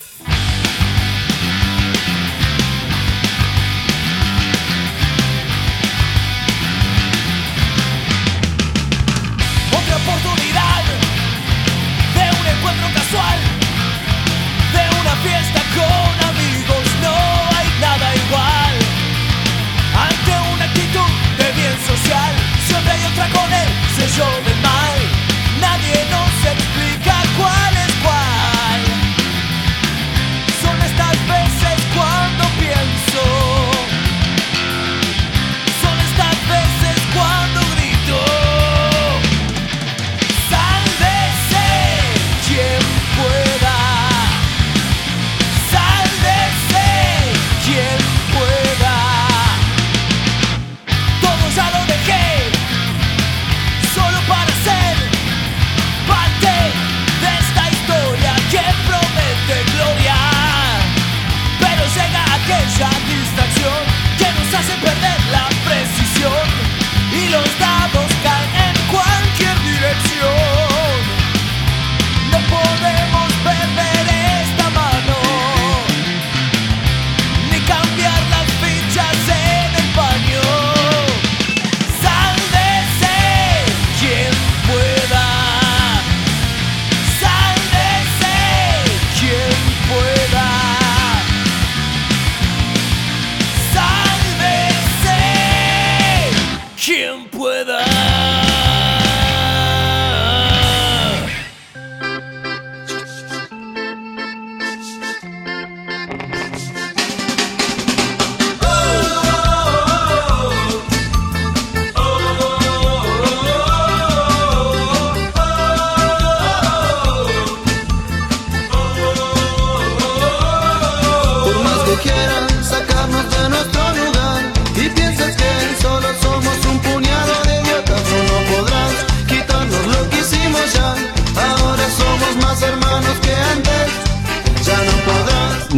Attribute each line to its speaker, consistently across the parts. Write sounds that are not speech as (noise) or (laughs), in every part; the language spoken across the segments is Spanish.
Speaker 1: Yeah.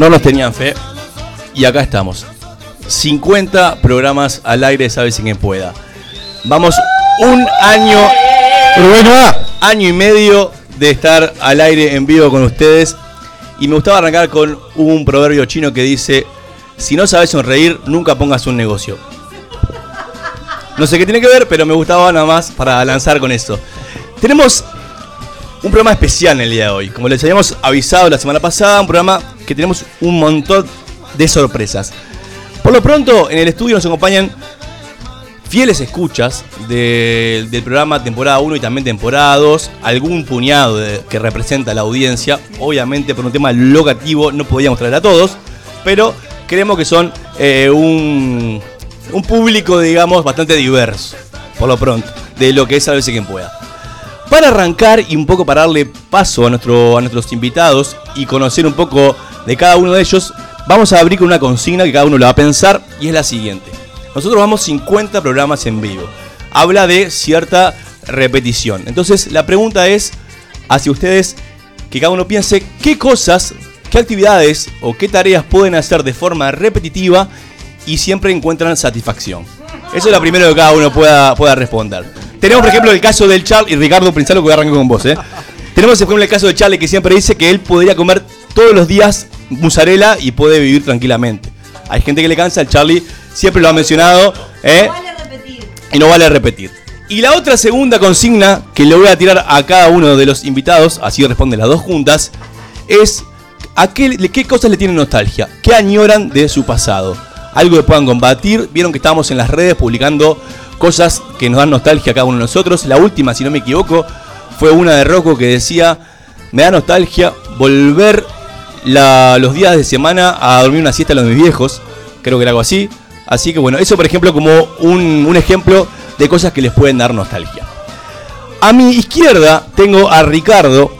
Speaker 1: No nos
Speaker 2: tenían fe. Y acá estamos. 50 programas al aire, sabes quien pueda. Vamos un año. Bueno, año y medio de estar al aire en vivo con ustedes. Y me gustaba arrancar con un proverbio chino que dice: Si no sabes sonreír, nunca pongas un negocio. No sé qué tiene que ver, pero me gustaba nada más para lanzar con esto. Tenemos un programa especial en el día de hoy. Como les habíamos avisado la semana pasada, un programa que tenemos un montón de sorpresas. Por lo pronto, en el estudio nos acompañan fieles escuchas de- del programa temporada 1 y también temporada 2, algún puñado que representa la audiencia. Obviamente, por un tema locativo, no podíamos traer a todos, pero creemos que son eh, un, un público, digamos, bastante diverso, por lo pronto, de lo que es Sálvese quien pueda. Para arrancar y un poco para darle paso a, nuestro, a nuestros invitados y conocer un poco de cada uno de ellos, vamos a abrir con una consigna que cada uno la va a pensar y es la siguiente. Nosotros vamos 50 programas en vivo. Habla de cierta repetición. Entonces la pregunta es hacia ustedes que cada uno piense qué cosas, qué actividades o qué tareas pueden hacer de forma repetitiva y siempre encuentran satisfacción. Eso es lo primero que cada uno pueda, pueda responder. Tenemos, por ejemplo, el caso del Charlie y Ricardo Prinzalo, que voy a arrancar con vos. ¿eh? Tenemos, por ejemplo, el caso de Charlie, que siempre dice que él podría comer todos los días mozzarella y puede vivir tranquilamente. Hay gente que le cansa, el Charlie siempre lo ha mencionado. ¿eh? Y no vale repetir. Y la otra segunda consigna que le voy a tirar a cada uno de los invitados, así responden las dos juntas, es a qué, qué cosas le tienen nostalgia, qué añoran de su pasado. Algo que puedan combatir. Vieron que estábamos en las redes publicando cosas que nos dan nostalgia a cada uno de nosotros. La última, si no me equivoco, fue una de Rocco que decía, me da nostalgia volver los días de semana a dormir una siesta a los mis viejos. Creo que era algo así. Así que bueno, eso por ejemplo como un, un ejemplo de cosas que les pueden dar nostalgia. A mi izquierda tengo a Ricardo,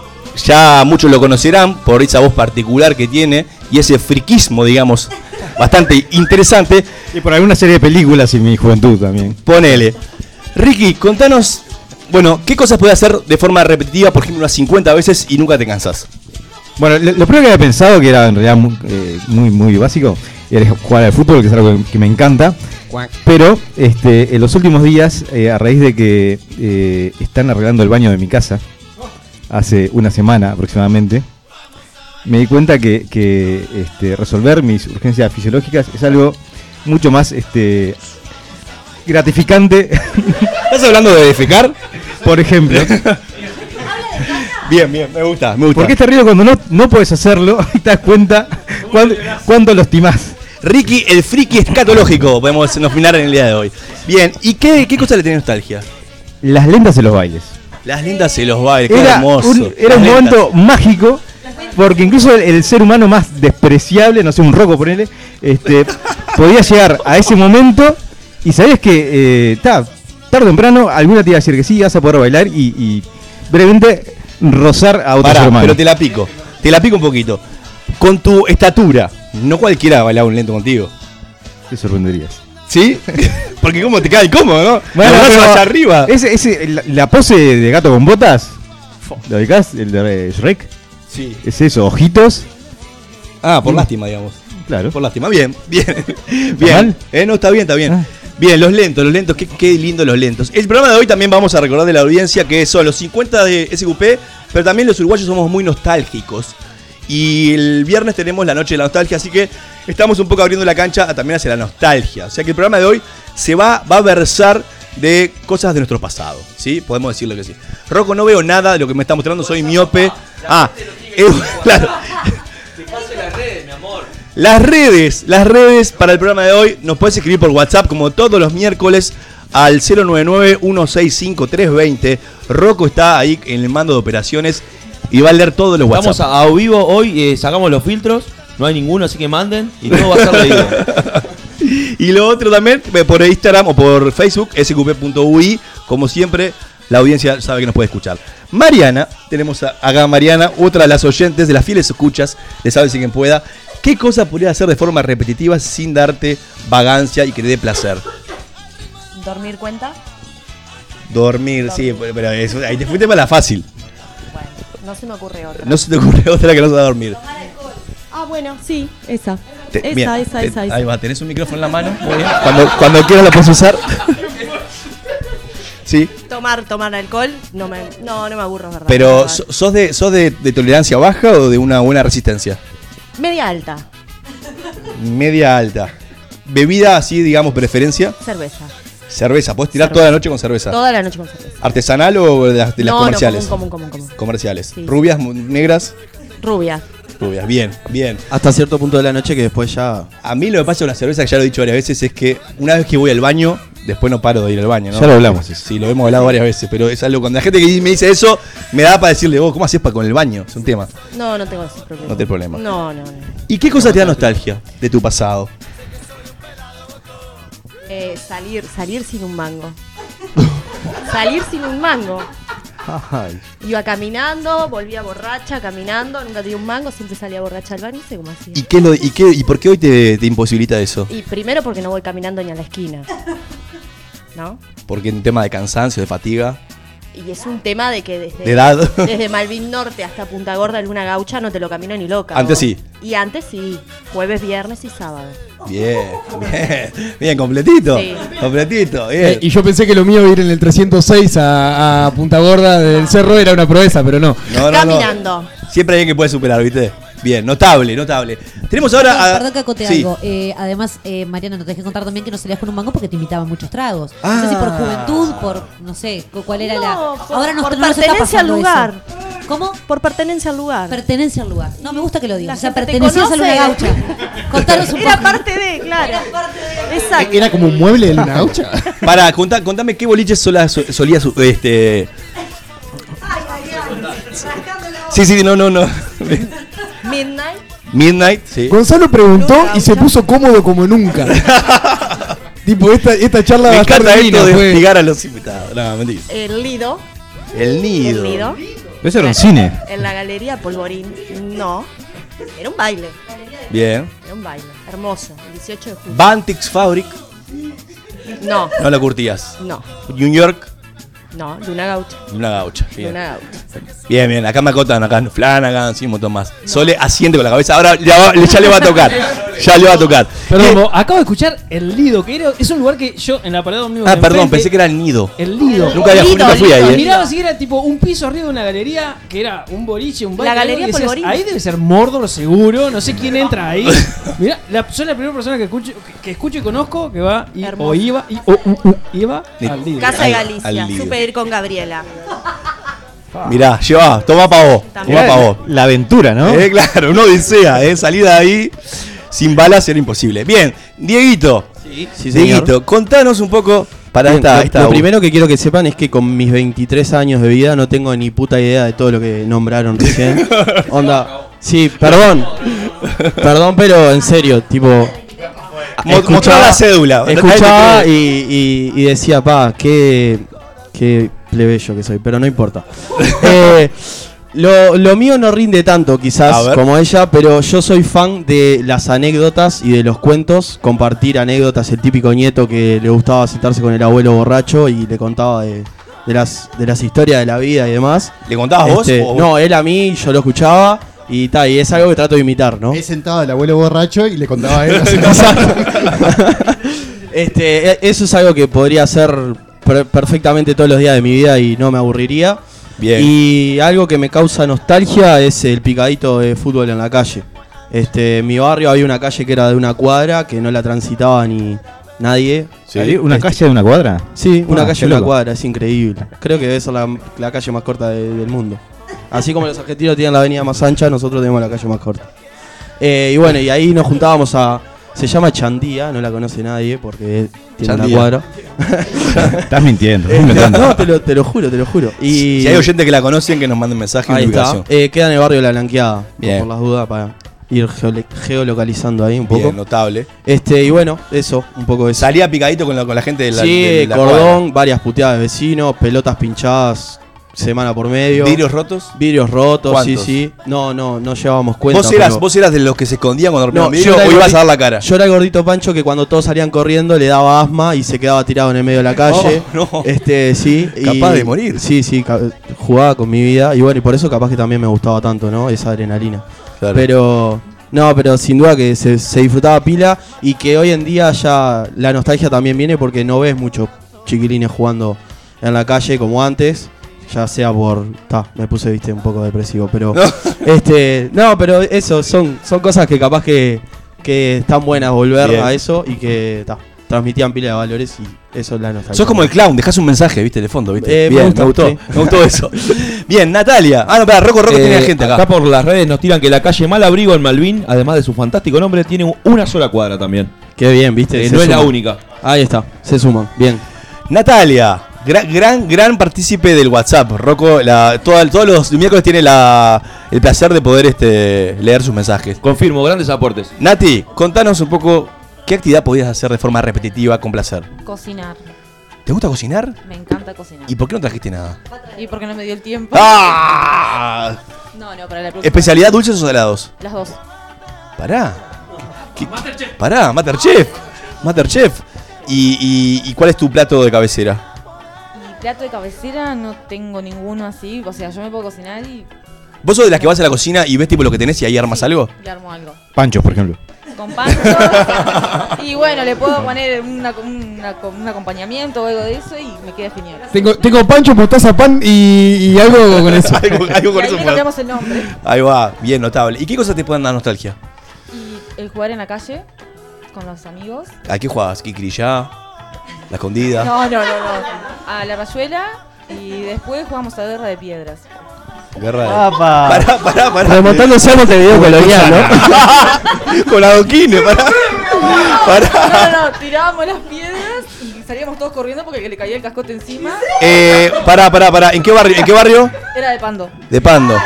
Speaker 2: ya muchos lo conocerán por esa voz particular que tiene y ese friquismo, digamos, (laughs) bastante interesante.
Speaker 3: Y por alguna serie de películas en mi juventud también.
Speaker 2: Ponele. Ricky, contanos, bueno, ¿qué cosas puedes hacer de forma repetitiva, por ejemplo, unas 50 veces y nunca te cansas?
Speaker 3: Bueno, lo, lo primero que había pensado, que era en realidad muy, eh, muy, muy básico, era jugar al fútbol, que es algo que, que me encanta. Pero este, en los últimos días, eh, a raíz de que eh, están arreglando el baño de mi casa, hace una semana aproximadamente, me di cuenta que, que, este, resolver mis urgencias fisiológicas es algo mucho más este, gratificante. (laughs)
Speaker 2: ¿Estás hablando de defecar?
Speaker 3: Por ejemplo. (laughs)
Speaker 2: Bien, bien, me gusta, me gusta.
Speaker 3: Porque es terrible cuando no, no puedes hacerlo (laughs) y te das cuenta cuán- cuánto los timás.
Speaker 2: Ricky, el friki escatológico, podemos nominar en el día de hoy. Bien, ¿y qué, qué cosa le tiene nostalgia?
Speaker 3: Las lentas en los bailes.
Speaker 2: Las lindas se los bailes, qué
Speaker 3: Era
Speaker 2: hermoso.
Speaker 3: un, era un
Speaker 2: lentas.
Speaker 3: momento mágico porque incluso el, el ser humano más despreciable, no sé, un roco ponele, este, (laughs) podía llegar a ese momento y sabías que eh, ta, tarde o temprano alguna te iba a decir que sí, vas a poder bailar y, y brevemente rozar a otro
Speaker 2: Pará, pero te la pico. Te la pico un poquito. Con tu estatura, no cualquiera bailaba un lento contigo.
Speaker 3: Te sorprenderías.
Speaker 2: ¿Sí? (laughs) Porque como te cae incómodo, ¿no?
Speaker 3: Bueno, pero
Speaker 2: hacia arriba.
Speaker 3: Ese, ese, la, la pose de gato con botas, ¿lo ubicás? El de Shrek.
Speaker 2: Sí.
Speaker 3: Es eso, ojitos.
Speaker 2: Ah, por lástima, digamos.
Speaker 3: Claro.
Speaker 2: Por lástima. Bien, (laughs) bien.
Speaker 3: mal?
Speaker 2: Bien. Eh, no, está bien, está bien.
Speaker 3: Ah.
Speaker 2: Bien, los lentos, los lentos, qué, qué lindo los lentos. El programa de hoy también vamos a recordar de la audiencia que son los 50 de SQP, pero también los uruguayos somos muy nostálgicos. Y el viernes tenemos la noche de la nostalgia, así que estamos un poco abriendo la cancha también hacia la nostalgia. O sea que el programa de hoy se va, va a versar de cosas de nuestro pasado, ¿sí? Podemos decirlo que sí. Rocco, no veo nada de lo que me está mostrando, soy miope. Ah, eh, (laughs) claro. Las redes, las redes para el programa de hoy nos puedes escribir por WhatsApp como todos los miércoles al 099-165-320. Rocco está ahí en el mando de operaciones y va a leer todos los
Speaker 4: Estamos
Speaker 2: WhatsApp.
Speaker 4: a, a vivo hoy, eh, sacamos los filtros, no hay ninguno, así que manden y todo va a ser leído. (laughs)
Speaker 2: Y lo otro también eh, por Instagram o por Facebook, sqp.ui. Como siempre, la audiencia sabe que nos puede escuchar. Mariana, tenemos a- acá a Mariana, otra de las oyentes de las fieles escuchas, de Sabe si quien pueda. ¿Qué cosa podría hacer de forma repetitiva sin darte vagancia y que te dé placer?
Speaker 5: ¿Dormir cuenta?
Speaker 2: Dormir, sí, pero pero eso, ahí te fuiste para la fácil.
Speaker 5: No se me ocurre otra.
Speaker 2: No se te ocurre (laughs) otra que no se va a dormir.
Speaker 5: Ah, bueno, sí, esa.
Speaker 2: Te-
Speaker 5: esa, esa,
Speaker 2: te-
Speaker 5: esa, esa.
Speaker 2: Ahí va, tenés un micrófono en la mano. Muy bien. Cuando, cuando quieras lo puedes usar. Sí,
Speaker 5: Tomar, tomar alcohol, no me, no, no me aburro, es ¿verdad?
Speaker 2: pero so- ¿sos, de, sos de, de tolerancia baja o de una buena resistencia?
Speaker 5: Media alta,
Speaker 2: Media alta. Bebida así, digamos, preferencia.
Speaker 5: cerveza.
Speaker 2: Cerveza, puedes tirar
Speaker 5: Cerveza.
Speaker 2: toda la noche con cerveza.
Speaker 5: Toda la noche con cerveza.
Speaker 2: ¿Artesanal o de las, de las
Speaker 5: no,
Speaker 2: comerciales?
Speaker 5: no, común, común, común, común.
Speaker 2: Comerciales.
Speaker 5: Sí.
Speaker 2: Rubias, negras,
Speaker 5: Rubia.
Speaker 2: rubias. Bien, bien.
Speaker 6: Hasta cierto punto de la noche que después ya.
Speaker 2: A mí lo que pasa con la cerveza, que ya lo he dicho varias veces, es que una vez que voy al baño, después no paro de ir al baño, ¿no?
Speaker 3: Ya lo hablamos eso.
Speaker 2: Sí, lo hemos hablado varias veces, pero es algo, cuando la gente que me dice eso, me da para decirle, vos, ¿cómo haces para con el baño? Es un tema.
Speaker 5: No, no tengo ese problema.
Speaker 2: No tenés problema.
Speaker 5: No, no, no.
Speaker 2: ¿Y qué cosa te da nostalgia de tu pasado?
Speaker 5: Eh, salir, salir sin un mango. (laughs) salir sin un mango.
Speaker 3: Ay.
Speaker 5: Iba caminando, volvía borracha, caminando, nunca tenía un mango, siempre salía borracha al bar no sé cómo hacía.
Speaker 2: ¿Y, qué lo, y, qué, ¿Y por qué hoy te, te imposibilita eso?
Speaker 5: Y primero porque no voy caminando ni a la esquina. ¿No?
Speaker 2: Porque en tema de cansancio, de fatiga,
Speaker 5: Y es un tema de que desde,
Speaker 2: de edad. (laughs)
Speaker 5: desde Malvin Norte hasta Punta Gorda, Luna Gaucha, no te lo camino ni loca.
Speaker 2: Antes
Speaker 5: vos.
Speaker 2: sí.
Speaker 5: Y antes sí. Jueves, viernes y sábado.
Speaker 2: Bien, (laughs) bien, bien, completito.
Speaker 5: Sí.
Speaker 2: Completito, bien.
Speaker 7: Eh, y yo pensé que lo mío ir en el 306 a, a Punta Gorda del Cerro era una proeza, pero no.
Speaker 2: No, no, no.
Speaker 5: Caminando.
Speaker 2: Siempre hay alguien que puede superar, ¿viste? Bien, notable, notable. Tenemos ahora
Speaker 8: Perdón,
Speaker 2: a.
Speaker 8: perdón que acote
Speaker 2: Sí.
Speaker 8: algo. Eh, además, eh, Mariana, no te dejé contar también que no salías con un mango porque te invitaban muchos tragos.
Speaker 2: Ah.
Speaker 8: No sé si por juventud, por no sé cu- cuál era la.
Speaker 5: No, por-
Speaker 8: Ahora no,
Speaker 5: por
Speaker 8: no nos está
Speaker 5: pertenencia al lugar.
Speaker 8: eso. ¿Cómo?
Speaker 5: Por pertenencia al lugar.
Speaker 8: Pertenencia al lugar. No, me gusta que lo digas. O sea, pertenecías a. Luna Gaucha. Contanos un
Speaker 5: Era
Speaker 8: poco.
Speaker 5: parte de, claro. Exacto.
Speaker 7: Era como un mueble de Luna Gaucha. (laughs)
Speaker 2: Para, contá- contame qué boliches sola- so- solías. Este. Sí, sí, no, no, no.
Speaker 5: Midnight.
Speaker 2: Midnight, sí.
Speaker 7: Gonzalo preguntó
Speaker 5: Luna
Speaker 7: y se puso cómodo como nunca. (laughs) tipo, esta, esta charla
Speaker 2: Me
Speaker 7: va a estar divina,
Speaker 2: esto de
Speaker 7: fue-
Speaker 2: hostigar a los invitados. No, mentira.
Speaker 5: El Lido.
Speaker 2: El nido.
Speaker 5: El Lido.
Speaker 3: Eso era un cine.
Speaker 5: En la galería Polvorín. No. Era un baile.
Speaker 2: Bien.
Speaker 5: Era un baile. Hermoso. El 18 de julio.
Speaker 2: Bantix Fabric.
Speaker 5: No.
Speaker 2: No la curtías.
Speaker 5: No.
Speaker 2: New York.
Speaker 5: No. Luna Gaucha.
Speaker 2: Una gaucha. Bien.
Speaker 5: Luna Gaucha.
Speaker 2: Bien, bien, acá me acotan, acá Flanagan, sí, un montón más. Sole asiente con la cabeza, ahora ya, ya le va a tocar. Ya le va a tocar.
Speaker 9: Perdón, mo- acabo de escuchar El Lido, que era, es un lugar que yo en la parada ómnibus
Speaker 2: Ah,
Speaker 9: de
Speaker 2: perdón,
Speaker 9: enfrente-
Speaker 2: pensé que era el nido.
Speaker 9: El Lido.
Speaker 2: Nunca, había, nunca fui ahí, ¿eh?
Speaker 9: Miraba si era tipo un piso arriba de una galería que era un boliche, un baile.
Speaker 5: La galería
Speaker 9: decías,
Speaker 5: Polvorín.
Speaker 9: Ahí debe ser Mordor, seguro. No sé quién entra ahí. (laughs) Mirá, la, soy la primera persona que escucho, que, que escucho y conozco que va y, o iba y, o, u- u- iba al Lido.
Speaker 5: Casa de
Speaker 2: Al-
Speaker 5: Galicia. Ir con Gabriela.
Speaker 2: Mirá, lleva, toma pa' vos. Toma pa' vos.
Speaker 3: La aventura, ¿no?
Speaker 2: Eh, claro, una odisea, ¿eh? Salida de ahí sin balas era imposible. Bien, Dieguito.
Speaker 6: Sí, sí, señor.
Speaker 2: Dieguito, contanos un poco para
Speaker 6: Bien,
Speaker 2: esta.
Speaker 6: lo,
Speaker 2: esta
Speaker 6: lo primero que quiero que sepan es que con mis 23 años de vida no tengo ni puta idea de todo lo que nombraron recién. (laughs) Onda. Sí, perdón. Perdón, pero en serio, tipo.
Speaker 2: Mostrá la cédula.
Speaker 6: Escuchaba y, y- y decía, pa, qué, qué plebeyo que soy, pero no importa. (laughs) Eh, lo, lo mío no rinde tanto quizás como ella, pero yo soy fan de las anécdotas y de los cuentos, compartir anécdotas, el típico nieto que le gustaba sentarse con el abuelo borracho y le contaba de, de las, de las historias de la vida y demás.
Speaker 2: ¿Le contabas vos?
Speaker 6: Este, No, él a mí, yo lo escuchaba y tal, y es algo que trato de imitar, ¿no?
Speaker 7: Él sentado el abuelo borracho y le contaba a él. (laughs) (laughs)
Speaker 6: Este, e- eso es algo que podría hacer per- perfectamente todos los días de mi vida y no me aburriría.
Speaker 2: Bien.
Speaker 6: Y algo que me causa nostalgia es el picadito de fútbol en la calle. Este, en mi barrio había una calle que era de una cuadra que no la transitaba ni nadie.
Speaker 3: ¿Ahí? ¿Una
Speaker 6: Este,
Speaker 3: calle de una cuadra?
Speaker 6: Sí, una
Speaker 3: Ah,
Speaker 6: calle de una
Speaker 3: loco.
Speaker 6: cuadra, es increíble. Creo que debe ser la, la calle más corta de- del mundo. Así como los argentinos tienen la avenida más ancha, nosotros tenemos la calle más corta. Eh, y bueno, y ahí nos juntábamos a. Se llama Chandía, no la conoce nadie porque tiene
Speaker 2: Chandía.
Speaker 6: una cuadra. (laughs)
Speaker 3: Estás mintiendo. estás (laughs) inventando.
Speaker 6: no, te lo, te lo juro, te lo juro. Y
Speaker 2: Si hay oyentes que la conocen, que nos manden mensaje
Speaker 6: ahí
Speaker 2: en
Speaker 6: está. Eh, queda en el barrio de La Blanqueada,
Speaker 2: Bien.
Speaker 6: por las dudas, para ir geolocalizando ahí un poco.
Speaker 2: Bien, notable.
Speaker 6: Este, y bueno, eso, un poco de eso.
Speaker 2: Salía picadito con la, con la gente de la,
Speaker 6: sí,
Speaker 2: de la
Speaker 6: cordón,
Speaker 2: cuadra.
Speaker 6: varias puteadas de vecinos, pelotas pinchadas semana por medio.
Speaker 2: ¿Vidrios rotos?
Speaker 6: Vidrios rotos, sí,
Speaker 2: ¿Cuántos?
Speaker 6: sí. No, no, no llevábamos cuenta.
Speaker 2: ¿Vos eras,
Speaker 6: pero-
Speaker 2: ¿Vos eras de los que se escondían cuando rompían
Speaker 6: No,
Speaker 2: vidrio o ibas a dar la cara?
Speaker 6: Yo era el gordito Pancho que cuando todos salían corriendo le daba asma y se quedaba tirado en el medio de la (laughs) calle.
Speaker 2: Oh, no.
Speaker 6: Este, sí. y-
Speaker 2: Capaz de morir.
Speaker 6: Sí, sí, jugaba con mi vida. Y bueno, y por eso capaz que también me gustaba tanto, ¿no? Esa adrenalina.
Speaker 2: Claro.
Speaker 6: Pero. No, pero sin duda que se, se disfrutaba pila y que hoy en día ya la nostalgia también viene porque no ves muchos chiquilines jugando en la calle como antes. Ya sea por. Ta, me puse, viste, un poco depresivo, pero.
Speaker 2: No. (laughs)
Speaker 6: Este. No, pero eso son, son cosas que capaz que, que están buenas volver
Speaker 2: Bien.
Speaker 6: a eso y que ta, transmitían pila de valores y eso es la nostalgia.
Speaker 2: Sos como el clown, dejás un mensaje, viste, de fondo, viste.
Speaker 6: Eh, me
Speaker 2: Bien,
Speaker 6: gusta,
Speaker 2: me gustó,
Speaker 6: sí.
Speaker 2: me gustó eso. (laughs) Bien, Natalia. Ah, no, espera, Rocco, Rocco
Speaker 4: Eh,
Speaker 2: tenía gente acá.
Speaker 4: Acá por las redes nos tiran que la calle Malabrigo en Malvin, además de su fantástico nombre, tiene una sola cuadra también.
Speaker 6: Qué bien, viste.
Speaker 4: Eh, no es la única.
Speaker 6: Ahí está, se suman. Bien.
Speaker 2: Natalia, gran, gran, gran partícipe del WhatsApp. Rocco, la, toda- todos los miércoles tiene la, el placer de poder este, leer sus mensajes.
Speaker 4: Confirmo, grandes aportes.
Speaker 2: Nati, contanos un poco qué actividad podías hacer de forma repetitiva con placer.
Speaker 10: Cocinar.
Speaker 2: ¿Te gusta cocinar?
Speaker 10: Me encanta cocinar.
Speaker 2: ¿Y por qué no trajiste nada?
Speaker 10: ¿Y por qué no me dio el tiempo?
Speaker 2: ¡Ah!
Speaker 10: No, no, para la próxima.
Speaker 2: ¿Especialidad dulces o salados?
Speaker 10: Las dos.
Speaker 2: Pará. ¿Qué- Pará, Masterchef. Masterchef. ¿Y, y, y cuál es tu plato de cabecera?
Speaker 10: Plato de cabecera no tengo ninguno así. O sea, yo me puedo cocinar y
Speaker 2: ¿Vos sos de las que vas a la cocina y ves tipo lo que tenés y ahí armas algo?
Speaker 10: le armo algo.
Speaker 3: Panchos, por ejemplo.
Speaker 10: Con pancho. (laughs) y bueno, le puedo poner una- una- un acompañamiento o algo de eso y me queda genial.
Speaker 7: Tengo, tengo pancho, mostaza, pan y, y algo con eso. (laughs)
Speaker 2: algo, algo
Speaker 10: Y
Speaker 2: con
Speaker 10: ahí
Speaker 2: eso.
Speaker 10: le
Speaker 2: puedo-
Speaker 10: cambiamos el nombre.
Speaker 2: Ahí va, bien notable. ¿Y qué cosas te pueden dar nostalgia?
Speaker 10: Y el jugar en la calle con los amigos.
Speaker 2: ¿A qué jugabas? ¿Kikrillá? ¿La escondida?
Speaker 10: No, no, no, no. A la rayuela y después jugamos a guerra de piedras.
Speaker 2: Guerra de...
Speaker 3: ¡Apa!
Speaker 2: Pará, pará, pará.
Speaker 6: Remontándose a Montevideo colonial, ¿no? (laughs)
Speaker 2: Con la doquine, pará. Pará.
Speaker 10: No, no, no, tirábamos las piedras y salíamos todos corriendo porque le caía el cascote encima.
Speaker 2: Eh, pará, pará, pará. ¿En qué barrio? ¿En qué barrio?
Speaker 10: Era de pando.
Speaker 2: De Pando.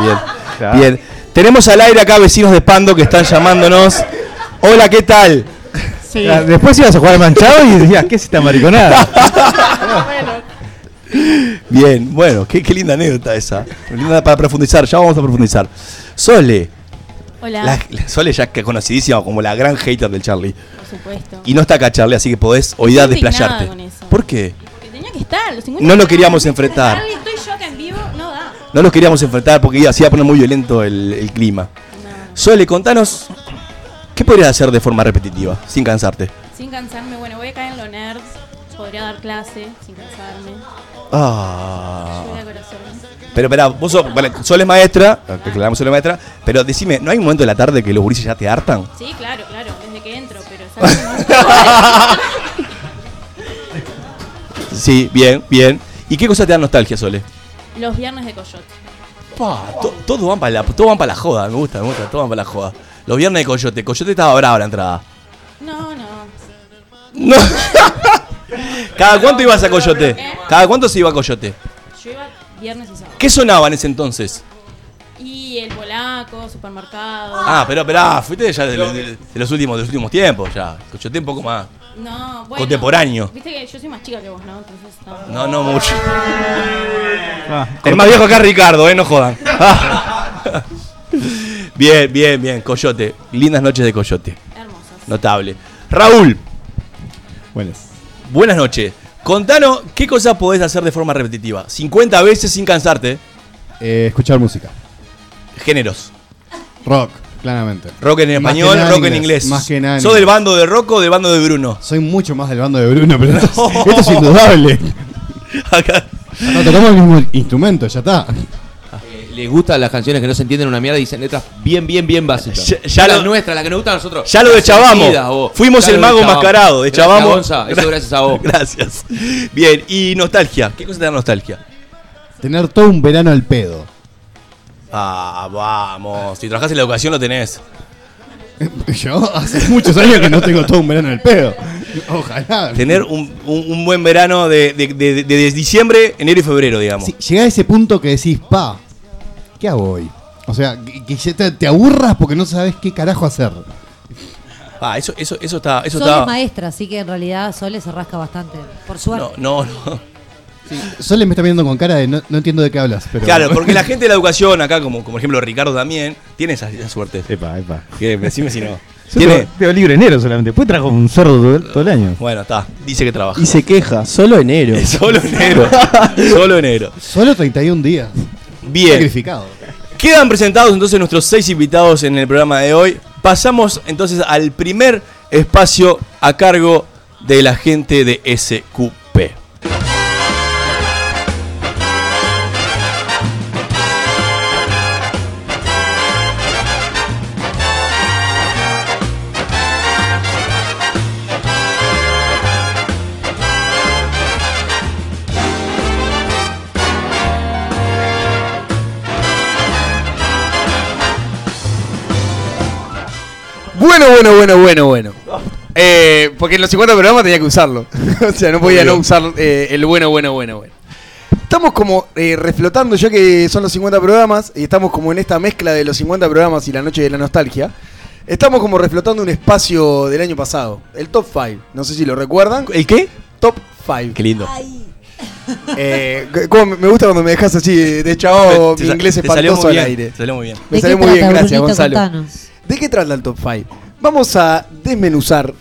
Speaker 2: Bien.
Speaker 3: Claro.
Speaker 2: Bien. Tenemos al aire acá vecinos de Pando que están llamándonos. Hola, ¿qué tal?
Speaker 3: Ah, Después ibas a jugar manchado y decías, ¿qué es esta mariconada? (laughs)
Speaker 2: Bien, bueno, qué, qué linda anécdota esa. Linda para profundizar, ya vamos a profundizar. Sole.
Speaker 10: Hola.
Speaker 2: La, la Sole ya que conocidísima como la gran hater del Charlie.
Speaker 10: Por supuesto.
Speaker 2: Y no está acá Charlie, así que podés hoy
Speaker 10: Estoy
Speaker 2: desplayarte.
Speaker 10: indignada con eso.
Speaker 2: ¿Por qué?
Speaker 10: Que tenía que estar. Los 50
Speaker 2: No lo queríamos enfrentar.
Speaker 10: Charlie, Estoy yo acá en vivo. No da.
Speaker 2: No los queríamos enfrentar porque iba, se iba a poner muy violento el, el clima. Sole, contanos, ¿qué podrías hacer de forma repetitiva, sin cansarte?
Speaker 11: Sin cansarme, bueno, voy a caer en lo nerds. Podría dar clase sin cansarme.
Speaker 2: Ah.
Speaker 11: Yo corazón.
Speaker 2: Pero espera, vos sos, vale, Sol es maestra, te aclaramos Sol es maestra, pero decime, ¿no hay un momento de la tarde que los gurises ya te hartan?
Speaker 11: Sí, claro, claro, desde que entro, pero. (laughs)
Speaker 2: Sí, bien, bien. ¿Y qué cosa te da nostalgia, Sole?
Speaker 11: Los viernes de Coyote.
Speaker 2: Pa, to- todos van para la, todos van para la joda, me gusta, me gusta, todos van para la joda. Los viernes de Coyote, Coyote estaba bravo la entrada.
Speaker 11: No, no.
Speaker 2: No. (laughs) ¿Cada cuánto ibas a Coyote? ¿Cada cuánto se iba a Coyote?
Speaker 11: Yo iba viernes y sábado.
Speaker 2: ¿Qué sonaba en ese entonces?
Speaker 11: Y el polaco, supermercado.
Speaker 2: Ah, pero esperá, fuiste ya de, de- de los últimos, de los últimos tiempos ya. Coyote un poco más.
Speaker 11: No, bueno.
Speaker 2: Contemporáneo.
Speaker 11: Viste que yo soy más chica que vos, ¿no? Entonces, no.
Speaker 2: No, no mucho. El más viejo acá es Ricardo, eh, no jodan. (laughs) bien, bien, bien, Coyote. Lindas noches de Coyote.
Speaker 11: Hermosas.
Speaker 2: Notable. Raúl.
Speaker 7: Buenas.
Speaker 2: Buenas noches. Contanos qué cosas podés hacer de forma repetitiva. 50 veces sin cansarte.
Speaker 7: Eh, escuchar música.
Speaker 2: Géneros.
Speaker 7: Rock, claramente.
Speaker 2: Rock en
Speaker 7: Más
Speaker 2: español, rock en inglés.
Speaker 7: Más que nada. en
Speaker 2: ¿Sos del
Speaker 7: inglés.
Speaker 2: bando de Rock o del bando de Bruno?
Speaker 7: Soy mucho más del bando de Bruno, pero esto, es- (laughs) esto es indudable. No tocamos el mismo instrumento, ya está.
Speaker 4: Les gustan las canciones que no se entienden una mierda y dicen letras bien, bien, bien básicas.
Speaker 2: Ya- ya
Speaker 4: la
Speaker 2: lo-
Speaker 4: nuestra, la que nos gusta a nosotros.
Speaker 2: Ya lo
Speaker 4: Las
Speaker 2: deschavamos.
Speaker 4: sentidas.
Speaker 2: Fuimos
Speaker 4: Ya
Speaker 2: el mago mascarado.
Speaker 4: Gracias,
Speaker 2: Deschavamos.
Speaker 4: Gonza, eso (laughs) gracias a vos.
Speaker 2: Gracias. Bien, y nostalgia. ¿Qué cosa te da nostalgia?
Speaker 7: Tener todo un verano al pedo.
Speaker 2: Ah, vamos. Si trabajás en la educación lo tenés. (laughs)
Speaker 7: Yo hace muchos años que no tengo todo un verano al pedo. Ojalá.
Speaker 2: Tener un, un- un buen verano de, de- de- de- de diciembre, enero y febrero, digamos.
Speaker 7: Si llegás a ese punto que decís, pa, ¿qué hago hoy? O sea, que, que ya te, te aburras porque no sabes qué carajo hacer.
Speaker 2: Ah, eso, eso, eso está. Eso
Speaker 8: Sol es
Speaker 2: está.
Speaker 8: maestra, así que en realidad Sole se rasca bastante. Por suerte.
Speaker 2: No, no, no.
Speaker 7: Sole me está mirando con cara de no, no entiendo de qué hablas. Pero...
Speaker 2: Claro, porque la gente de la educación, acá, como, como por ejemplo Ricardo también, tiene esa, esa suerte.
Speaker 3: Epa, epa.
Speaker 2: Que decime si no. (laughs) Tiene.
Speaker 3: tengo, libre enero solamente. Después trajo un cerdo todo, el- todo el año.
Speaker 2: Bueno, está. Dice que trabaja.
Speaker 6: Y se queja, solo enero. (laughs)
Speaker 2: Solo enero. Solo enero.
Speaker 7: Solo 31 días.
Speaker 2: Bien.
Speaker 7: Sacrificado.
Speaker 2: Quedan presentados entonces nuestros seis invitados en el programa de hoy. Pasamos entonces al primer espacio a cargo de la gente de SQP.
Speaker 12: Bueno, bueno, bueno, bueno, bueno. Eh, porque en los 50 programas tenía que usarlo. (laughs) o sea, no podía no usar eh, el bueno, bueno, bueno, bueno. Estamos como eh, reflotando, ya que son los 50 programas, y estamos como en esta mezcla de los 50 programas y la noche de la nostalgia. Estamos como reflotando un espacio del año pasado, el Top 5. No sé si lo recuerdan.
Speaker 2: ¿El qué?
Speaker 12: Top 5.
Speaker 2: Qué lindo. (laughs)
Speaker 12: Eh, cómo me gusta cuando me dejas así de, chavo, mi inglés espantoso al aire.
Speaker 2: te salió muy bien.
Speaker 12: Me
Speaker 8: ¿De
Speaker 12: salió
Speaker 8: qué
Speaker 12: muy bien,
Speaker 8: trata,
Speaker 12: gracias
Speaker 8: Brunito?
Speaker 12: Gonzalo.
Speaker 8: Contanos.
Speaker 12: ¿De qué trata el Top 5? Vamos a desmenuzar.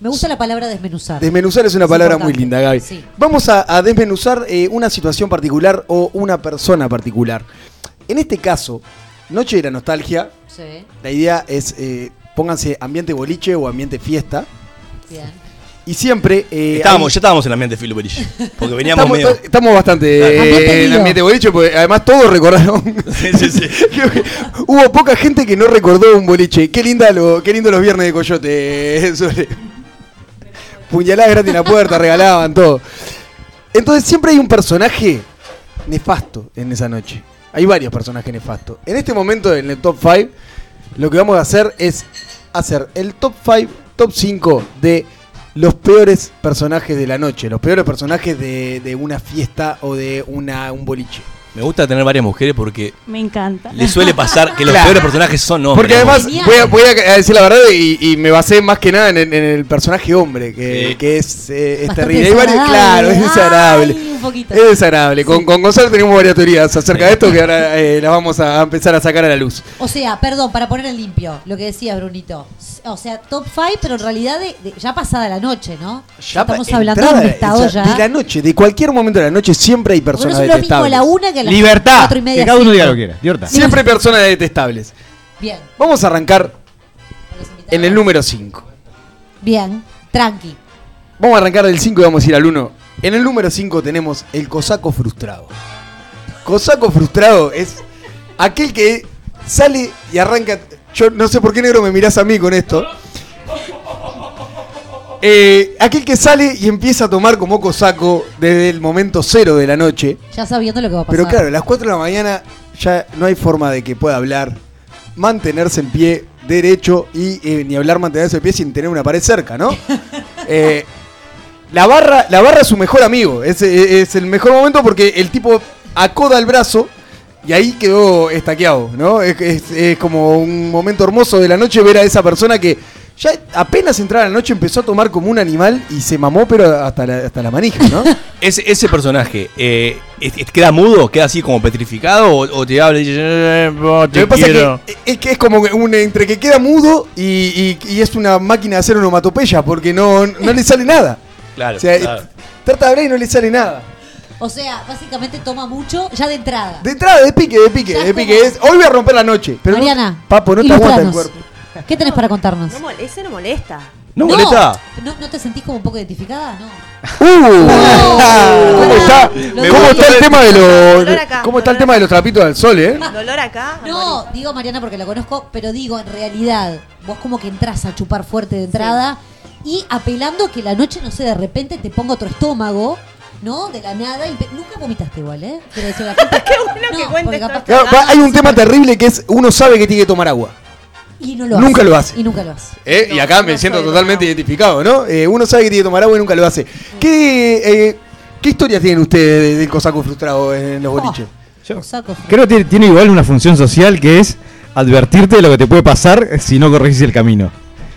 Speaker 8: Me gusta la palabra desmenuzar.
Speaker 12: Desmenuzar es una
Speaker 8: Es
Speaker 12: palabra muy linda, Gaby.
Speaker 8: Sí.
Speaker 12: Vamos a, a desmenuzar eh, una situación particular o una persona particular. En este caso, Noche de la Nostalgia,
Speaker 8: Sí,
Speaker 12: la idea es eh, pónganse ambiente boliche o ambiente fiesta.
Speaker 8: bien.
Speaker 12: Y siempre. eh,
Speaker 2: Estábamos,
Speaker 12: hay-
Speaker 2: ya estábamos en el ambiente Phil Boliche. Porque veníamos
Speaker 12: estamos,
Speaker 2: medio.
Speaker 12: estamos bastante eh,
Speaker 8: Ambiente
Speaker 12: en
Speaker 8: lío.
Speaker 12: ambiente boliche, porque además todos recordaron. (laughs)
Speaker 2: Sí, sí, sí. (laughs)
Speaker 12: Hubo poca gente que no recordó un boliche. Qué linda lo, qué lindo los viernes de Coyote. eh, (laughs) sobre- Puñaladas gratis en la puerta, regalaban todo. Entonces siempre hay un personaje nefasto en esa noche. Hay varios personajes nefastos. En este momento, en el top 5, lo que vamos a hacer es hacer el top 5, top 5 de los peores personajes de la noche. Los peores personajes de, de una fiesta o de una, un boliche.
Speaker 2: Me gusta tener varias mujeres porque
Speaker 11: Me encanta.
Speaker 2: le suele pasar que los (laughs)
Speaker 12: Claro.
Speaker 2: peores personajes son hombres.
Speaker 12: Porque además, voy a, voy a decir la verdad y, y me basé más que nada en, el- en el personaje hombre, que,
Speaker 2: Sí.
Speaker 12: que es, eh, es terrible. Hay varios- claro, es desagradable.
Speaker 8: Ay, un poquito.
Speaker 12: Es desagradable. Con, con Gonzalo tenemos varias teorías acerca de esto que ahora eh, las vamos a empezar a sacar a la luz.
Speaker 8: O sea, perdón, para poner en limpio lo que decía Brunito. O sea, top 5, pero en realidad de- de- ya pasada la noche, ¿no?
Speaker 12: Ya
Speaker 8: Estamos hablando de un estado ya.
Speaker 12: De la noche, de cualquier momento de la noche siempre hay
Speaker 8: no
Speaker 12: personas
Speaker 8: es lo mismo
Speaker 12: detestables.
Speaker 8: la una que las
Speaker 3: Libertad.
Speaker 8: cuatro y media,
Speaker 3: Que cada uno diga lo que quiera. Libertad.
Speaker 12: Siempre personas detestables.
Speaker 8: Bien,
Speaker 12: Vamos a arrancar en el número 5.
Speaker 8: bien, tranqui.
Speaker 12: Vamos a arrancar del 5 y vamos a ir al 1. En el número 5 tenemos el cosaco frustrado. Cosaco frustrado es aquel que sale y arranca. Yo no sé por qué negro me mirás a mí con esto. Eh, aquel que sale y empieza a tomar como cosaco desde el momento cero de la noche.
Speaker 8: Ya sabiendo lo que va a pasar.
Speaker 12: Pero claro, a las 4 de la mañana ya no hay forma de que pueda hablar, mantenerse en pie derecho y eh, ni hablar mantenerse en pie sin tener una pared cerca, ¿no? (laughs) Eh, la barra, la barra es su mejor amigo, es, es el mejor momento porque el tipo acoda el brazo y ahí quedó estaqueado, ¿no? Es como un momento hermoso de la noche ver a esa persona que ya apenas entraba la noche empezó a tomar como un animal y se mamó pero hasta la, hasta la manija, ¿no? (laughs)
Speaker 2: Ese, ese personaje, eh, es- es- ¿queda mudo? ¿Queda así como petrificado? ¿O, o te habla y dice, "Eh, vos
Speaker 12: Lo
Speaker 2: te
Speaker 12: que pasa
Speaker 2: quiero"?
Speaker 12: es que, es que es como que un, entre que queda mudo y, y- y es una máquina de hacer onomatopeya porque no, no le sale nada.
Speaker 2: Claro,
Speaker 12: O sea,
Speaker 2: claro.
Speaker 12: trata de hablar y no le sale nada.
Speaker 8: O sea, básicamente toma mucho ya de entrada.
Speaker 12: De entrada, de pique, de pique,
Speaker 8: Ya
Speaker 12: de
Speaker 8: es
Speaker 12: pique.
Speaker 8: como-
Speaker 12: Es, hoy voy a romper la noche. Pero no-
Speaker 8: Mariana,
Speaker 12: papo, no te aguanta el
Speaker 8: ilustranos.
Speaker 12: cuerpo.
Speaker 8: ¿Qué tenés para contarnos?
Speaker 5: No ese no molesta.
Speaker 2: ¿No molesta?
Speaker 8: ¿No, ¿No te sentís como un poco identificada? No. (laughs)
Speaker 12: Uh, ¿Cómo está, cómo está el tema de los
Speaker 5: acá,
Speaker 12: cómo está el tema de los trapitos al sol, eh?
Speaker 5: Dolor acá.
Speaker 8: No, digo Mariana porque la conozco, pero digo, en realidad, vos como que entras a chupar fuerte de entrada y apelando que la noche, no sé, de repente te ponga otro estómago, ¿no? De la nada. Y nunca vomitaste igual, ¿eh? Quiero decir, la gente- (laughs)
Speaker 5: Qué bueno que
Speaker 8: No,
Speaker 5: cuentes
Speaker 8: porque
Speaker 5: todo
Speaker 8: capaz-
Speaker 12: hay un tema terrible que es uno sabe que tiene que tomar agua.
Speaker 8: Y no lo
Speaker 12: Nunca
Speaker 8: hace.
Speaker 12: lo hace.
Speaker 8: Y nunca lo hace.
Speaker 12: ¿eh? y acá me siento totalmente identificado, ¿no? Eh, uno sabe que tiene que tomar agua y nunca lo hace. ¿Qué, eh, ¿qué historias tienen ustedes de- del cosaco frustrado en los boliches?
Speaker 8: Saco.
Speaker 3: Creo que tiene, igual una función social que es advertirte de lo que te puede pasar si no corregís el camino.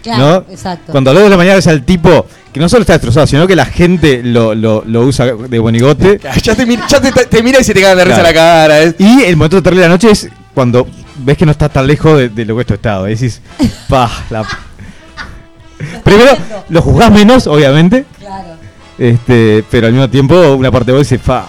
Speaker 8: Claro,
Speaker 3: ¿no?
Speaker 8: exacto.
Speaker 3: Cuando a las 2 de la mañana es al tipo que no solo está destrozado, sino que la gente lo, lo, lo usa de bonigote.
Speaker 12: Ya te, ya te, te mira y se te caga de risa la cara. ¿eh?
Speaker 3: Y el momento terrible de la noche es cuando ves que no estás tan lejos de, de lo que es tu estado. Y decís, (laughs) pa, la... Primero, lo juzgás menos, obviamente.
Speaker 8: Claro.
Speaker 3: Este, pero al mismo tiempo, una parte de vos dice, fa.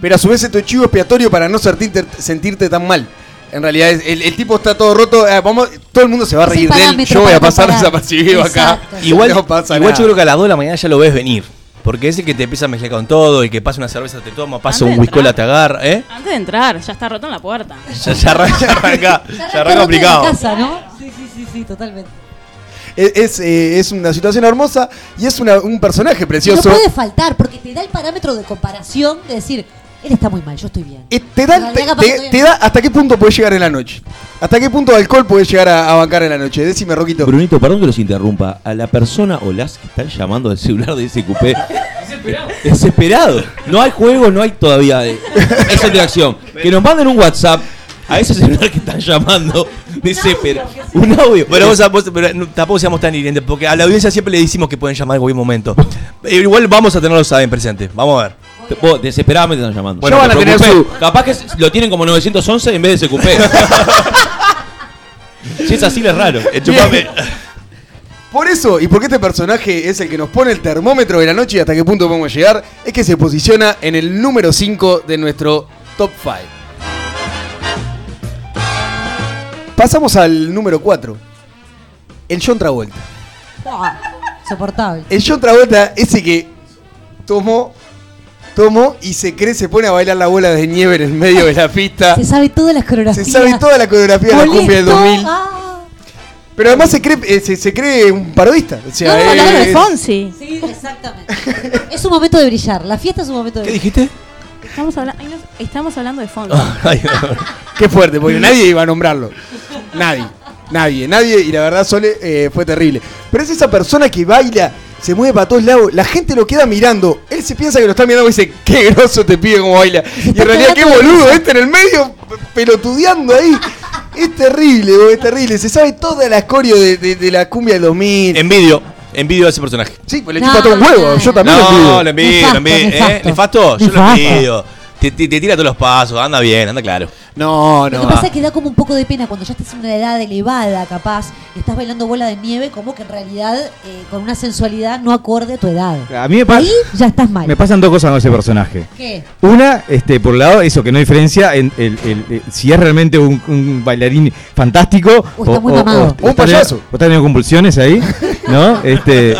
Speaker 12: Pero a su vez es tu chivo expiatorio para no sentirte, sentirte tan mal. En realidad, el, el tipo está todo roto. eh, vamos, todo el mundo se va a reír de él. Yo voy a pasar desapercibido acá.
Speaker 2: Igual,
Speaker 12: no pasa
Speaker 2: igual
Speaker 12: nada.
Speaker 2: yo creo que a las 2 de la mañana ya lo ves venir. Porque es el que te empieza a mezclar con todo, el que pasa una cerveza te toma, pasa
Speaker 11: Antes
Speaker 2: un
Speaker 11: entrar.
Speaker 2: te agarra, ¿eh?
Speaker 11: Antes de entrar, ya está roto en la puerta. (laughs)
Speaker 2: Ya, ya arranca, ya arranca, ya arranca
Speaker 8: En
Speaker 2: complicado.
Speaker 8: casa, ¿no? Sí, sí, sí, sí, totalmente.
Speaker 12: Es, es, eh, es una situación hermosa y es una- un personaje
Speaker 8: No
Speaker 12: precioso.
Speaker 8: puede faltar, porque te da el parámetro de comparación de decir, él está muy mal, yo estoy bien.
Speaker 12: Eh, te, da, te, te- te hasta qué punto puedes llegar en la noche. ¿Hasta qué punto de alcohol puedes llegar a, a bancar en la noche? Decime, Roquito.
Speaker 4: Brunito, perdón que los interrumpa. A la persona o las que están llamando del celular de ese cupé. (laughs)
Speaker 9: Desesperado.
Speaker 4: Desesperado. No hay juego, no hay todavía eh, esa interacción. Que nos manden un WhatsApp a ese celular que están llamando. Desesperado. Un audio.
Speaker 2: Bueno, vos, vos- pero no- tampoco seamos tan hirientes, porque a la audiencia siempre le decimos que pueden llamar en cualquier momento. Eh, igual vamos a tenerlos ahí en presente. Vamos a ver.
Speaker 4: Vos, desesperadamente están llamando.
Speaker 2: Bueno, van a
Speaker 4: te
Speaker 2: tener
Speaker 4: preocupes. Capaz que lo tienen como 911 en vez de ese cupé. (laughs) si es así, es raro.
Speaker 2: Chupame.
Speaker 12: Por eso, y porque este personaje es el que nos pone el termómetro de la noche y hasta qué punto podemos llegar, es que se posiciona en el número 5 de nuestro top 5. Pasamos al número 4. El John Travolta.
Speaker 8: Buah, Insoportable.
Speaker 12: El John Travolta, ese que tomó, tomó y se cree, se pone a bailar la bola de nieve en el medio de la pista.
Speaker 8: Se sabe todas las coreografías.
Speaker 12: Se sabe toda la coreografía de la cumbia del
Speaker 8: Molesto,
Speaker 12: 2000.
Speaker 8: ah.
Speaker 12: Pero además se cree, eh, se, se cree un parodista. O sea,
Speaker 11: No, hablaba de
Speaker 12: es-
Speaker 11: Fonsi.
Speaker 8: Sí, exactamente. (laughs) es un momento de brillar. La fiesta es un momento de
Speaker 2: ¿Qué
Speaker 8: brillar.
Speaker 2: dijiste?
Speaker 11: Estamos, habla- ay, no, estamos hablando de Fonsi. (laughs)
Speaker 2: Ay, (laughs)
Speaker 12: Qué fuerte, porque nadie iba a nombrarlo. Nadie. Nadie, nadie. Y la verdad, Sole, eh, fue terrible. Pero es esa persona que baila, se mueve para todos lados. La gente lo queda mirando. Él se piensa que lo está mirando y dice, qué groso te pide como baila. Y en realidad, qué boludo, este en el medio, pelotudeando ahí. Es terrible, es terrible. Se sabe toda la escorio de, de- de la cumbia del 2000.
Speaker 2: Envidio, envidio a ese personaje.
Speaker 12: Sí, pues le
Speaker 8: No,
Speaker 12: chupa todo un huevo.
Speaker 8: no,
Speaker 12: Yo también lo
Speaker 2: No,
Speaker 12: envidio.
Speaker 2: lo envidio,
Speaker 8: Nefasto,
Speaker 2: lo envidio. ¿Eh?
Speaker 8: nefasto.
Speaker 2: Yo lo envidio. Te, te- te tira todos los pasos, anda bien, anda claro.
Speaker 12: No,
Speaker 8: Lo
Speaker 12: no.
Speaker 8: que pasa es que da como un poco de pena cuando ya estás en una edad elevada, capaz, y estás bailando bola de nieve, como que en realidad eh, con una sensualidad no acorde a tu edad.
Speaker 3: A mí me, pa-
Speaker 8: Ahí ya estás mal.
Speaker 3: me pasan dos cosas con ese personaje.
Speaker 8: ¿Qué?
Speaker 3: Una, este, por un lado, eso que no hay diferencia en el, el- el- si es realmente un, un bailarín fantástico
Speaker 8: O está muy mamado.
Speaker 3: o
Speaker 12: Un
Speaker 3: teniendo-
Speaker 12: payaso.
Speaker 3: o está teniendo convulsiones ahí, ¿no? (laughs) Este,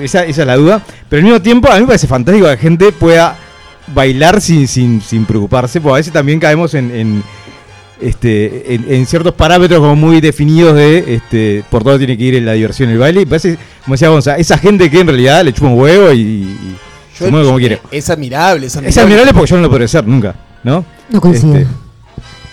Speaker 3: esa, esa es la duda. Pero al mismo tiempo, a mí me parece fantástico que la gente pueda bailar sin, sin, sin preocuparse, porque a veces también caemos en, en, este, en, en ciertos parámetros como muy definidos de este, por dónde tiene que ir la diversión el baile. Y parece, como decía Gonza, esa gente que en realidad le chupa un huevo y, y se mueve como quiere.
Speaker 12: Es admirable, es admirable.
Speaker 3: Es admirable porque yo no lo podré hacer nunca, ¿no?
Speaker 8: No coincido.
Speaker 3: Este,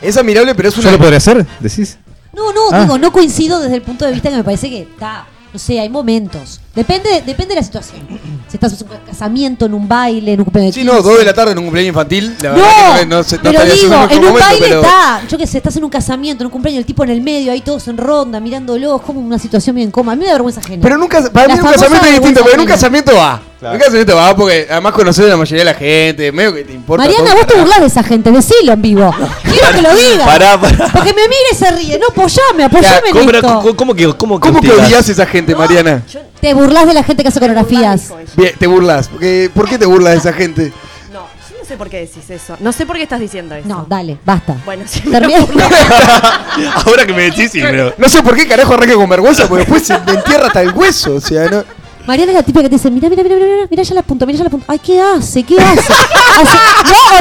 Speaker 12: Es admirable, pero es
Speaker 3: ¿Yo
Speaker 12: una.
Speaker 3: lo podré hacer? ¿Decís?
Speaker 8: No, no,
Speaker 3: Ah.
Speaker 8: digo, no coincido desde el punto de vista que me parece que está, no sé, hay momentos. Depende, depende de la situación. Si estás en un casamiento, en un baile, en un cumpleaños de
Speaker 12: Sí, no,
Speaker 8: 15.
Speaker 12: dos de la tarde en un cumpleaños infantil. La
Speaker 8: No,
Speaker 12: verdad que no, no se- no
Speaker 8: pero digo, en un
Speaker 12: momento,
Speaker 8: baile
Speaker 12: pero-
Speaker 8: está, yo qué sé, estás en un casamiento, en un cumpleaños, el tipo en el medio, ahí todos en ronda, mirándolo, es como una situación bien cómoda. A mí me da vergüenza ajena.
Speaker 12: Pero nunca, para
Speaker 8: La
Speaker 12: mí un casamiento es distinto, porque en un casamiento va. En un casamiento va porque además conoces a la mayoría de la gente, medio que te importa.
Speaker 8: Mariana,
Speaker 12: todo,
Speaker 8: vos te burlás de esa gente, decilo en vivo. Quiero que lo (laughs) digas.
Speaker 2: Pará, pará.
Speaker 8: Porque me mira y se ríe. No, apoyame, apoyame
Speaker 2: ¿Cómo,
Speaker 8: en
Speaker 2: pero,
Speaker 8: esto.
Speaker 2: cómo- cómo que, cómo que
Speaker 12: ¿Cómo que odias a esa gente, Mariana?
Speaker 8: Te burlas de la gente que hace coreografías.
Speaker 12: Bien, te burlas. Porque, ¿Por qué te burlas de esa gente?
Speaker 5: No, yo no sé por qué decís eso. No sé por qué estás diciendo eso.
Speaker 8: No, dale, basta.
Speaker 5: Bueno, sí.
Speaker 8: Termina- (laughs)
Speaker 2: Ahora que me decís, sí, pero.
Speaker 12: No sé por qué carajo arranca con vergüenza, porque después se me entierra hasta el hueso. O sea, no.
Speaker 8: Mariana es la típica que te dice, mira, mira, mira, mira, mira, mira ya la punta, mira ya la punta. Ay, ¿qué hace? ¿Qué hace? (laughs) Hace-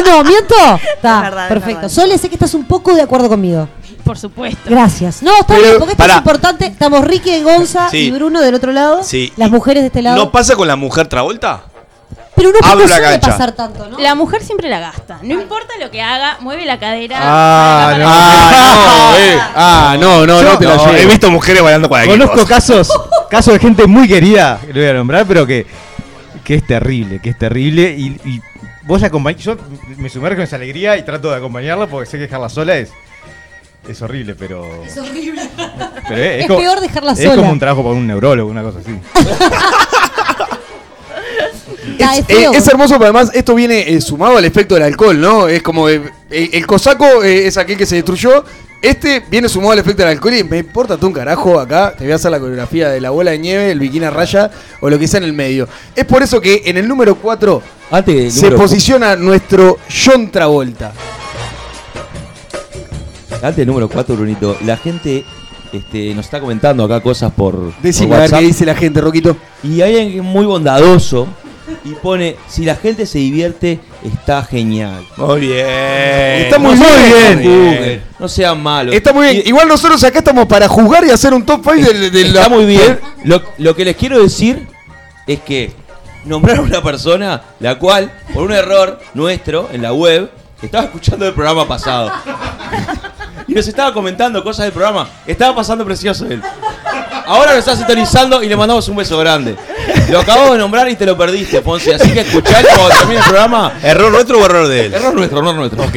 Speaker 8: ¿No o no? ¿Miento? Está,
Speaker 5: Es verdad, es
Speaker 8: perfecto.
Speaker 5: verdad.
Speaker 8: Sole, sé que estás un poco de acuerdo conmigo.
Speaker 11: Por supuesto.
Speaker 8: Gracias. No, está
Speaker 2: Pero,
Speaker 8: bien, porque esto
Speaker 2: pará.
Speaker 8: es importante. Estamos Ricky, Gonza
Speaker 2: Sí.
Speaker 8: y Bruno del otro lado.
Speaker 2: Sí.
Speaker 8: Las mujeres de este lado.
Speaker 2: ¿No pasa con la mujer Travolta?
Speaker 8: Pero no,
Speaker 2: cancha.
Speaker 8: pasar tanto, ¿no?
Speaker 11: La mujer siempre la gasta. No importa lo que haga, mueve la cadera.
Speaker 3: Ah, no.
Speaker 2: Ah, no, eh.
Speaker 12: Ah, no, no, no te la
Speaker 2: No,
Speaker 12: llevo.
Speaker 2: he visto mujeres bailando cualquier
Speaker 3: Conozco
Speaker 2: cosa.
Speaker 3: casos, (laughs) casos de gente muy querida, que le voy a nombrar, pero que, que es terrible, que es terrible. Y, y vos la acompañ- Yo me sumerjo en esa alegría y trato de acompañarla porque sé que dejarla sola es. Es horrible, pero.
Speaker 8: Es horrible.
Speaker 3: pero es,
Speaker 8: Es
Speaker 3: como,
Speaker 8: peor dejarla
Speaker 3: es
Speaker 8: sola.
Speaker 3: como un trabajo para un neurólogo, una cosa así. (laughs)
Speaker 8: Es
Speaker 12: Eh, es hermoso, pero además esto viene eh, sumado al efecto del alcohol, ¿no? Es como eh, el cosaco eh, es aquel que se destruyó. Este viene sumado al efecto del alcohol y me importa tú un carajo acá. Te voy a hacer la coreografía de la bola de nieve, el bikini a raya o lo que sea en el medio. Es por eso que en el número 4
Speaker 4: Antes del
Speaker 12: se
Speaker 4: número
Speaker 12: posiciona nuestro John Travolta.
Speaker 4: Antes del número 4, Brunito, la gente este, nos está comentando acá cosas por, por
Speaker 12: Decime a ver qué dice la gente, Roquito.
Speaker 4: Y hay alguien que es muy bondadoso y pone, si la gente se divierte, está genial.
Speaker 2: Muy bien.
Speaker 12: Está muy
Speaker 4: no
Speaker 12: bien.
Speaker 4: No sean malos.
Speaker 12: Está muy bien.
Speaker 4: Y-
Speaker 12: Igual nosotros acá estamos para juzgar y hacer un top 5 de, de la...
Speaker 4: Está muy bien. (laughs) Lo, lo que les quiero decir es que nombraron a una persona la cual, por un error nuestro en la web, estaba escuchando el programa pasado. (laughs) Y nos estaba comentando cosas del programa. Estaba pasando precioso él. Ahora lo está sintonizando y le mandamos un beso grande. Lo acabo de nombrar y te lo perdiste, Fonsi. Así que escuchalo cuando termine el programa.
Speaker 2: ¿Error nuestro o error de él?
Speaker 4: Error nuestro, error nuestro.
Speaker 2: Ok.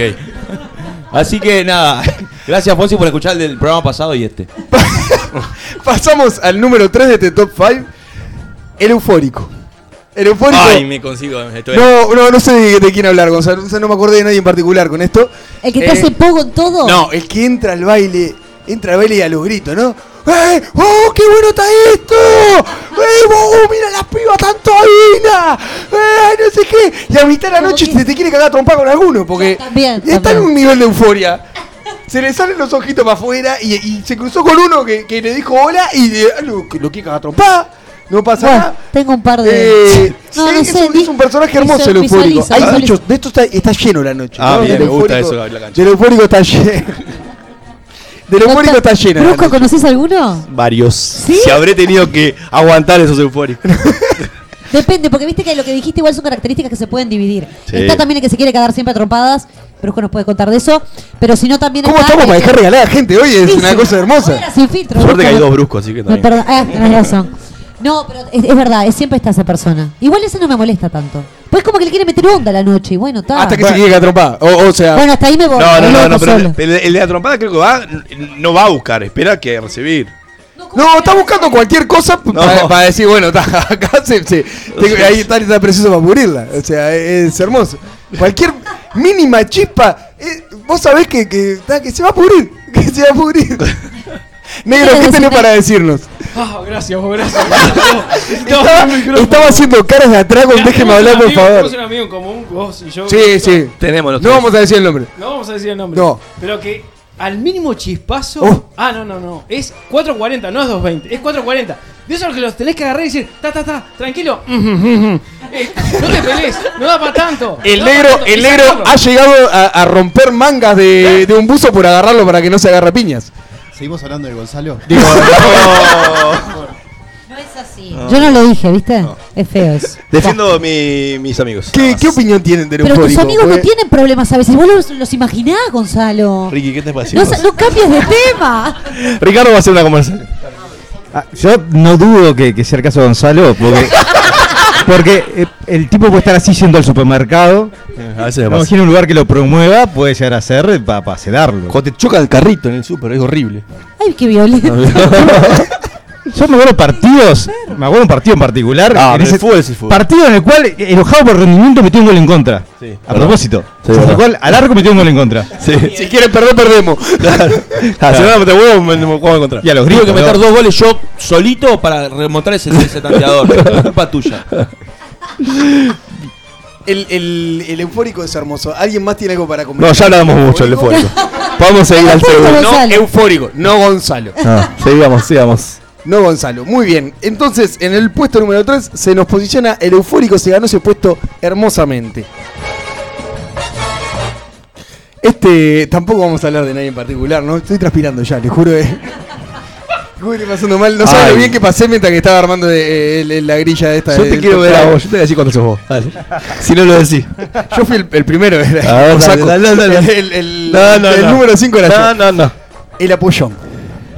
Speaker 4: Así que nada. Gracias, Fonsi, por escuchar el del programa pasado y este. (laughs)
Speaker 12: Pasamos al número 3 de este top 5. El eufórico. El eufórico.
Speaker 2: Ay, me consigo. Estoy...
Speaker 12: No, no, no sé de, de quién hablar, Gonzalo. O sea, no me acordé de nadie en particular con esto.
Speaker 8: El que te
Speaker 12: Eh,
Speaker 8: hace poco en todo.
Speaker 12: No, el que entra al baile, entra al baile y a los gritos, ¿no? ¡Eh! ¡Oh, qué bueno está esto! ¡Eh, oh, mira las pibas tanto divina! ¡Eh, no sé qué! Y a mitad de la noche
Speaker 8: que-
Speaker 12: se te quiere cagar a trompar con alguno, porque
Speaker 8: También,
Speaker 12: está en un nivel de euforia. Se le salen los ojitos para afuera y, y se cruzó con uno que, que le dijo hola y le- ah, lo, lo quiere cagar a trompar. No pasa
Speaker 8: Bueno,
Speaker 12: nada.
Speaker 8: tengo un par de.
Speaker 12: Eh,
Speaker 8: No, no
Speaker 12: es,
Speaker 8: sé,
Speaker 12: un, es un personaje hermoso el eufórico. Hay muchos, de esto está, está lleno la noche.
Speaker 2: Ah,
Speaker 12: ¿no?
Speaker 2: bien, me gusta
Speaker 12: eufórico-
Speaker 2: eso, la cancha.
Speaker 12: Del eufórico está (laughs) lleno. Del eufórico está lleno.
Speaker 8: ¿Brusco, conoces alguno?
Speaker 2: Varios.
Speaker 8: ¿Sí?
Speaker 2: Si habré tenido que aguantar esos eufóricos. (laughs)
Speaker 8: Depende, porque viste que lo que dijiste igual son características que se pueden dividir.
Speaker 2: Sí.
Speaker 8: Está también el que se quiere quedar siempre a trompadas. Brusco nos puede contar de eso. Pero si no, también
Speaker 12: ¿Cómo
Speaker 8: está.
Speaker 12: estamos para dejar regalada gente hoy? Es
Speaker 8: Sí,
Speaker 12: una
Speaker 8: sí.
Speaker 12: cosa hermosa.
Speaker 8: Sin filtro.
Speaker 2: Suerte que hay dos bruscos, así que
Speaker 8: No,
Speaker 2: también.
Speaker 8: perdón, ah, tenés razón. No, pero es, es verdad, es, siempre está esa persona. Igual ese no me molesta tanto. Pues como que le quiere meter onda a la noche y bueno, está.
Speaker 12: Hasta que se quiere atrapar. O, o sea,
Speaker 8: Bueno, hasta ahí me voy.
Speaker 2: No, no, no, no, pero el, el de la trompada creo que va, no va a buscar, espera que recibir.
Speaker 12: no, está buscando cualquier cosa
Speaker 2: No.
Speaker 12: para, (laughs) para decir, bueno, está, acá se, se- (laughs) tengo- ahí está, está precioso para cubrirla. O sea, es, es hermoso. Cualquier mínima chispa. eh, vos sabés que, que, que se va a pudrir. (laughs) Que se va a pudrir. Negro, ¿qué tenés para decirnos?
Speaker 9: Ah, gracias, vos, gracias. (laughs)
Speaker 12: Estaba, estaba haciendo caras de atrás déjeme hablar, por
Speaker 9: Tenemos
Speaker 12: favor.
Speaker 9: un amigo en común, vos y yo.
Speaker 12: Sí, sí.
Speaker 2: Tenemos los
Speaker 12: No
Speaker 2: tres.
Speaker 12: vamos a decir el nombre.
Speaker 9: No vamos a decir el nombre.
Speaker 12: No.
Speaker 9: Pero que al mínimo chispazo.
Speaker 12: Oh.
Speaker 9: Ah, no, no, no. Es 4.40, no es 2.20. Es 4.40. De esos que los tenés que agarrar y decir, ta, ta, ta, tranquilo. (laughs) Eh, no te pelees, no da para tanto.
Speaker 12: El
Speaker 9: no
Speaker 12: negro,
Speaker 9: tanto.
Speaker 12: el negro ha llegado a, a romper mangas de, de un buzo por agarrarlo para que no se agarre piñas.
Speaker 7: ¿Seguimos hablando de Gonzalo? (laughs)
Speaker 12: Digo,
Speaker 8: No es así. Yo no lo dije, ¿viste? Es feo eso.
Speaker 2: Defiendo mi- mis amigos.
Speaker 12: ¿Qué, ¿Qué opinión tienen del
Speaker 8: Pero tus
Speaker 12: eufórico?
Speaker 8: amigos no
Speaker 12: Porque-
Speaker 8: tienen problemas a veces. Vos los, los imaginás, Gonzalo.
Speaker 2: Ricky, ¿qué te parece?
Speaker 8: No, sa- no cambies de tema.
Speaker 2: Ricardo va a hacer una conversación.
Speaker 3: Ah, yo no dudo que, que sea el caso de Gonzalo, porque, (laughs) porque eh, el tipo puede estar así yendo al supermercado.
Speaker 2: A veces
Speaker 3: No imagino un lugar que lo promueva, puede llegar a ser para sedarlo.
Speaker 2: Cuando te choca el carrito en el súper, es horrible.
Speaker 8: Ay, qué violento. (laughs)
Speaker 3: Yo me acuerdo partidos, me acuerdo un partido en particular.
Speaker 2: Ah,
Speaker 3: en ese
Speaker 2: fútbol el fútbol.
Speaker 3: partido en el cual, eh, enojado por rendimiento, metió un gol en contra.
Speaker 2: Sí,
Speaker 3: a
Speaker 2: verdad.
Speaker 3: propósito.
Speaker 2: Sí, verdad.
Speaker 3: sacó al, arco metió un gol en contra.
Speaker 2: Sí.
Speaker 12: Si quieren perder, perdemos. (laughs)
Speaker 2: Claro. (laughs) Claro, Si no huevo, puedo encontrar.
Speaker 3: Y a los
Speaker 4: Tengo
Speaker 3: gritos.
Speaker 4: que meter
Speaker 3: ¿no?
Speaker 4: dos goles yo solito para remontar ese, ese tanteador. (laughs) Es culpa tuya.
Speaker 12: El, el, el eufórico es hermoso. ¿Alguien más tiene algo para
Speaker 2: No,
Speaker 12: comentar?
Speaker 2: ya hablamos mucho del eufórico. Podemos seguir al segundo.
Speaker 12: No, eufórico, no Gonzalo.
Speaker 2: Ah, sigamos, sigamos.
Speaker 12: No Gonzalo. Muy bien. Entonces, en el puesto número 3 se nos posiciona el eufórico. Se ganó ese puesto hermosamente. Este, tampoco vamos a hablar de nadie en particular, ¿no? Estoy transpirando ya, les juro. Eh. (laughs) Estoy pasando mal. No saben
Speaker 2: Ay.
Speaker 12: lo bien que pasé mientras que estaba armando eh, el- el- la grilla de esta.
Speaker 2: Yo te quiero ver a vos, yo te voy a decir cuándo sos vos. Dale. Si no lo decís.
Speaker 12: Yo fui el, el primero. Era,
Speaker 2: A ver,
Speaker 12: por
Speaker 2: dale, dale, dale.
Speaker 12: El, el-
Speaker 2: No, no,
Speaker 12: el
Speaker 2: no.
Speaker 12: número 5 era
Speaker 2: No,
Speaker 12: yo.
Speaker 2: no, no.
Speaker 12: El apoyón.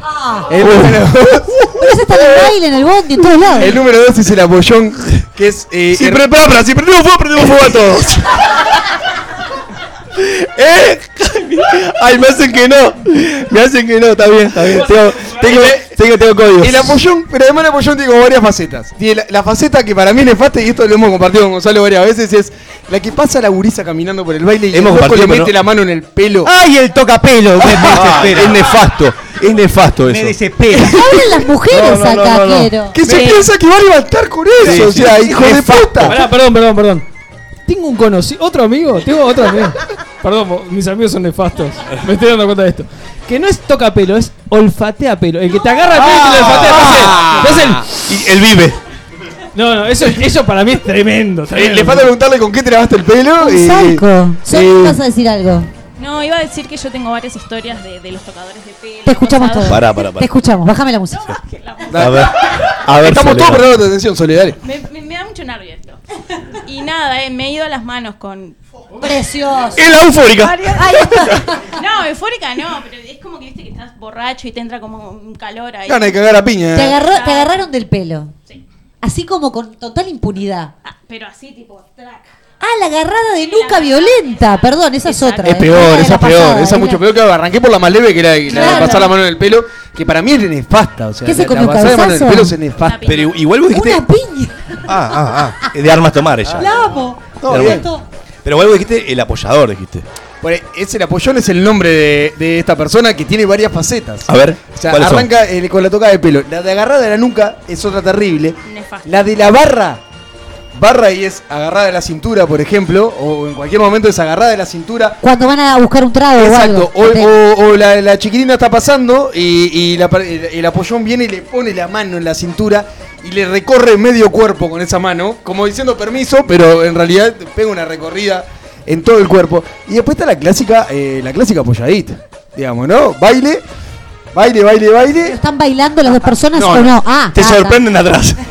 Speaker 8: Ah,
Speaker 12: El número
Speaker 8: pero ese está en el baile, en el bondi, en todos lados.
Speaker 12: El número 2 es el apoyón, que es. Eh,
Speaker 2: Si,
Speaker 12: her-
Speaker 2: pre- espera, espera, si prendemos fuego, prendemos fuego a todos. (laughs) ¿Eh? Ay, me hacen que no. Me hacen que no, está bien, está bien. Tengo, tengo, tengo, tengo códigos.
Speaker 12: El apoyón, pero además el apoyón tiene como varias facetas. Tiene la, la faceta que para mí es nefasta, y esto lo hemos compartido con Gonzalo varias veces, es la que pasa la gurisa caminando por el baile y
Speaker 2: Hemos
Speaker 12: el loco le mete
Speaker 2: no-
Speaker 12: la mano en el pelo.
Speaker 3: ¡Ay, el tocapelo! Me, me
Speaker 2: Ah,
Speaker 3: desespera.
Speaker 2: es nefasto, es nefasto
Speaker 3: Me
Speaker 2: eso.
Speaker 3: desespera. (laughs)
Speaker 8: Hablan las mujeres
Speaker 2: No, no, no,
Speaker 8: acá,
Speaker 2: no, no.
Speaker 8: quiero.
Speaker 12: que se piensa que va a levantar con eso,
Speaker 2: Sí,
Speaker 12: o sea,
Speaker 2: sí.
Speaker 12: hijo de puta.
Speaker 9: Pará, perdón, perdón, perdón. Tengo un conocido, otro amigo, tengo otro amigo. Perdón, mis amigos son nefastos. Me estoy dando cuenta de esto. Que no es toca pelo, es olfatea pelo. El que te agarra el pelo y te lo olfatea.
Speaker 2: Ah.
Speaker 9: te hace- te hace el-
Speaker 2: Y él vive.
Speaker 9: No, no, eso, eso para mí es tremendo.
Speaker 12: Eh,
Speaker 9: tremendo.
Speaker 12: le falta preguntarle con qué te lavaste el pelo. y-
Speaker 8: Salco.
Speaker 12: Eh,
Speaker 8: vas a decir algo.
Speaker 11: No, iba a decir que yo tengo varias historias de, de los tocadores de pelo.
Speaker 8: Te escuchamos
Speaker 11: cosas-
Speaker 8: todo.
Speaker 2: Pará, pará,
Speaker 8: Te
Speaker 2: pará.
Speaker 8: escuchamos, bájame la música.
Speaker 2: A ver. A ver,
Speaker 12: Estamos todos
Speaker 2: Soledad.
Speaker 12: prestando atención, Soledad.
Speaker 11: Me, me- me da mucho nervio. Y nada, eh, me he ido a las manos con.
Speaker 8: Precioso.
Speaker 2: Es la eufórica.
Speaker 11: No, eufórica no, pero es como que viste que estás borracho y te entra como un calor ahí.
Speaker 12: Gana de cagar a piña.
Speaker 8: Te,
Speaker 12: eh.
Speaker 8: agarró- te agarraron del pelo.
Speaker 11: Sí.
Speaker 8: Así como con total impunidad.
Speaker 11: Ah, pero así, tipo, track.
Speaker 8: Ah, la agarrada de nuca violenta. Perdón, esa es otra.
Speaker 12: Es
Speaker 8: eh.
Speaker 12: peor,
Speaker 8: Esa
Speaker 12: esa
Speaker 8: la
Speaker 12: es peor,
Speaker 8: pasada,
Speaker 12: esa es
Speaker 8: la-
Speaker 12: mucho peor que arranqué por la más leve que era la de
Speaker 8: Claro.
Speaker 12: pasar la mano en el pelo, que para mí es nefasta, o sea,
Speaker 8: ¿Qué se
Speaker 12: la,
Speaker 8: comió,
Speaker 12: la pasada de mano en el
Speaker 8: cabezazo?
Speaker 12: pelo es nefasta.
Speaker 2: Pero igual vos dijiste.
Speaker 8: Una piña.
Speaker 2: Ah, ah, ah. De armas tomar ella.
Speaker 8: La amo.
Speaker 12: Todo
Speaker 2: Pero
Speaker 12: bien.
Speaker 2: Pero vos dijiste el apoyador, dijiste.
Speaker 12: Por ahí, Es el apoyón, es el nombre de, de esta persona que tiene varias facetas.
Speaker 2: A ver,
Speaker 12: O sea, arranca eh, con la toca de pelo. La de agarrada de la nuca es otra terrible.
Speaker 11: Nefasto.
Speaker 12: La de la barra. Barra y es agarrada de la cintura, por ejemplo, o en cualquier momento es agarrada de la cintura.
Speaker 8: Cuando van a buscar un trago o
Speaker 12: Exacto,
Speaker 8: algo.
Speaker 12: o, o- o la, la chiquilina está pasando y, y la el, el apoyón viene y le pone la mano en la cintura y le recorre medio cuerpo con esa mano, como diciendo permiso, pero en realidad pega una recorrida en todo el cuerpo. Y después está la clásica, eh, la clásica apoyadita, digamos, ¿no? Baile, baile, baile, baile.
Speaker 8: ¿Están bailando las dos personas
Speaker 12: No,
Speaker 8: o
Speaker 12: no.
Speaker 8: no? Ah,
Speaker 2: Te
Speaker 8: ah,
Speaker 2: sorprenden atrás. (laughs)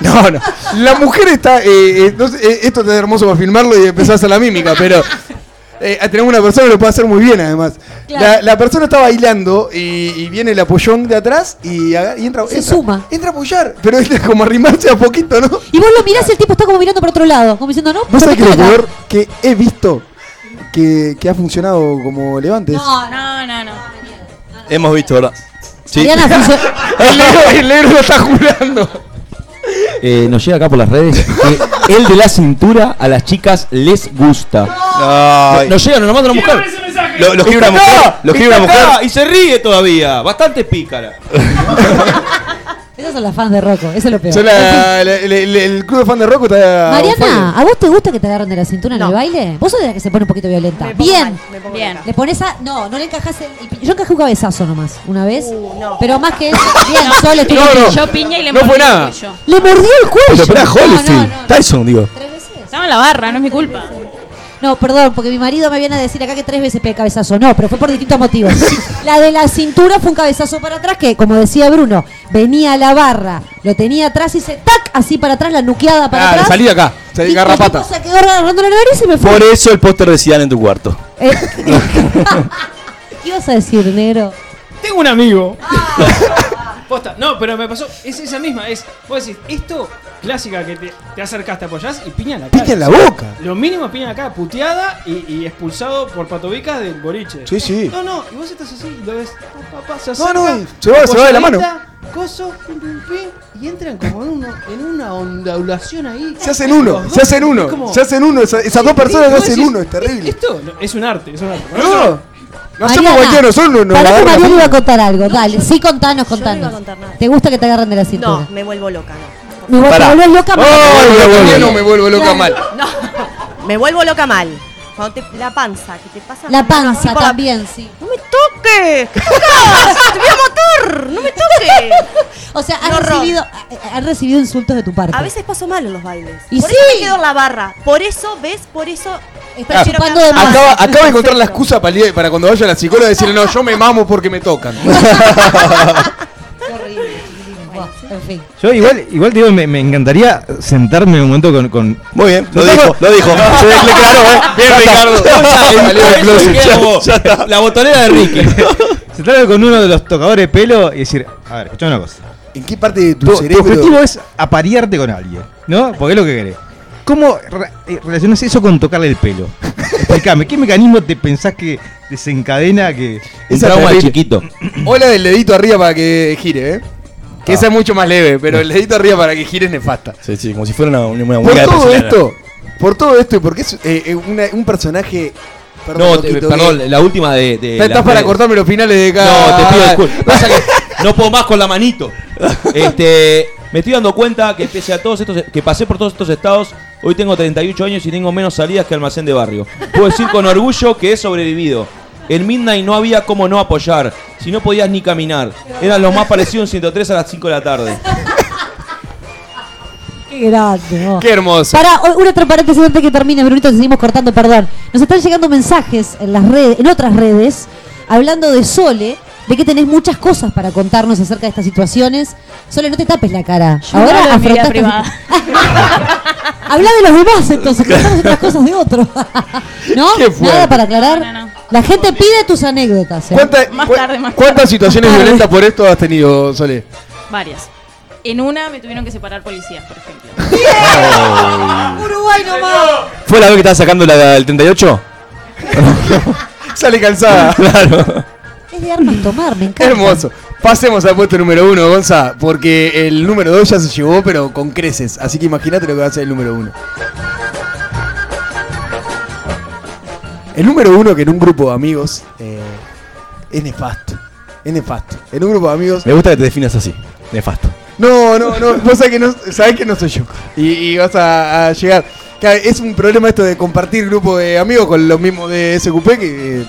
Speaker 12: No, no. La mujer está. eh, eh, no sé, eh, esto es hermoso para filmarlo y empezar a hacer la mímica, pero. eh, tenemos una persona que lo puede hacer muy bien, además.
Speaker 8: Claro.
Speaker 12: La, la persona está bailando y, y viene el apoyón de atrás y, y entra.
Speaker 8: Se
Speaker 12: entra-
Speaker 8: suma.
Speaker 12: Entra a apoyar, pero es como arrimarse a poquito, ¿no?
Speaker 8: Y vos lo mirás y el tipo está como mirando por otro lado, como diciendo, no,
Speaker 12: ¿Vos sabés que
Speaker 8: ¿por
Speaker 12: lo peor que he visto que, que ha funcionado como levantes?
Speaker 8: No, no.
Speaker 11: No, no.
Speaker 2: Hemos visto, ¿verdad? Sí. (laughs)
Speaker 12: El negro lo está jurando.
Speaker 4: Eh, nos llega acá por las redes que el de la cintura a las chicas les gusta.
Speaker 2: Ay.
Speaker 4: Nos llegan, nos mandan una mujer.
Speaker 2: Lo, lo escribe una mujer. Lo escribe una mujer.
Speaker 4: Y se ríe todavía. Bastante pícara. (laughs)
Speaker 8: Esos son las fans de Rocco, eso es lo peor.
Speaker 12: Son la- (laughs) la- la- la- el club de fan de Rocco está.
Speaker 8: Mariana, ¿a vos te gusta que te agarren de la cintura en el baile? Vos sos de la que se pone un poquito violenta.
Speaker 5: Me pongo
Speaker 8: Bien.
Speaker 5: mal, me pongo
Speaker 11: Bien.
Speaker 8: Le pones a. No, no le encajás el. el Yo encajé un cabezazo nomás, una vez.
Speaker 5: Uh, no.
Speaker 8: Pero más que eso. (laughs) Bien, yo le estoy
Speaker 12: No, no.
Speaker 11: Yo piña y le
Speaker 12: No fue
Speaker 11: mordí el
Speaker 12: nada.
Speaker 11: cuello.
Speaker 8: Le mordió el cuello.
Speaker 2: Pero espera, Holyfield.
Speaker 8: No, no, no.
Speaker 2: Tyson, digo.
Speaker 8: ¿Tres veces?
Speaker 11: Estaba en la barra, no es mi culpa.
Speaker 8: No, perdón, porque mi marido me viene a decir acá que tres veces pegué cabezazo. No, pero fue por distintos motivos. (laughs) La de la cintura fue un cabezazo para atrás que, como decía Bruno, venía a la barra, lo tenía atrás y se tac, así para atrás, la nuqueada para
Speaker 12: Ah,
Speaker 8: atrás.
Speaker 12: salí de acá. Salí
Speaker 8: Y
Speaker 12: garrapata.
Speaker 8: se quedó agarrando la nariz y me fue.
Speaker 2: Por eso el póster de Zidane en tu cuarto.
Speaker 8: Eh, (laughs) ¿Qué ibas a decir, negro?
Speaker 9: Tengo un amigo. Posta, no, pero me pasó, es esa misma, es, vos decís, esto, clásica que te, te acercás, te apoyás y piña en la cara.
Speaker 12: Piña en la boca.
Speaker 9: Lo mínimo es piña en la cara, puteada y, y expulsado por patobicas del boliche.
Speaker 12: Sí, sí.
Speaker 9: No, no, y vos estás así, lo ves, pa, pa, pa, se
Speaker 12: No,
Speaker 9: acerca,
Speaker 12: no, se va- se va de la mano.
Speaker 9: Coso, pim, pim, pim, y entran como en, uno, en una ondulación ahí.
Speaker 12: Se hacen uno, se hacen uno,
Speaker 9: como-
Speaker 12: se hacen uno. esa- Esas dos personas se hacen
Speaker 9: decís,
Speaker 12: uno, es terrible.
Speaker 9: Esto no, es un arte, es un arte.
Speaker 12: No, no hacemos
Speaker 8: Mariana,
Speaker 12: cualquiera, nosotros no
Speaker 8: Para que Mariano iba a contar algo. Dale, sí, contanos,
Speaker 5: Yo no iba a
Speaker 8: contanos.
Speaker 5: contar nada.
Speaker 8: ¿Te gusta que te agarren de la cintura?
Speaker 5: No, me vuelvo loca, no.
Speaker 8: Me vuelvo,
Speaker 2: Pará.
Speaker 8: te volvés loca. Mariana.
Speaker 12: yo también no me vuelvo loca mal.
Speaker 5: No, (laughs) me vuelvo loca mal. Cuando te, la panza, que te pasa
Speaker 8: La panza
Speaker 5: la-
Speaker 8: también, sí.
Speaker 5: ¡No me toques! ¿Qué tocas? (laughs) ¡Te voy a matar! ¡No me toques! (laughs)
Speaker 8: O sea, han
Speaker 5: Un horror.
Speaker 8: recibido, ha- han recibido insultos de tu parte.
Speaker 5: A veces paso mal en los bailes.
Speaker 8: Y
Speaker 5: por
Speaker 8: sí.
Speaker 5: eso me quedo en la barra. Por eso, ¿ves? Por eso. Prefiero
Speaker 8: chupando de más.
Speaker 12: Acaba, acaba de encontrar la excusa para, el día- para cuando vaya a la psicóloga decirle, no, yo me mamo porque me tocan.
Speaker 8: Qué (laughs) horrible, chiquilines. Buah, En fin.
Speaker 3: Yo igual, igual digo, me, me encantaría sentarme un momento con. con
Speaker 2: Muy bien, lo
Speaker 3: No,
Speaker 2: dijo,
Speaker 3: no.
Speaker 2: lo dijo. Se declaró, ¿eh? Bien, Ricardo. Ya, ya está.
Speaker 4: La botonera de Ricky. (laughs)
Speaker 3: sentarme con uno de los tocadores de pelo y decir, a ver, escuchame una cosa.
Speaker 12: ¿En qué parte de tu,
Speaker 3: Tu, tu
Speaker 12: cerebro?
Speaker 3: objetivo es aparearte con alguien, ¿no? Porque es lo que querés. ¿Cómo re- eh, relacionas eso con tocarle el pelo? Explícame, ¿qué mecanismo te pensás que desencadena que.
Speaker 12: Esa
Speaker 4: trauma de chiquito.
Speaker 12: O la del dedito arriba para que gire, ¿eh? Que esa es mucho más leve, pero el dedito arriba para que gire es nefasta.
Speaker 2: Sí, sí, como si fuera una, una
Speaker 12: Por
Speaker 2: de
Speaker 12: todo esto, por todo esto y porque es eh, eh, una- un personaje.
Speaker 4: No, te-
Speaker 12: que-
Speaker 4: perdón, la última de. de
Speaker 12: Estás para
Speaker 4: redes.
Speaker 12: cortarme los finales de cada.
Speaker 4: No, te pido (laughs) disculpas. Pasa que no puedo más con la manito. Este, me estoy dando cuenta que pese a todos estos que pasé por todos estos estados, hoy tengo 38 años y tengo menos salidas que almacén de barrio. Puedo decir con orgullo que he sobrevivido. En Midnight no había cómo no apoyar, si no podías ni caminar. Eran los más parecidos en 103 a las 5 de la tarde.
Speaker 8: Qué grande. vos.
Speaker 12: Qué hermoso.
Speaker 8: Para un otro paréntesis antes que termine, Brunito, seguimos cortando, perdón. Nos están llegando mensajes en las redes, en otras redes, hablando de Sole, de que tenés muchas cosas para contarnos acerca de estas situaciones. Sole, no te tapes la cara.
Speaker 11: Yo hablo de mi vida
Speaker 8: afrontá-
Speaker 11: privada. (laughs)
Speaker 8: Habla de los demás entonces, que contamos otras cosas de otro. (laughs) ¿No? Nada para aclarar.
Speaker 11: No, no, no.
Speaker 8: La gente pide tus anécdotas. ¿eh?
Speaker 12: ¿Cuánta-
Speaker 11: Más
Speaker 12: cu-
Speaker 11: tarde, más
Speaker 12: ¿Cuántas
Speaker 11: tarde.
Speaker 12: situaciones
Speaker 8: Más tarde.
Speaker 12: violentas por esto has tenido, Sole?
Speaker 11: Varias. En una me tuvieron que separar policías, por ejemplo. (laughs)
Speaker 8: Uruguay nomás.
Speaker 2: ¿Fue la vez que estabas sacando la del 38?
Speaker 12: Sale cansada.
Speaker 2: claro.
Speaker 8: Es de armas tomar, me encanta.
Speaker 12: Hermoso. Pasemos al puesto número uno, Gonza, porque el número dos ya se llevó, pero con creces. Así que imagínate lo que va a ser el número uno. El número uno que en un grupo de amigos eh, es nefasto. Es nefasto. En un grupo de amigos.
Speaker 2: Me gusta que te definas así. Nefasto.
Speaker 12: No, no, no. Vos sabés que no, sabés que no soy yo. Y, y vas a, a llegar. Claro, es un problema esto de compartir grupo de amigos con los mismos de SQP que,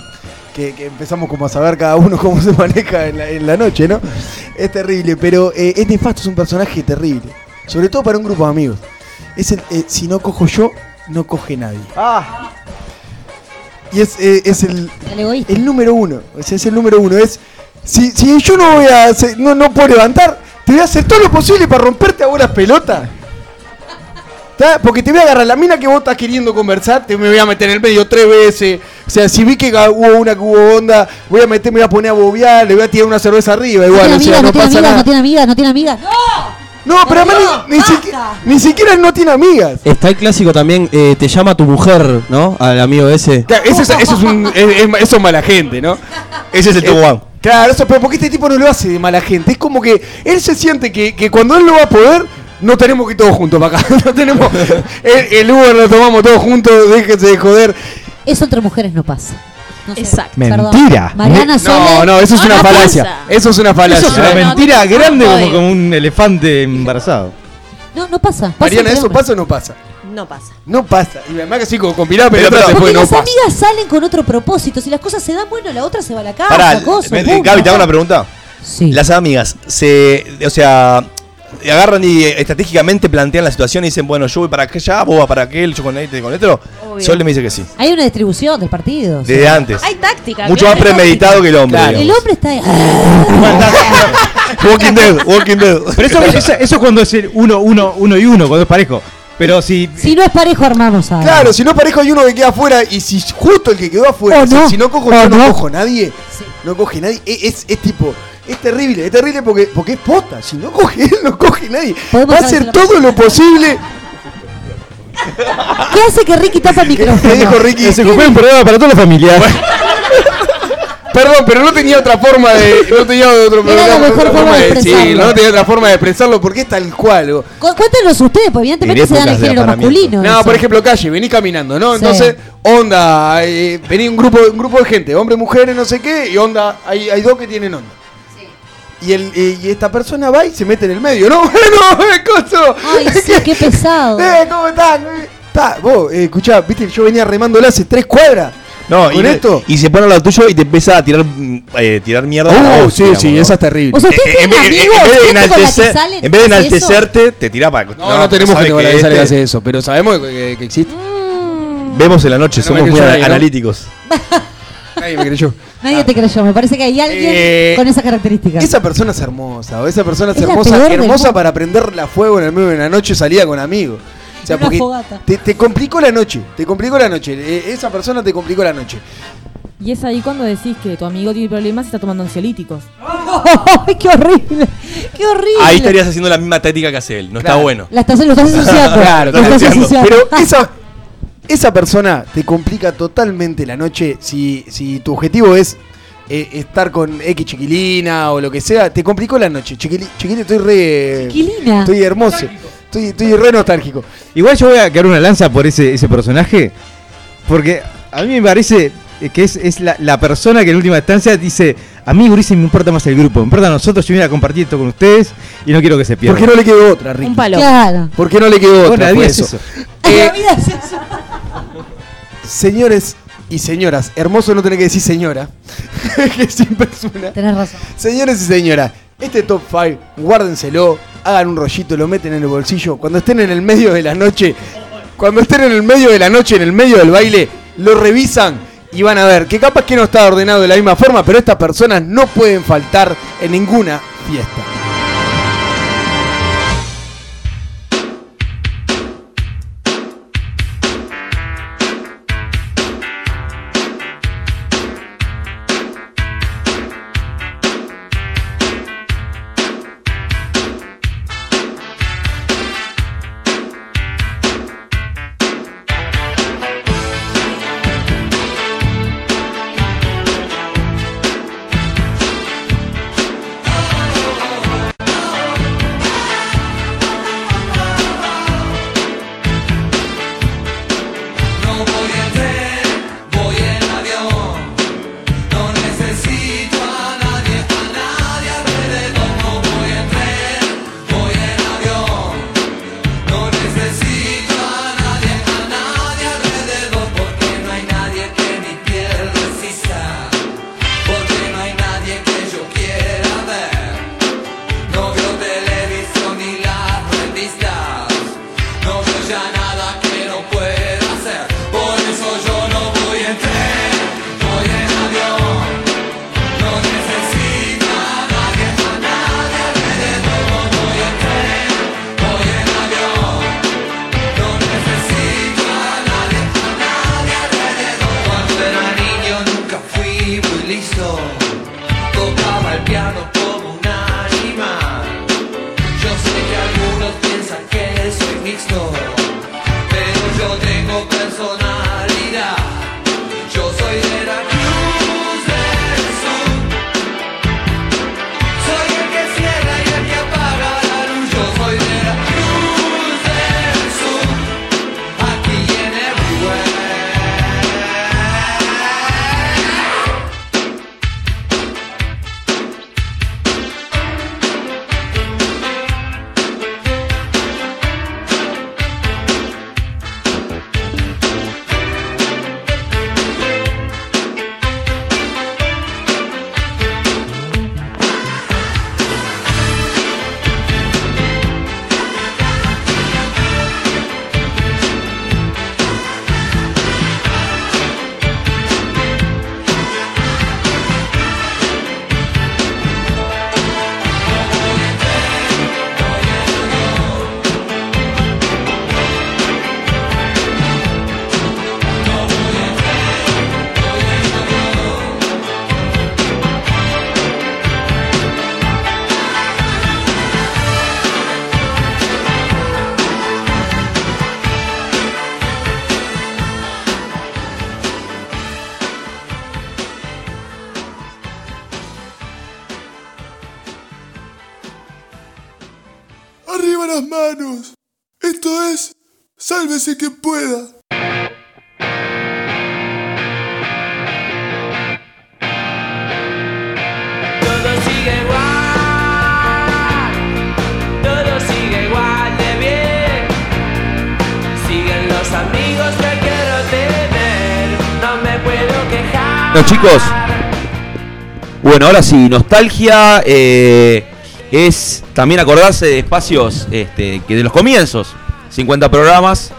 Speaker 12: que, que empezamos como a saber cada uno (laughs) cómo se maneja en la, en la noche, ¿no? Es terrible, pero eh, es nefasto, es un personaje terrible. Sobre todo para un grupo de amigos. Es el, eh, si no cojo yo, no coge nadie. Y es, eh, es el,
Speaker 8: El
Speaker 12: número uno. O sea, es el número uno. Es. Si, si yo no voy a hacer- no, no puedo levantar, te voy a hacer todo lo posible para romperte a buenas pelotas. ¿Tá? Porque te voy a agarrar la mina que vos estás queriendo conversar, te me voy a meter en el medio tres veces. O sea, si vi que hubo una que hubo onda, voy a meter, me voy a poner a bobear, le voy a tirar una cerveza arriba,
Speaker 8: No
Speaker 12: igual,
Speaker 8: tiene
Speaker 12: o sea,
Speaker 8: amigas,
Speaker 12: no
Speaker 8: no tiene
Speaker 12: pasa
Speaker 8: amigas, no
Speaker 12: nada.
Speaker 8: tiene amigas, no tiene amigas.
Speaker 12: No, pero además ni, ni, siqui- ni siquiera no tiene amigas.
Speaker 6: Está el clásico también, eh, te llama tu mujer, ¿no? Al amigo ese.
Speaker 12: Claro, eso, es, eso es un, es- es- eso es mala gente, ¿no?
Speaker 2: Ese es el
Speaker 12: Eh,
Speaker 2: top one.
Speaker 12: Claro, eso, pero porque este tipo no lo hace de mala gente. Es como que él se siente que, que cuando él no va a poder, no tenemos que ir todos juntos para acá. (laughs) No tenemos. El, el Uber lo tomamos todos juntos, déjense de joder.
Speaker 8: Eso entre mujeres no pasa. No sé,
Speaker 5: Exacto.
Speaker 8: perdón.
Speaker 3: Mentira.
Speaker 8: Mariana
Speaker 12: No,
Speaker 8: Sole.
Speaker 12: no, eso es
Speaker 5: No,
Speaker 12: una
Speaker 5: no
Speaker 12: falacia.
Speaker 5: pasa.
Speaker 12: Eso es una falacia.
Speaker 3: Eso es una mentira
Speaker 5: no,
Speaker 3: grande
Speaker 5: no,
Speaker 3: como,
Speaker 5: no.
Speaker 3: como un elefante embarazado.
Speaker 8: No, no pasa. pasa
Speaker 12: Mariana, ¿eso pasa o no pasa?
Speaker 5: No pasa.
Speaker 12: No pasa. Y además que así con, con Pilar, pero,
Speaker 2: Pero,
Speaker 12: después no
Speaker 8: las
Speaker 12: pasa.
Speaker 8: amigas salen con otro propósito. Si las cosas se dan, bueno, la otra se va a la casa.
Speaker 2: Pará,
Speaker 8: cosa.
Speaker 2: Gaby, te hago una pregunta.
Speaker 8: Sí.
Speaker 2: Las amigas, se, o sea, agarran y eh, estratégicamente plantean la situación y dicen, bueno, yo voy para allá, vos vas para aquel, yo con este, con otro. Sole me dice que sí.
Speaker 8: Hay una distribución del partido. o sea.
Speaker 2: Desde antes.
Speaker 5: Hay táctica.
Speaker 2: Mucho más premeditado que el hombre.
Speaker 12: Claro.
Speaker 8: El hombre está ahí. (laughs)
Speaker 2: Walking Dead, Walking Dead.
Speaker 3: Pero eso, eso, eso es cuando es el uno, uno, uno y uno, cuando es parejo. Pero si.
Speaker 8: Si no es parejo, armamos a.
Speaker 12: Claro, si no parejo hay uno que queda afuera y si justo el que quedó afuera,
Speaker 8: no,
Speaker 12: si no cojo
Speaker 8: o
Speaker 12: yo, no,
Speaker 8: no.
Speaker 12: cojo nadie, no coge nadie, e- es, es tipo, es terrible, es terrible porque, porque es posta, si no coge él, (laughs) no coge nadie.
Speaker 8: Podemos
Speaker 12: Va a
Speaker 8: hacer
Speaker 12: todo lo posible.
Speaker 8: ¿Qué hace que Ricky tapa el (laughs) micrófono?
Speaker 12: Me dijo Ricky,
Speaker 3: Se ocupó un programa para toda la familia. (laughs)
Speaker 12: Perdón, pero no tenía otra forma de. No tenía otro
Speaker 8: Era la mejor
Speaker 12: otra
Speaker 8: forma de
Speaker 12: Sí, no tenía otra forma de expresarlo porque es tal cual.
Speaker 8: Cu- Cuéntenos ustedes, pues evidentemente
Speaker 2: En
Speaker 8: se dan el género masculino.
Speaker 12: No,
Speaker 8: eso.
Speaker 12: por ejemplo, calle, vení caminando, ¿no?
Speaker 8: Sí.
Speaker 12: Entonces, onda, eh, vení un grupo, un grupo de gente, hombres, mujeres, no sé qué, y onda, hay, hay dos que tienen onda. Y, el, y esta persona va y se mete en el medio, ¿no? (laughs) Bueno, eh, coso.
Speaker 8: Ay, sí, (laughs) qué pesado.
Speaker 12: Eh, ¿cómo están? Eh, Está, vos, eh, escuchá, viste, yo venía remándola hace tres cuadras.
Speaker 2: No,
Speaker 12: ¿Con
Speaker 2: y,
Speaker 12: esto?
Speaker 2: y se pone al lado tuyo y te empieza a tirar, mm, eh, tirar mierda. a
Speaker 12: Oh,
Speaker 2: vos,
Speaker 12: sí,
Speaker 2: digamos,
Speaker 12: sí,
Speaker 2: ¿no?
Speaker 12: esa es terrible.
Speaker 8: O sea, ¿ustedes
Speaker 2: Eh, en, vez- en-
Speaker 8: amigos?
Speaker 2: en vez de enaltecer, en vez
Speaker 8: eso?
Speaker 2: enaltecerte, te tira para.
Speaker 12: No, no, tenemos
Speaker 2: ¿sabes
Speaker 12: gente con la
Speaker 2: que
Speaker 12: que sale
Speaker 2: este-
Speaker 12: hace eso, pero sabemos que, que- que existe.
Speaker 2: Vemos en la noche,
Speaker 12: No
Speaker 2: somos muy
Speaker 12: ¿no?
Speaker 2: analíticos. (laughs)
Speaker 12: Nadie me creyó.
Speaker 8: Nadie te creyó. Me parece que hay alguien
Speaker 12: Eh,
Speaker 8: con esa característica.
Speaker 12: Esa persona es hermosa, o esa persona es, hermosa, hermosa para prenderla a fuego en el medio de la noche salida con amigos. O sea, porque te, te complicó la noche, te complicó la noche. Eh, esa persona te complicó la noche.
Speaker 13: Y es ahí cuando decís que tu amigo tiene problemas y está tomando ansiolíticos. (laughs)
Speaker 8: ¡Ay, qué horrible! ¡Qué horrible!
Speaker 2: Ahí estarías haciendo la misma táctica que hace él. No está bueno.
Speaker 8: La estás, lo estás ensuciando. (laughs)
Speaker 12: Claro,
Speaker 8: lo estás
Speaker 2: ensuciando.
Speaker 12: Pero esa, esa persona te complica totalmente la noche si, si tu objetivo es eh, estar con X chiquilina o lo que sea, te complicó la noche. Chiquili, chiquilina, estoy re.
Speaker 8: Chiquilina.
Speaker 12: Estoy hermoso. Estoy, estoy re nostálgico.
Speaker 3: Igual yo voy a quedar una lanza por ese, ese personaje. Porque a mí me parece que es, es la, la persona que en última instancia dice: A mí, Gurice, me importa más el grupo. Me importa a nosotros. Yo vine a compartir esto con ustedes y no quiero que se pierda.
Speaker 12: ¿Por qué no le quedó otra, Ricky?
Speaker 13: Un palo.
Speaker 8: Claro.
Speaker 12: ¿Por qué no le quedó
Speaker 3: Bueno,
Speaker 12: otra?
Speaker 3: la vida
Speaker 12: Fue
Speaker 3: es
Speaker 12: eso.
Speaker 3: eso.
Speaker 12: Eh,
Speaker 8: La vida es eso.
Speaker 12: Señores y señoras, hermoso no tener que decir señora, (laughs) que siempre es una.
Speaker 8: Tenés razón.
Speaker 12: Señores y señoras, este top 5, guárdenselo, hagan un rollito, lo meten en el bolsillo. Cuando estén en el medio de la noche, cuando estén en el medio de la noche, en el medio del baile, lo revisan y van a ver que capaz que no está ordenado de la misma forma, pero estas personas no pueden faltar en ninguna fiesta.
Speaker 4: Bueno, ahora sí, nostalgia eh, es también acordarse de espacios este, que de los comienzos, 50 programas,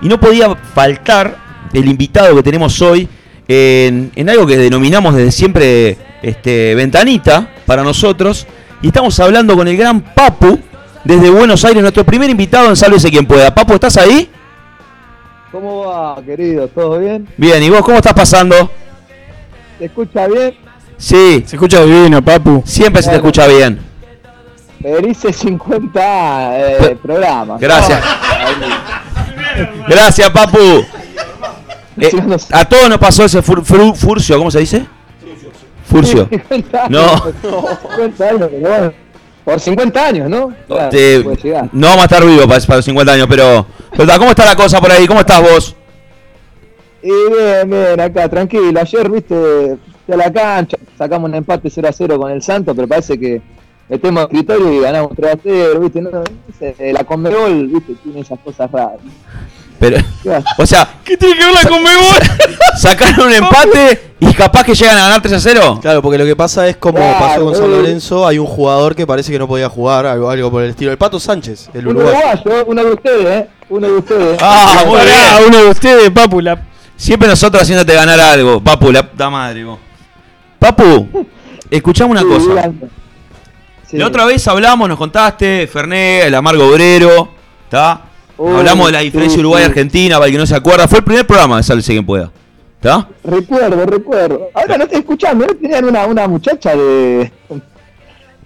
Speaker 4: y no podía faltar el invitado que tenemos hoy en, en algo que denominamos desde siempre este, ventanita para nosotros, y estamos hablando con el gran Papu desde Buenos Aires, nuestro primer invitado en Sálvese quien pueda. Papu, ¿estás ahí?
Speaker 14: ¿Cómo va, querido? ¿Todo bien?
Speaker 4: Bien, ¿y vos cómo estás pasando?
Speaker 14: ¿Se escucha bien?
Speaker 4: Sí.
Speaker 9: Se escucha divino, Papu.
Speaker 4: Siempre se te
Speaker 14: Bueno.
Speaker 4: escucha bien.
Speaker 14: Hice 50 eh, programas.
Speaker 4: Gracias. (laughs) Gracias, Papu. Eh, a todos nos pasó ese fur- fru- furcio, ¿cómo se dice? Furcio.
Speaker 14: 50
Speaker 4: No. (laughs)
Speaker 14: años, 50 años, pero bueno, por 50 años, ¿no? Claro,
Speaker 4: Te-
Speaker 14: puede llegar.
Speaker 4: no vamos a estar vivos para, para los 50 años, pero, pero ¿cómo está la cosa por ahí? ¿Cómo estás vos?
Speaker 14: Y bien, bien, acá, tranquilo. Ayer, viste, a la cancha, sacamos un empate 0 a 0 con el Santo, pero parece que metemos escritorio y ganamos 3 a 0, viste, no, no sé, la Conmebol, viste, tiene esas cosas raras.
Speaker 4: Pero, o sea,
Speaker 9: ¿qué tiene que ver la Conmebol? (laughs)
Speaker 4: Sacaron un empate y capaz que llegan a ganar 3 a 0.
Speaker 6: Claro, porque lo que pasa es como
Speaker 14: Claro,
Speaker 6: pasó con San
Speaker 14: eh.
Speaker 6: Lorenzo, hay un jugador que parece que no podía jugar, algo, algo por el estilo. El Pato Sánchez, el
Speaker 14: Un
Speaker 6: uruguayo.
Speaker 14: uruguayo, uno de ustedes, ¿eh? Uno de ustedes.
Speaker 4: Ah, muy bien.
Speaker 9: uno de ustedes, Papu. La...
Speaker 4: Siempre nosotros haciéndote ganar algo, Papu, la puta madre. vos. Papu, escuchame una
Speaker 14: Sí,
Speaker 4: cosa.
Speaker 14: Sí.
Speaker 4: La otra vez hablamos, nos contaste, Ferné, el amargo obrero, ¿está? Hablamos de la diferencia
Speaker 14: sí,
Speaker 4: Uruguay-Argentina, para el que no se acuerda. Fue el primer programa de Sálvese quien pueda. ¿Está?
Speaker 14: Recuerdo, recuerdo. Ahora no estoy escuchando, ¿no tenían una, una muchacha de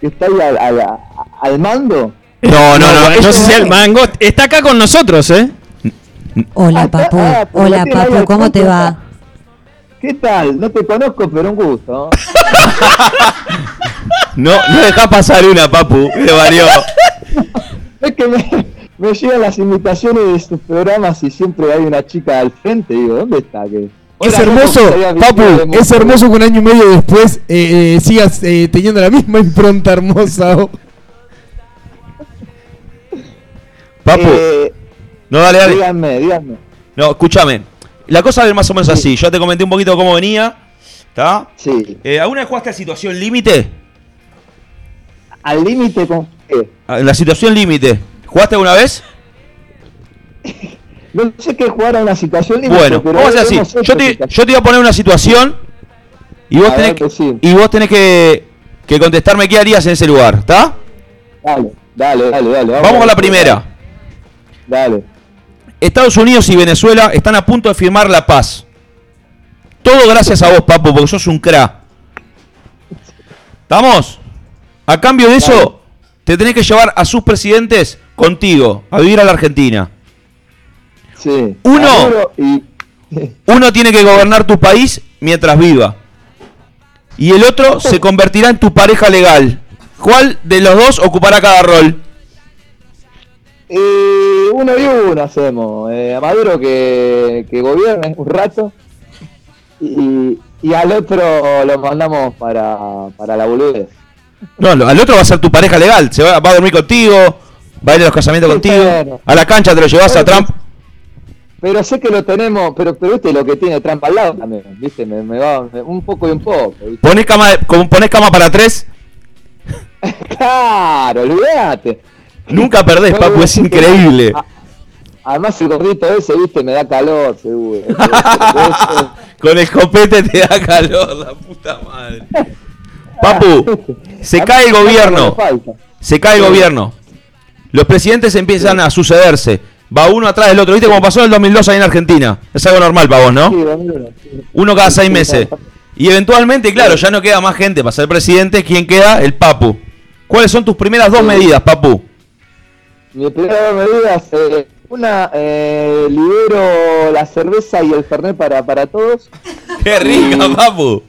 Speaker 14: que está ahí al, al, al mando?
Speaker 4: No, no, no.
Speaker 9: No sé si el mango está acá con nosotros, ¿eh?
Speaker 8: Hola, Papu.
Speaker 14: ah,
Speaker 8: Hola, Papu. ¿Cómo te va?
Speaker 14: ¿Qué tal? No te conozco, pero un gusto.
Speaker 4: No, no dejá pasar una, Papu. Me valió.
Speaker 14: Es que me, me llegan las invitaciones de sus programas y siempre hay una chica al frente. Digo, ¿dónde está? Que
Speaker 7: Es
Speaker 14: Hola,
Speaker 7: hermoso,
Speaker 14: ¿cómo estaría
Speaker 7: Papu, es hermoso que un año y medio después eh, eh, sigas eh, teniendo la misma impronta hermosa. oh.
Speaker 4: Papu.
Speaker 14: Eh,
Speaker 4: No, dale, dale.
Speaker 14: díganme, díganme.
Speaker 4: No, escúchame. La cosa es más o menos así. Yo te comenté un poquito cómo venía. ¿Está?
Speaker 14: Sí.
Speaker 4: Eh, ¿Alguna vez jugaste a situación límite?
Speaker 14: ¿Al límite con qué?
Speaker 4: La situación límite. ¿Jugaste alguna vez? (laughs)
Speaker 14: No sé qué jugar a una situación límite.
Speaker 4: Bueno,
Speaker 14: pero
Speaker 4: vamos a hacer así. Yo te, yo te iba a poner una situación y vos
Speaker 14: A
Speaker 4: tenés,
Speaker 14: ver, decime.
Speaker 4: y vos tenés que, que contestarme qué harías en ese lugar. ¿Está?
Speaker 14: Dale, dale, dale, dale.
Speaker 4: Vamos con la primera.
Speaker 14: Dale.
Speaker 4: Estados Unidos y Venezuela están a punto de firmar la paz. Todo gracias a vos, Papo, porque sos un cra. ¿Estamos? A cambio de eso, te tenés que llevar a sus presidentes contigo a vivir a la Argentina.
Speaker 14: Sí.
Speaker 4: Uno.
Speaker 14: Y- (laughs)
Speaker 4: Uno tiene que gobernar tu país mientras viva. Y el otro se convertirá en tu pareja legal. ¿Cuál de los dos ocupará cada rol?
Speaker 14: Y uno y uno hacemos. Eh, a Maduro que, que gobierne un rato. Y, y al otro lo mandamos para, para la boludez.
Speaker 4: No, al otro va a ser tu pareja legal. Se va, va a dormir contigo, va a ir a los casamientos
Speaker 14: Sí,
Speaker 4: contigo. A la cancha te lo llevas a Trump.
Speaker 14: Pero sé que lo tenemos, pero, pero viste lo que tiene Trump al lado también, viste, me, me va me- un poco y un poco. ¿viste?
Speaker 4: Ponés cama, como ponés cama para tres. (laughs)
Speaker 14: Claro, olvídate.
Speaker 4: Nunca perdés, Papu, es increíble.
Speaker 14: Además el gordito ese, viste, me da calor, seguro. (laughs)
Speaker 4: Con el copete te da calor, la puta madre. Papu, se cae el gobierno. Se cae el gobierno. Los presidentes empiezan a sucederse. Va uno atrás del otro. ¿Viste cómo pasó en el 2002 ahí en Argentina? Es algo normal para vos, ¿no? Uno cada seis meses. Y eventualmente, claro, ya no queda más gente para ser presidente. ¿Quién queda? El Papu. ¿Cuáles son tus primeras dos medidas, Papu?
Speaker 14: Mi primera medida es eh, una, eh, libero la cerveza y el fernet para, para todos. (laughs)
Speaker 4: ¡Qué rica, Papu!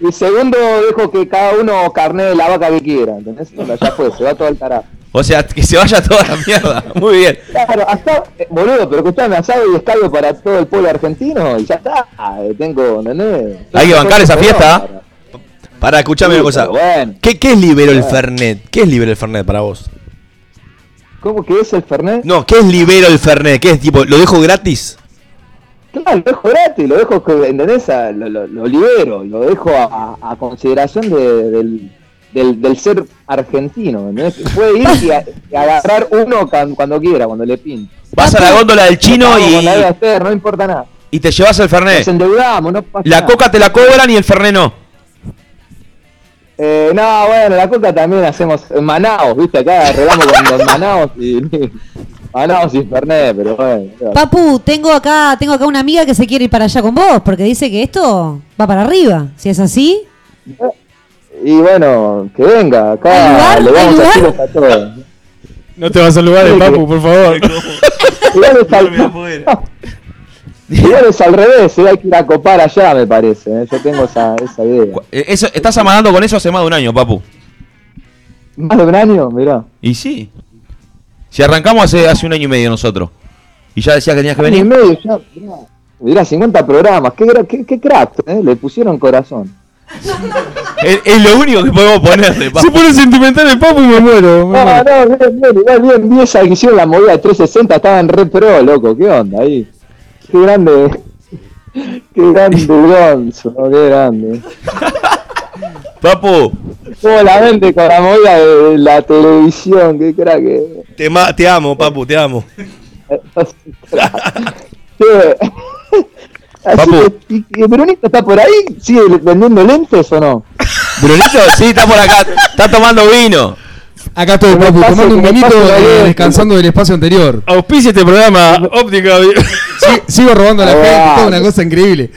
Speaker 14: Y segundo, dejo que cada uno carne la vaca que quiera, ¿entendés? Bueno, ya fue, se va todo al carajo. (laughs)
Speaker 4: O sea, que se vaya toda la mierda. (laughs) Muy bien.
Speaker 14: Claro, asado, eh, boludo, pero escuchame, asado y escabio para todo el pueblo argentino y ya está. Eh, tengo, ¿entendés?
Speaker 4: Hay que bancar esa fiesta.
Speaker 2: Para, escuchame una cosa.
Speaker 14: Bueno.
Speaker 2: ¿Qué, qué es Libero el. Fernet? ¿Qué es Libero el Fernet para vos?
Speaker 14: ¿Cómo que es el Fernet?
Speaker 2: No, ¿qué es Libero el Fernet? ¿Qué es tipo, lo dejo gratis?
Speaker 14: Claro, lo dejo gratis, lo dejo, ¿entendés? A- Lo, lo- lo libero, lo dejo a, consideración de- del, del, del ser argentino, ¿entendés? Puede ir y, a- y agarrar uno can- cuando quiera, cuando le pinte.
Speaker 4: Vas a la góndola del chino y,
Speaker 14: debe hacer, no importa nada.
Speaker 4: y te llevas el
Speaker 14: Nos
Speaker 4: Fernet.
Speaker 14: endeudamos, no pasa
Speaker 4: La
Speaker 14: nada.
Speaker 4: coca te la cobran y el Fernet no.
Speaker 14: Eh, no, bueno, la coca también hacemos en Manaos, ¿viste? Acá arreglamos con, con Manaos y. (laughs) Manaos y Fernet, pero bueno.
Speaker 8: Papu, tengo acá, tengo acá una amiga que se quiere ir para allá con vos, porque dice que esto va para arriba. Si es así,
Speaker 14: Y bueno, que venga,
Speaker 8: ¿Hay
Speaker 14: acá
Speaker 8: lugar?
Speaker 14: le
Speaker 8: ¿Hay
Speaker 14: vamos a
Speaker 8: lugar?
Speaker 14: decir a todos.
Speaker 9: No te vas a saludar de
Speaker 14: Sí,
Speaker 9: Papu,
Speaker 14: que-
Speaker 9: por favor. (laughs) (laughs)
Speaker 14: es al revés, eh, hay que ir a copar allá, me parece. eh, Yo tengo esa, esa idea.
Speaker 4: Eh, Eso, estás amagando con eso hace más de un año, papu.
Speaker 14: Más de un año, mirá.
Speaker 4: Y sí. Si arrancamos hace, hace un año y medio nosotros. Y ya decías que tenías que
Speaker 14: Año y
Speaker 4: venir.
Speaker 14: medio ya. Mirá, mirá, 50 programas. Qué, qué, qué crack, eh, le pusieron corazón. (laughs)
Speaker 4: Es, es lo único que podemos ponerle, papu.
Speaker 9: Se pone sentimental el Papu y me muero. me
Speaker 14: No,
Speaker 9: muero.
Speaker 14: no, bien, bien, igual bien, vi esa que hicieron la movida de 360, estaban re pro, loco, ¿qué onda ahí? Qué grande, qué grande el Gonzo, qué grande.
Speaker 4: Papu,
Speaker 14: Cómo la vende con la movida de la televisión, qué crack que
Speaker 2: Te, ma- te amo, papu, te amo. (laughs)
Speaker 14: Así
Speaker 4: Papu.
Speaker 14: que, ¿y- y Brunito está por ahí? ¿Sigue vendiendo lentes o no? (laughs)
Speaker 4: Brunito, sí, está por acá. Está tomando vino.
Speaker 7: Acá estoy, papu, tomando un vinito eh, descansando del espacio anterior.
Speaker 9: Auspicia este programa óptica. (laughs)
Speaker 7: Sí, sigo robando a la gente,
Speaker 14: va.
Speaker 7: toda una cosa increíble.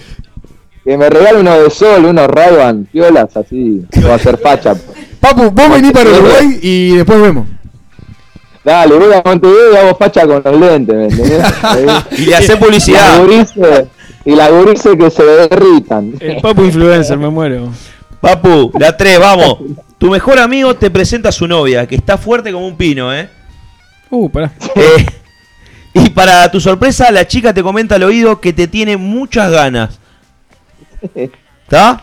Speaker 14: Que me regale uno de sol, unos ray piolas, así, voy a hacer facha.
Speaker 7: Papu, vos venís para Uruguay y después vemos.
Speaker 14: Dale, voy a Montevideo y hago facha con los lentes, ¿me entendés? (laughs)
Speaker 4: Y le hace publicidad.
Speaker 14: La gurice, y la gurice que se derritan.
Speaker 9: El Papu influencer, me muero.
Speaker 4: Papu, la 3, vamos. Tu mejor amigo te presenta a su novia, que está fuerte como un pino, ¿eh?
Speaker 9: Uh, pará.
Speaker 4: Eh, (laughs) y para tu sorpresa, la chica te comenta al oído que te tiene muchas ganas. ¿Está?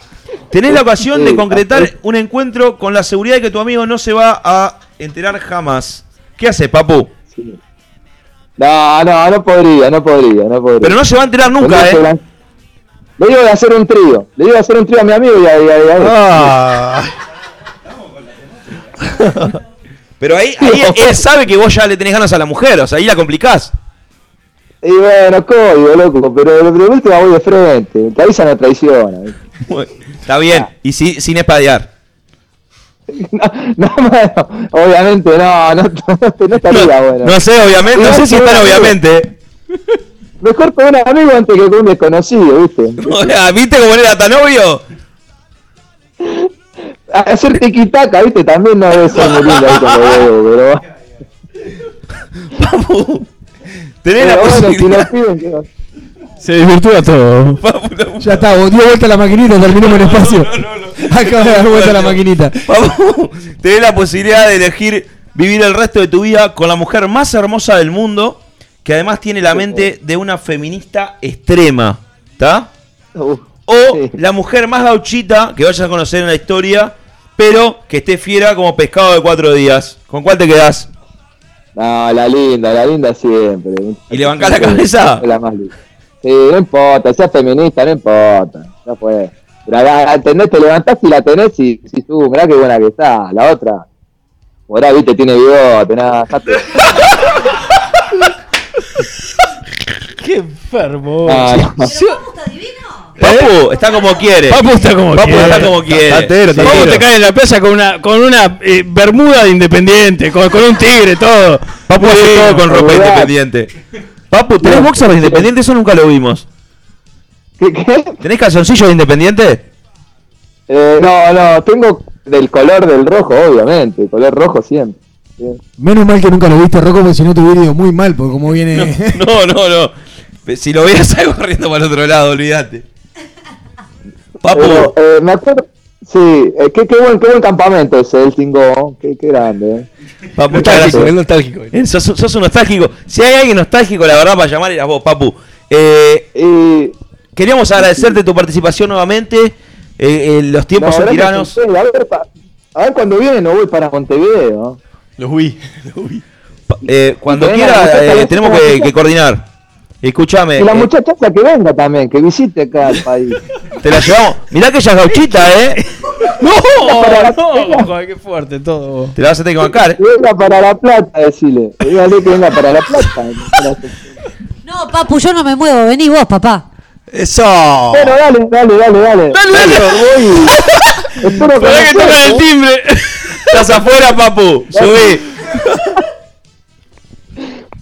Speaker 4: Tenés la ocasión de concretar un encuentro con la seguridad de que tu amigo no se va a enterar jamás. ¿Qué haces, papu?
Speaker 14: No, no, no podría, no podría, no podría.
Speaker 4: Pero no se va a enterar nunca, ¿eh?
Speaker 14: Le digo de hacer un trío, le digo de hacer un trío a mi amigo y a, y a- y a-
Speaker 4: Ah. (laughs) (laughs) Pero ahí, ahí (laughs) él sabe que vos ya le tenés ganas a la mujer, o sea, ahí la complicás.
Speaker 14: Y bueno, código, loco, pero de última voy de frente, que avisa no traiciona.
Speaker 4: Está bien, y si- sin espadear. (laughs)
Speaker 14: No, bueno, obviamente no, no, no, no estaría bueno.
Speaker 4: No sé, obviamente, no sé si están obviamente.
Speaker 14: Mejor con un amigo antes que con un desconocido, ¿viste?
Speaker 4: ¿Viste cómo era tan obvio?
Speaker 14: Hacer tiquitaca, ¿viste? También no debe ser muy lindo ahí con los dedos, pero...
Speaker 4: Tenés la
Speaker 14: bueno, si
Speaker 4: posibilidad.
Speaker 14: lo piden, que-
Speaker 9: Se desvirtúa todo.
Speaker 7: Ya está, vos dio vuelta la maquinita, terminemos el espacio. Acaba de dar vuelta la maquinita.
Speaker 4: Papu, tenés la posibilidad de elegir vivir el resto de tu vida con la mujer más hermosa del mundo, que además tiene la mente de una feminista extrema. ¿Está?
Speaker 14: Uh,
Speaker 4: O la mujer más gauchita que vayas a conocer en la historia, pero que esté fiera como pescado de cuatro días. ¿Con cuál te quedás?
Speaker 14: No, la linda, la linda siempre.
Speaker 4: ¿Y le bancás la cabeza?
Speaker 14: La más linda. Sí, no importa, sea feminista, no importa. Ya fue. Pero acá, ¿entendés? Te levantás y la tenés y si tú, mirá qué buena que está. La otra, ahora viste, tiene bigote, nada. dejate. (laughs)
Speaker 9: Qué enfermo.
Speaker 14: Ah, no.
Speaker 4: Papu, está como quiere.
Speaker 9: Papu está como
Speaker 4: Papu
Speaker 9: quiere.
Speaker 4: está como quiere.
Speaker 9: Papu te cae en la playa con una, con una eh, bermuda de independiente, con, con un tigre, todo.
Speaker 4: Papu hace
Speaker 9: Sí,
Speaker 4: todo con ropa
Speaker 9: olvidate.
Speaker 4: independiente. Papu, ¿tenés boxers de independiente? Eso nunca lo vimos.
Speaker 14: ¿Qué, qué?
Speaker 4: ¿Tenés calzoncillos de independiente?
Speaker 14: Eh, no, no, tengo del color del rojo, obviamente. Color rojo siempre. Sí.
Speaker 7: Menos mal que nunca lo viste, Rocco, porque si no te hubiera ido muy mal, porque como viene.
Speaker 4: No, no, no. Si lo veas (laughs) salgo corriendo para el otro lado, olvídate. Papu,
Speaker 14: Pero, eh, me acuerdo, Sí, eh, qué, qué, buen, qué buen campamento ese, el Tingo. Qué, qué grande. eh.
Speaker 4: Papu,
Speaker 2: Nostálgico,
Speaker 4: gracias.
Speaker 2: es nostálgico.
Speaker 4: Eh, Sos, sos un nostálgico. Si hay alguien nostálgico, la verdad, para llamar eras vos, Papu. Eh, queríamos agradecerte tu participación nuevamente. Eh, eh, los tiempos son tiranos.
Speaker 14: a ver, pa- a ver cuando viene no voy para Montevideo.
Speaker 2: Los vi, (laughs) los vi.
Speaker 4: Eh, cuando quiera, eh, tenemos que coordinar. Escúchame,
Speaker 14: Y la
Speaker 4: eh,
Speaker 14: muchacha que venga también, que visite acá el país.
Speaker 4: te la llevamos. Mirá que ella es gauchita, ¿eh? (laughs)
Speaker 9: No, joder, qué fuerte todo.
Speaker 4: Te la vas a tener que bancar.
Speaker 14: Venga para La Plata, decile. Dígale que venga para La Plata.
Speaker 8: No, papu, yo no me muevo. Vení vos, papá.
Speaker 2: Eso.
Speaker 14: Bueno, dale, dale, dale, dale.
Speaker 9: Dale, dale.
Speaker 14: Voy. Espero
Speaker 9: Esperá que tocan el timbre.
Speaker 4: Estás afuera, Papu. Subí.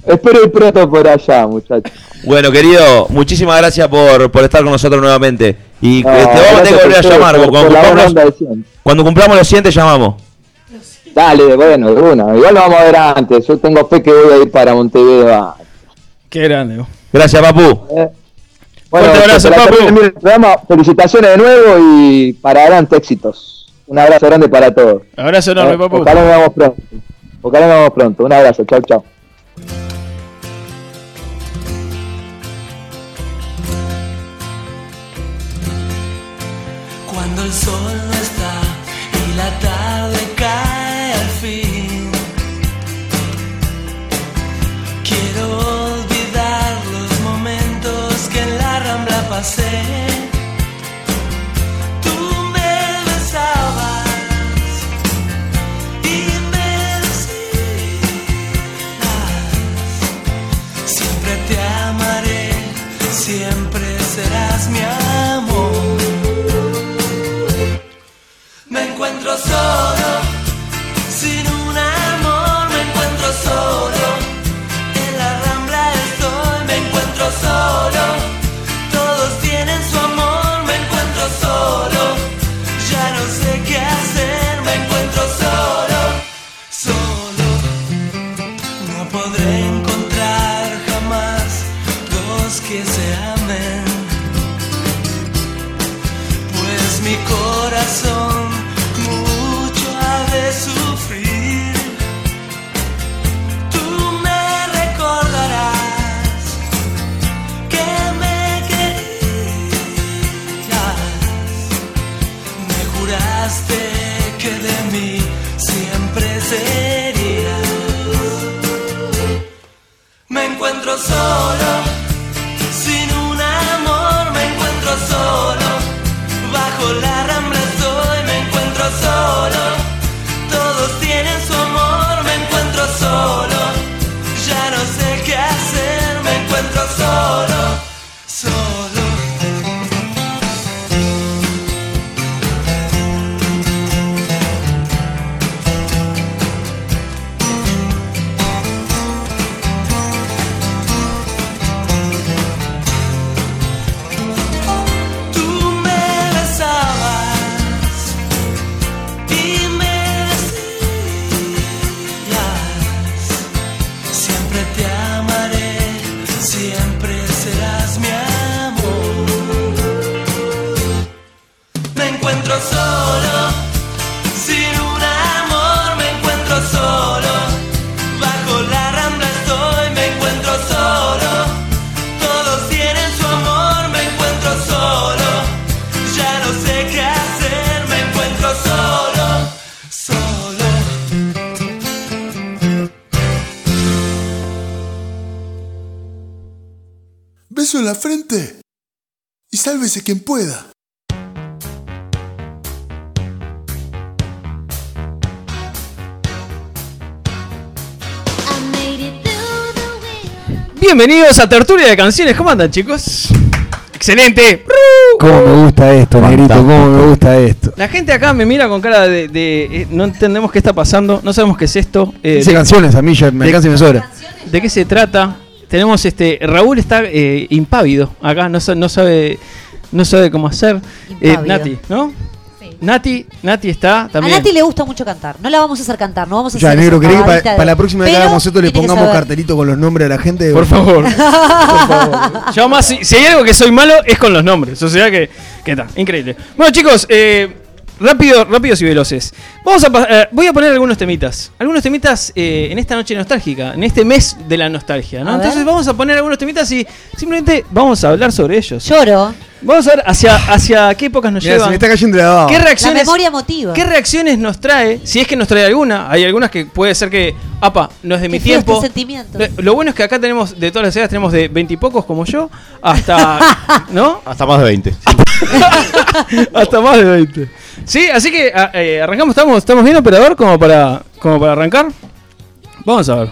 Speaker 14: Espero ir pronto por allá, muchachos.
Speaker 4: Bueno, querido, muchísimas gracias por, por estar con nosotros nuevamente. Y
Speaker 14: No,
Speaker 4: te vamos a tener que volver a llamar.
Speaker 14: por-
Speaker 4: Cuando
Speaker 14: por
Speaker 4: cumplamos, cuando cumplamos los 100 te llamamos.
Speaker 14: Dale, bueno, de una. Igual lo vamos a ver antes. Yo tengo fe que voy a ir para Montevideo.
Speaker 9: Qué grande. vos.
Speaker 4: Gracias, Papu.
Speaker 14: Eh, Bueno,
Speaker 9: Fuerte abrazo, Papu.
Speaker 14: Felicitaciones de nuevo y para adelante éxitos. Un abrazo grande para todos.
Speaker 9: Abrazo enorme,
Speaker 14: Eh,
Speaker 9: papu.
Speaker 14: Ojalá nos veamos pronto. Ojalá nos veamos pronto. Un abrazo. Chau, chau.
Speaker 1: Cuando el sol no está y la tarde cae al fin. Quiero olvidar los momentos que en la rambla pasé. Serías. Me encuentro solo, sin un amor, me encuentro solo. Bajo la rambla
Speaker 15: en la frente y sálvese quien pueda.
Speaker 9: Bienvenidos a Tertulia de Canciones. ¿Cómo andan, chicos? Excelente.
Speaker 3: ¿Cómo me gusta esto, negrito? ¿Cómo me gusta esto?
Speaker 9: La gente acá me mira con cara de, de, eh, no entendemos qué está pasando, no sabemos qué es esto. eh,
Speaker 3: Dice
Speaker 9: de-
Speaker 3: canciones, a mí ya me alcanza y me sobra.
Speaker 9: ¿De qué se trata? Tenemos este Raúl está eh, impávido acá, no, sa- no sabe no sabe cómo hacer. Eh. Nati, ¿no? Nati, Nati está
Speaker 8: A
Speaker 9: también.
Speaker 8: Nati le gusta mucho cantar. No la vamos a hacer cantar, no vamos a
Speaker 3: Ya,
Speaker 8: hacer
Speaker 3: negro,
Speaker 8: esa
Speaker 3: ¿querés que para la próxima vez que hagamos esto le pongamos cartelito con los nombres de la gente?
Speaker 9: Por favor. (laughs) Por favor. Yo más, si, si hay algo que soy malo es con los nombres. O sea que, que está, increíble. Bueno, chicos, eh, rápido, rápidos y veloces. Vamos a, eh, voy a poner algunos temitas. Algunos temitas eh, en esta noche nostálgica, en este mes de la nostalgia, ¿no?
Speaker 8: A ver.
Speaker 9: Entonces vamos a poner algunos temitas y simplemente vamos a hablar sobre ellos.
Speaker 8: Lloro.
Speaker 9: Vamos a ver hacia, hacia qué épocas nos
Speaker 12: Mirá, se
Speaker 9: llevan.
Speaker 12: me está cayendo la.
Speaker 9: ¿Qué
Speaker 8: La
Speaker 9: reacciones,
Speaker 8: memoria emotiva.
Speaker 9: ¿Qué reacciones nos trae? Si es que nos trae alguna. Hay algunas que puede ser que, apa, no es de mi
Speaker 8: Qué
Speaker 9: tiempo.
Speaker 8: este sentimiento.
Speaker 9: Lo, lo bueno es que acá tenemos, de todas las edades, tenemos de veintipocos como yo, hasta. (laughs) ¿No?
Speaker 7: Hasta más de 20. (laughs)
Speaker 9: hasta más de 20. Sí, así que a- eh, arrancamos, estamos, estamos bien operador como para, como para arrancar. Vamos a ver.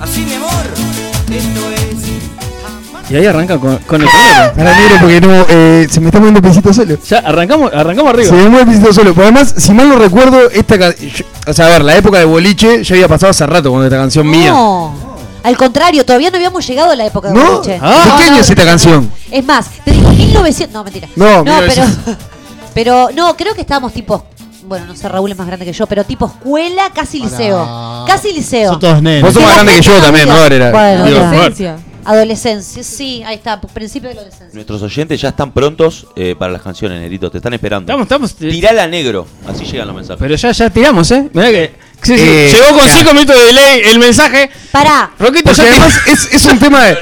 Speaker 1: Así mi amor, esto es.
Speaker 9: Y ahí arranca con, con el primero.
Speaker 12: Para negro porque no, eh, se me está moviendo el pisito solo.
Speaker 9: Ya, arrancamos, arrancamos arriba.
Speaker 12: Se me mueve el pisito solo. Porque además, si mal no recuerdo, esta ca- yo- O sea, a ver, la época de boliche ya había pasado hace rato con esta canción mía.
Speaker 8: No. Al contrario, todavía no habíamos llegado a la época de
Speaker 12: ¿No?
Speaker 8: boliche.
Speaker 12: Ah. ¿De qué año es esta canción?
Speaker 8: Es más, te digo 1900. No, mentira.
Speaker 12: No,
Speaker 8: pero.
Speaker 12: 1900. (laughs)
Speaker 8: Pero no, creo que estábamos tipo. Bueno, no sé, Raúl es más grande que yo, pero tipo escuela, casi liceo. Casi liceo.
Speaker 7: Son todos nenes.
Speaker 12: Vos sos más grande que yo también, ¿no? Era,
Speaker 8: Bueno,
Speaker 12: digo.
Speaker 8: Adolescencia, sí, ahí está, principio de la adolescencia.
Speaker 4: Nuestros oyentes ya están prontos eh, para las canciones, Nerito. Te están esperando.
Speaker 9: Estamos, estamos.
Speaker 4: Tirala negro. Así llegan los mensajes.
Speaker 9: Pero ya, ya tiramos, ¿eh? Mirá que. sí, sí,
Speaker 12: Eh,
Speaker 9: llegó con
Speaker 12: ya.
Speaker 9: 5 minutos de delay el mensaje.
Speaker 8: Pará.
Speaker 9: Roquito,
Speaker 12: Porque
Speaker 9: ya
Speaker 12: además
Speaker 9: te-
Speaker 12: es, es un tema de-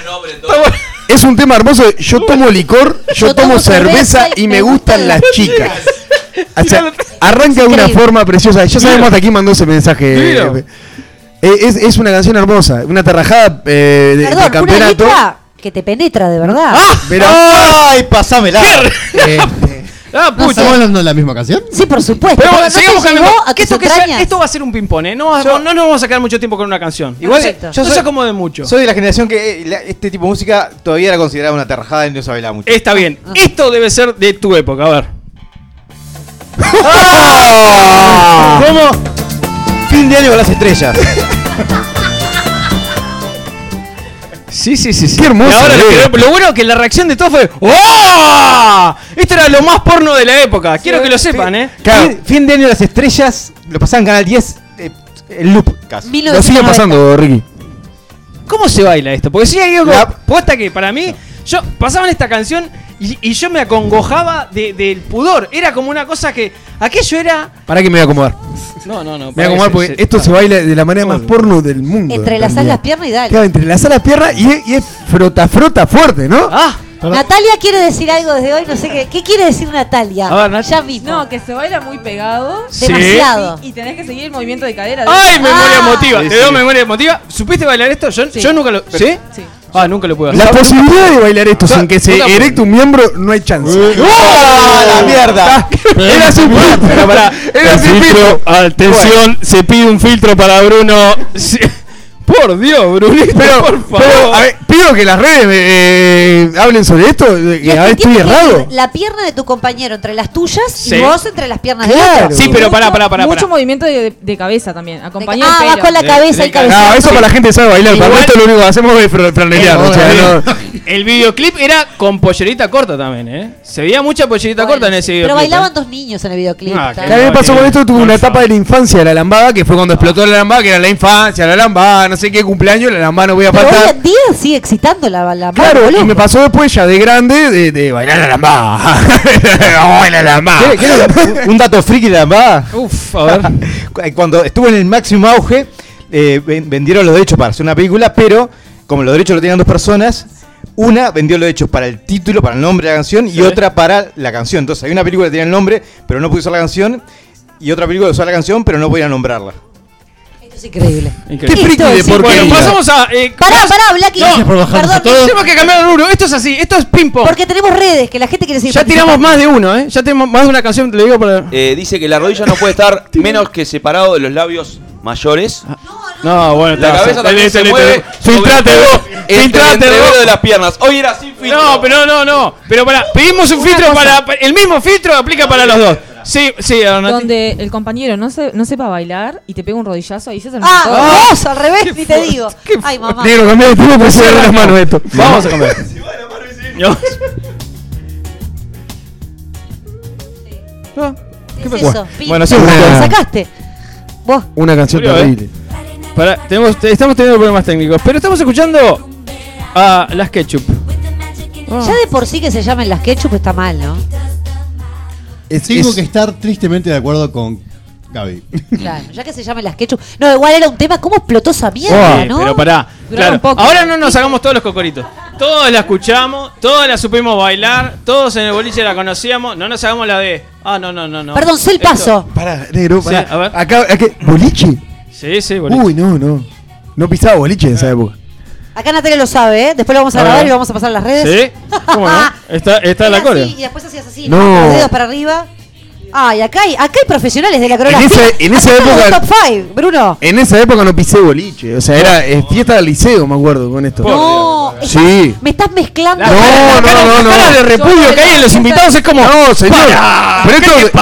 Speaker 12: es un tema hermoso. Yo tomo licor, yo,
Speaker 8: Yo
Speaker 12: tomo
Speaker 8: tomo
Speaker 12: cerveza
Speaker 8: cerveza
Speaker 12: y me gustan las chicas. (laughs) O sea, arranca de una
Speaker 8: Increíble.
Speaker 12: forma preciosa. Ya sabemos hasta quién mandó ese mensaje.
Speaker 9: Divino.
Speaker 12: Eh, Es, es una canción hermosa, una tarrajada eh, de, de
Speaker 8: Perdón, una
Speaker 12: campeonato.
Speaker 8: letra que te penetra de verdad.
Speaker 12: Pero,
Speaker 7: ¡Ay, pasámela! (laughs)
Speaker 12: eh,
Speaker 9: Ah,
Speaker 7: ¿No
Speaker 9: pucha.
Speaker 7: ¿Estamos hablando de la misma canción?
Speaker 8: Sí, por supuesto.
Speaker 9: Pero
Speaker 8: pero ¿no
Speaker 9: sigamos con
Speaker 8: llegó a
Speaker 9: que
Speaker 8: tus
Speaker 9: esto, que sea- esto va a ser un ping-pong, ¿eh? No, no, no nos vamos a quedar mucho tiempo con una canción. Igual
Speaker 8: Perfecto.
Speaker 9: no
Speaker 3: Yo soy-
Speaker 9: se acomode mucho.
Speaker 3: Soy de la generación que eh, la- este tipo de música todavía era considerada una terrajada y no se bailaba mucho.
Speaker 9: Está bien. Esto debe ser de tu época, a ver. (laughs)
Speaker 3: ¿Cómo? Fin de año con las estrellas.
Speaker 9: Sí, sí, sí, sí.
Speaker 12: Qué hermoso,
Speaker 9: Y ahora lo, que- lo bueno que la reacción de todos fue ¡Oh! Esto era lo más porno de la época. Quiero que lo sepan, ¿eh?
Speaker 12: claro,
Speaker 3: Fin, de año las estrellas, lo pasaban en Canal 10, eh, el loop casi.
Speaker 12: lo sigue
Speaker 8: 1990.
Speaker 12: pasando, Ricky.
Speaker 9: ¿Cómo se baila esto? Porque si hay algo.
Speaker 12: La-
Speaker 9: Posta que para mí. Yo pasaban esta canción y, y yo me acongojaba de- del pudor. Era como una cosa que. Aquello era.
Speaker 12: Para que me voy a acomodar.
Speaker 9: No, no, no.
Speaker 12: Me voy a acomodar
Speaker 9: que
Speaker 12: porque
Speaker 9: se- se-
Speaker 12: esto se baila de la manera más porno del mundo.
Speaker 8: Entrelazar
Speaker 12: en
Speaker 8: las piernas y dale.
Speaker 12: Claro, entrelazar las piernas y es, y es frota, frota fuerte, ¿no?
Speaker 9: ¡Ah!
Speaker 8: Natalia quiere decir algo desde hoy, no sé qué. ¿Qué quiere decir Natalia?
Speaker 9: A ver, Nat-
Speaker 8: ya mismo.
Speaker 10: No, que se baila muy pegado.
Speaker 9: Sí.
Speaker 8: Demasiado.
Speaker 10: Y, y tenés que seguir el movimiento de cadera.
Speaker 9: ¡Ay, memoria
Speaker 8: Ah.
Speaker 9: emotiva!
Speaker 3: Sí,
Speaker 9: Te
Speaker 3: sí.
Speaker 9: doy memoria emotiva. ¿Supiste bailar esto? Yo,
Speaker 10: Sí.
Speaker 9: yo nunca lo. ¿Sí?
Speaker 10: Sí.
Speaker 9: Ah, nunca lo pude hacer.
Speaker 12: La posibilidad de bailar esto sin que se erecte un miembro, no hay chance.
Speaker 3: ¡Oh, la mierda! (laughs)
Speaker 12: Era sin filtro. Era sin
Speaker 9: filtro,
Speaker 12: filtro.
Speaker 9: atención, se pide un filtro para Bruno. Por Dios, Brunito,
Speaker 12: Pero,
Speaker 9: por favor.
Speaker 12: pero a ver, pido que las redes eh, hablen sobre esto. Que a ver, estoy errado.
Speaker 8: La pierna de tu compañero entre las tuyas
Speaker 9: Sí.
Speaker 8: y vos entre las piernas
Speaker 12: Claro.
Speaker 8: de otro.
Speaker 9: sí, pero pará, pará, pará.
Speaker 10: Mucho movimiento de, de cabeza también. Acompaña
Speaker 8: ah, va con la cabeza
Speaker 9: de
Speaker 8: y
Speaker 9: cabeza.
Speaker 8: cabeza.
Speaker 12: No, eso para la gente sabe bailar. Para
Speaker 9: Igual-
Speaker 12: esto lo único que hacemos es fr- franelear. o sea, no-
Speaker 9: El videoclip era con pollerita corta también, ¿eh? Se veía mucha pollerita
Speaker 8: Bueno,
Speaker 9: corta en ese videoclip.
Speaker 8: Pero bailaban
Speaker 9: ¿eh?
Speaker 8: dos niños en el videoclip.
Speaker 9: Ah,
Speaker 12: a mí me pasó con esto, tuve una etapa de la infancia de la lambada, que fue cuando explotó la lambada, que era la infancia, la lambada, no sé qué cumpleaños, la lambada no voy a
Speaker 8: Pero hoy
Speaker 12: faltar.
Speaker 8: en día sigue excitando la, la
Speaker 12: Claro,
Speaker 8: boludo.
Speaker 12: y me pasó después ya de grande de, de bailar la lambada. (laughs) Vamos la lambada.
Speaker 3: ¿Quiere- quiere un, dato friki de la lambada?
Speaker 9: Uf, a ver.
Speaker 3: Cu- (laughs) Cuando estuvo en el máximo auge, eh, ven- vendieron los derechos para hacer una película, pero como los derechos lo tenían dos personas, una vendió los derechos para el título, para el nombre de la canción,
Speaker 9: Sí.
Speaker 3: y otra para la canción. Entonces hay una película que tenía el nombre, pero no pudo usar la canción, y otra película que usó la canción, pero no podía nombrarla.
Speaker 8: Es increíble.
Speaker 9: Increíble.
Speaker 12: Qué friki
Speaker 8: Esto
Speaker 12: de
Speaker 8: es
Speaker 12: porquería.
Speaker 9: Bueno, pasamos a. Eh,
Speaker 8: Pará, pará, Blacky.
Speaker 9: Gracias
Speaker 7: por bajarnos a
Speaker 8: Perdón,
Speaker 7: todos.
Speaker 9: Tenemos que cambiar el rubro. Esto es así. Esto es ping-pong.
Speaker 8: Porque tenemos redes, que la gente quiere seguir
Speaker 9: Ya tiramos más de uno, ¿eh? Ya tenemos más de una canción, te lo digo para.
Speaker 4: Eh, dice que la rodilla no puede estar (laughs) menos que separado de los labios mayores.
Speaker 9: No, bueno,
Speaker 4: La
Speaker 9: está,
Speaker 4: cabeza también se mueve.
Speaker 9: Filtrate
Speaker 4: sobre-
Speaker 9: vos.
Speaker 4: entre el
Speaker 9: Filtrate
Speaker 4: entrevero
Speaker 9: vos.
Speaker 4: de las piernas. Hoy era sin filtro.
Speaker 9: No, pero no, no. Pero para, pedimos un filtro para. El mismo filtro aplica para los dos. Sí, sí, Arnati.
Speaker 10: Donde el compañero no, se, no sepa bailar y te pega un rodillazo, ahí se
Speaker 8: Ah, vos al revés, ni te digo. Ay, mamá.
Speaker 12: Negro, cambié de tiempo porque se las manos esto.
Speaker 9: Vamos a cambiar. No.
Speaker 8: ¿Qué es
Speaker 12: pasó?
Speaker 8: eso?
Speaker 12: Bueno, sí,
Speaker 8: ¿Lo
Speaker 12: una-
Speaker 8: sacaste? Vos.
Speaker 12: Una canción
Speaker 9: ¿eh?
Speaker 12: terrible.
Speaker 9: Pará, tenemos, estamos teniendo problemas técnicos, pero estamos escuchando a las Ketchup.
Speaker 8: Ya de por sí que se llamen las ketchup está mal, ¿no?
Speaker 7: Tengo que estar tristemente de acuerdo con Gaby.
Speaker 8: Claro, ya que se llamen las ketchup. No, igual era un tema, ¿cómo explotó esa mierda,
Speaker 9: Sí,
Speaker 8: no?
Speaker 9: Pero pará. Claro,
Speaker 8: poco.
Speaker 9: ahora no nos hagamos todos los cocoritos. Todos la escuchamos, todos la supimos bailar, todos en el boliche la conocíamos. No nos hagamos la de. Ah, no, no, no. no.
Speaker 8: Perdón, sé el
Speaker 9: Esto-
Speaker 8: paso.
Speaker 12: Pará, negro,
Speaker 9: Sí,
Speaker 12: pará.
Speaker 9: a ver.
Speaker 12: Acá, acá, ¿boliche?
Speaker 9: Sí, sí, boliche.
Speaker 12: Uy, no, no. No pisaba boliche en esa época.
Speaker 8: Acá Natalia lo sabe, ¿eh? Después lo vamos a
Speaker 9: A
Speaker 8: grabar
Speaker 9: ver.
Speaker 8: y lo vamos a pasar a las redes.
Speaker 9: ¿Sí? ¿Cómo no? (laughs) Está, está la coreo.
Speaker 8: y después hacías así,
Speaker 12: No.
Speaker 8: los dedos para arriba. Ah, y acá hay, acá hay profesionales de la coreografía.
Speaker 12: ese- en esa época-
Speaker 8: top 5, Bruno.
Speaker 12: En esa época no pisé boliche. O sea, era eh, fiesta del liceo, me acuerdo, con esto.
Speaker 8: No,
Speaker 12: Sí.
Speaker 8: me estás mezclando.
Speaker 12: No, no, no, no.
Speaker 9: caras de repudio que hay en los invitados es como.
Speaker 12: No, señor.
Speaker 9: Pará,
Speaker 12: Pero
Speaker 9: ¿qué
Speaker 12: esto,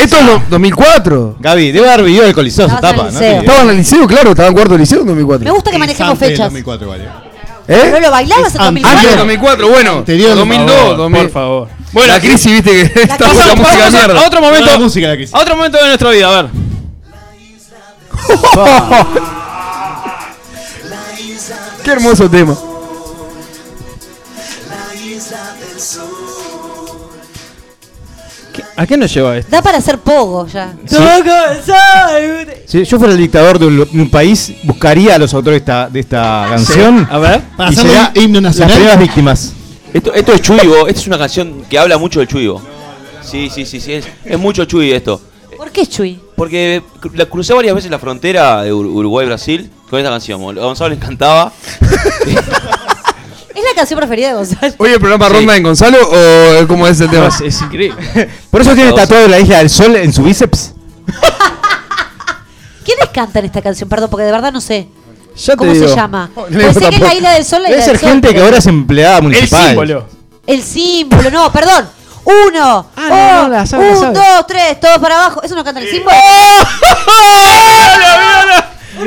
Speaker 12: esto es do- 2004.
Speaker 3: Gaby, debe haber vivido el coliseo
Speaker 8: en
Speaker 3: etapa,
Speaker 8: el
Speaker 3: ¿no?
Speaker 8: liceo.
Speaker 12: Estaba en el liceo, claro, estaba en cuarto de liceo en 2004.
Speaker 8: Me gusta que manejemos
Speaker 7: del
Speaker 8: fechas.
Speaker 7: 2004, vale.
Speaker 12: ¿Eh?
Speaker 8: Pero lo bailabas en
Speaker 7: antes.
Speaker 8: 2004.
Speaker 12: Antes del 2004, bueno.
Speaker 7: Anterior,
Speaker 12: 2002,
Speaker 9: Por favor,
Speaker 12: 2000.
Speaker 9: Por favor. Bueno,
Speaker 12: la crisis, viste que está la (laughs) música mierda.
Speaker 9: a otro momento.
Speaker 7: No, la música de la crisis.
Speaker 9: A otro momento de nuestra vida, a ver. (laughs)
Speaker 12: Qué hermoso tema.
Speaker 9: ¿A qué nos lleva esto?
Speaker 8: Da para hacer pogo ya.
Speaker 3: Si yo fuera el dictador de un, de un país, buscaría a los autores de esta, de esta canción.
Speaker 9: A ver.
Speaker 7: Para
Speaker 3: y
Speaker 7: un himno
Speaker 3: Las
Speaker 7: nacional.
Speaker 3: primeras víctimas.
Speaker 4: Esto, esto es Chuigo, esta es una canción que habla mucho del Chuigo. Sí, sí, sí, sí, es, es mucho Chuy esto.
Speaker 8: ¿Por qué Chuy?
Speaker 4: Porque la crucé varias veces la frontera de Ur- Uruguay-Brasil con esta canción. A Gonzalo le encantaba. (laughs)
Speaker 8: Es la canción preferida de Gonzalo.
Speaker 12: ¿Hoy el programa
Speaker 4: Sí.
Speaker 12: ronda en Gonzalo o cómo es el tema?
Speaker 9: Es, es increíble. (laughs)
Speaker 3: Por eso tiene tatuado la isla del sol en su bíceps. (laughs)
Speaker 8: ¿Quiénes cantan esta canción? Perdón, porque de verdad no sé.
Speaker 3: Ya te
Speaker 8: ¿Cómo
Speaker 3: digo.
Speaker 8: se llama?
Speaker 3: No,
Speaker 8: Pues sé que es la isla del sol, la
Speaker 3: Debe
Speaker 8: isla
Speaker 3: ser
Speaker 8: del sol.
Speaker 3: gente que
Speaker 8: pero-
Speaker 3: ahora es empleada municipal.
Speaker 9: El símbolo.
Speaker 8: El símbolo, no, perdón. Uno,
Speaker 9: Ah, no,
Speaker 8: oh,
Speaker 9: no, la sabe, la
Speaker 8: un,
Speaker 9: sabe.
Speaker 8: dos, tres, todos para abajo. ¿Eso no canta el símbolo? (laughs)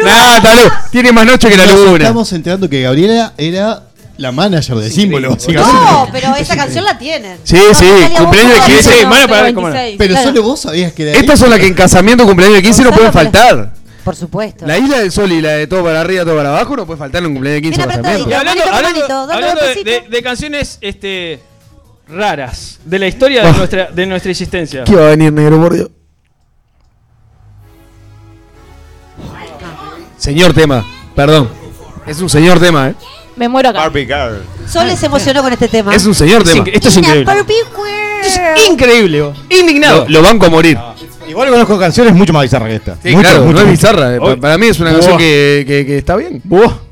Speaker 12: Nah, loco. Tiene más noche que la
Speaker 7: Nos
Speaker 12: luna.
Speaker 7: estamos enterando que Gabriela era la manager de símbolo. básicamente.
Speaker 8: No, pero esa canción la tienen.
Speaker 12: Sí, sí, cumpleaños de
Speaker 8: no
Speaker 12: 15.
Speaker 8: sabés.
Speaker 9: Sí, bueno, para ver cómo era.
Speaker 10: 26.
Speaker 7: Pero
Speaker 8: Claro.
Speaker 7: solo vos sabías que era
Speaker 12: Estas son las que en casamiento, cumpleaños de 15 no pueden faltar.
Speaker 8: Por supuesto.
Speaker 12: La isla del sol y la de todo para arriba, todo para abajo no puede faltar en un cumpleaños de 15
Speaker 8: Bien
Speaker 12: o
Speaker 8: apretadito.
Speaker 9: Y
Speaker 12: casamiento.
Speaker 9: hablando, de,
Speaker 8: despacito.
Speaker 9: de- de canciones este, raras de la historia de,
Speaker 12: Oh.
Speaker 9: nuestra, de nuestra existencia.
Speaker 12: ¿Qué va a venir, negro mordió? Señor tema, perdón. Es un señor tema, ¿eh?
Speaker 10: Me muero acá.
Speaker 8: Sole se emocionó con este tema.
Speaker 12: Es un señor
Speaker 9: Es
Speaker 12: tema.
Speaker 9: esto es increíble.
Speaker 8: Barbie.
Speaker 9: Es increíble, vos. indignado.
Speaker 12: Lo, lo banco a morir.
Speaker 3: Igual conozco canciones mucho más bizarras que esta.
Speaker 12: Sí,
Speaker 3: Mucho,
Speaker 12: claro,
Speaker 3: mucho,
Speaker 12: no es
Speaker 3: mucho.
Speaker 12: bizarra. eh, pa- Para mí es una
Speaker 9: Buah.
Speaker 12: canción que, que- que está bien.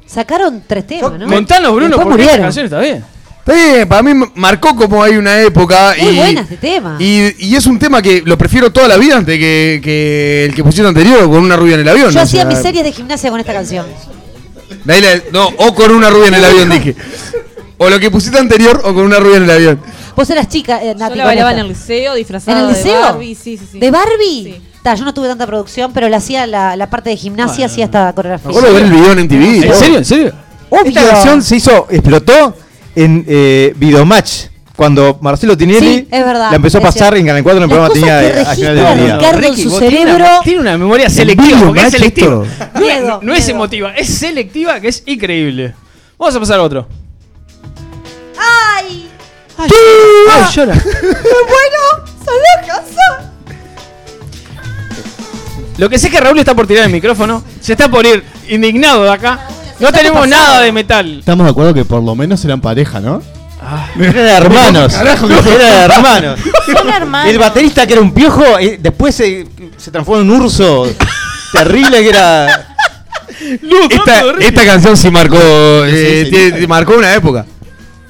Speaker 8: Sacaron tres temas, ¿no?
Speaker 9: Contanos, Bruno,
Speaker 8: Después
Speaker 9: por qué esta
Speaker 8: murieron.
Speaker 9: canción está bien.
Speaker 12: Está bien, para mí marcó como hay una época.
Speaker 8: Muy
Speaker 12: y,
Speaker 8: buena este tema.
Speaker 12: Y, y es un tema que lo prefiero toda la vida antes que, que el que pusieron anterior con una rubia en el avión.
Speaker 8: Yo
Speaker 12: o
Speaker 8: hacía
Speaker 12: sea,
Speaker 8: mis series de gimnasia con esta canción.
Speaker 12: La del- no, o con una rubia en el avión, (laughs) dije. O lo que pusiste anterior o con una rubia en el avión.
Speaker 8: Vos eras chica, eh, Nati.
Speaker 10: Yo la bailaba en el liceo disfrazada
Speaker 8: ¿En el liceo?
Speaker 10: de Barbie. Sí, sí, sí.
Speaker 8: ¿De Barbie?
Speaker 10: Sí.
Speaker 8: Ta, yo no tuve tanta producción, pero le hacía la, la parte de gimnasia, hacía esta coreografía.
Speaker 12: Me acuerdo de ver el video en MTV.
Speaker 9: ¿En serio? ¿En serio?
Speaker 3: Esta canción se hizo, explotó en eh, Videomatch. Cuando Marcelo Tinelli
Speaker 8: Sí, es verdad,
Speaker 3: la empezó a pasar
Speaker 8: cierto.
Speaker 3: en Canal 4 en el programa tenía de- a final día.
Speaker 8: Ricardo
Speaker 9: Ricky,
Speaker 8: su
Speaker 9: tiene
Speaker 8: cerebro.
Speaker 9: una- Tiene una memoria selectiva,
Speaker 12: vivo,
Speaker 9: porque es selectiva. (laughs) No, es-
Speaker 8: Miedo,
Speaker 9: no es emotiva, es selectiva, que es increíble. Vamos a pasar a otro.
Speaker 8: ¡Ay!
Speaker 9: Ay, llora. (laughs)
Speaker 8: bueno! ¡Salió a casa!
Speaker 9: Lo que sé es que Raúl está por tirar el micrófono, se está por ir indignado de acá. No tenemos nada de metal.
Speaker 7: Estamos de acuerdo que por lo menos eran pareja, ¿no?
Speaker 3: Era de hermanos.
Speaker 7: Carajo,
Speaker 3: Era de hermanos.
Speaker 10: Son hermanos.
Speaker 3: El baterista que era un piojo, eh, después se, se transformó en un urso terrible que era.
Speaker 12: Esta, esta canción sí marcó, eh,
Speaker 7: sí,
Speaker 12: marcó una época.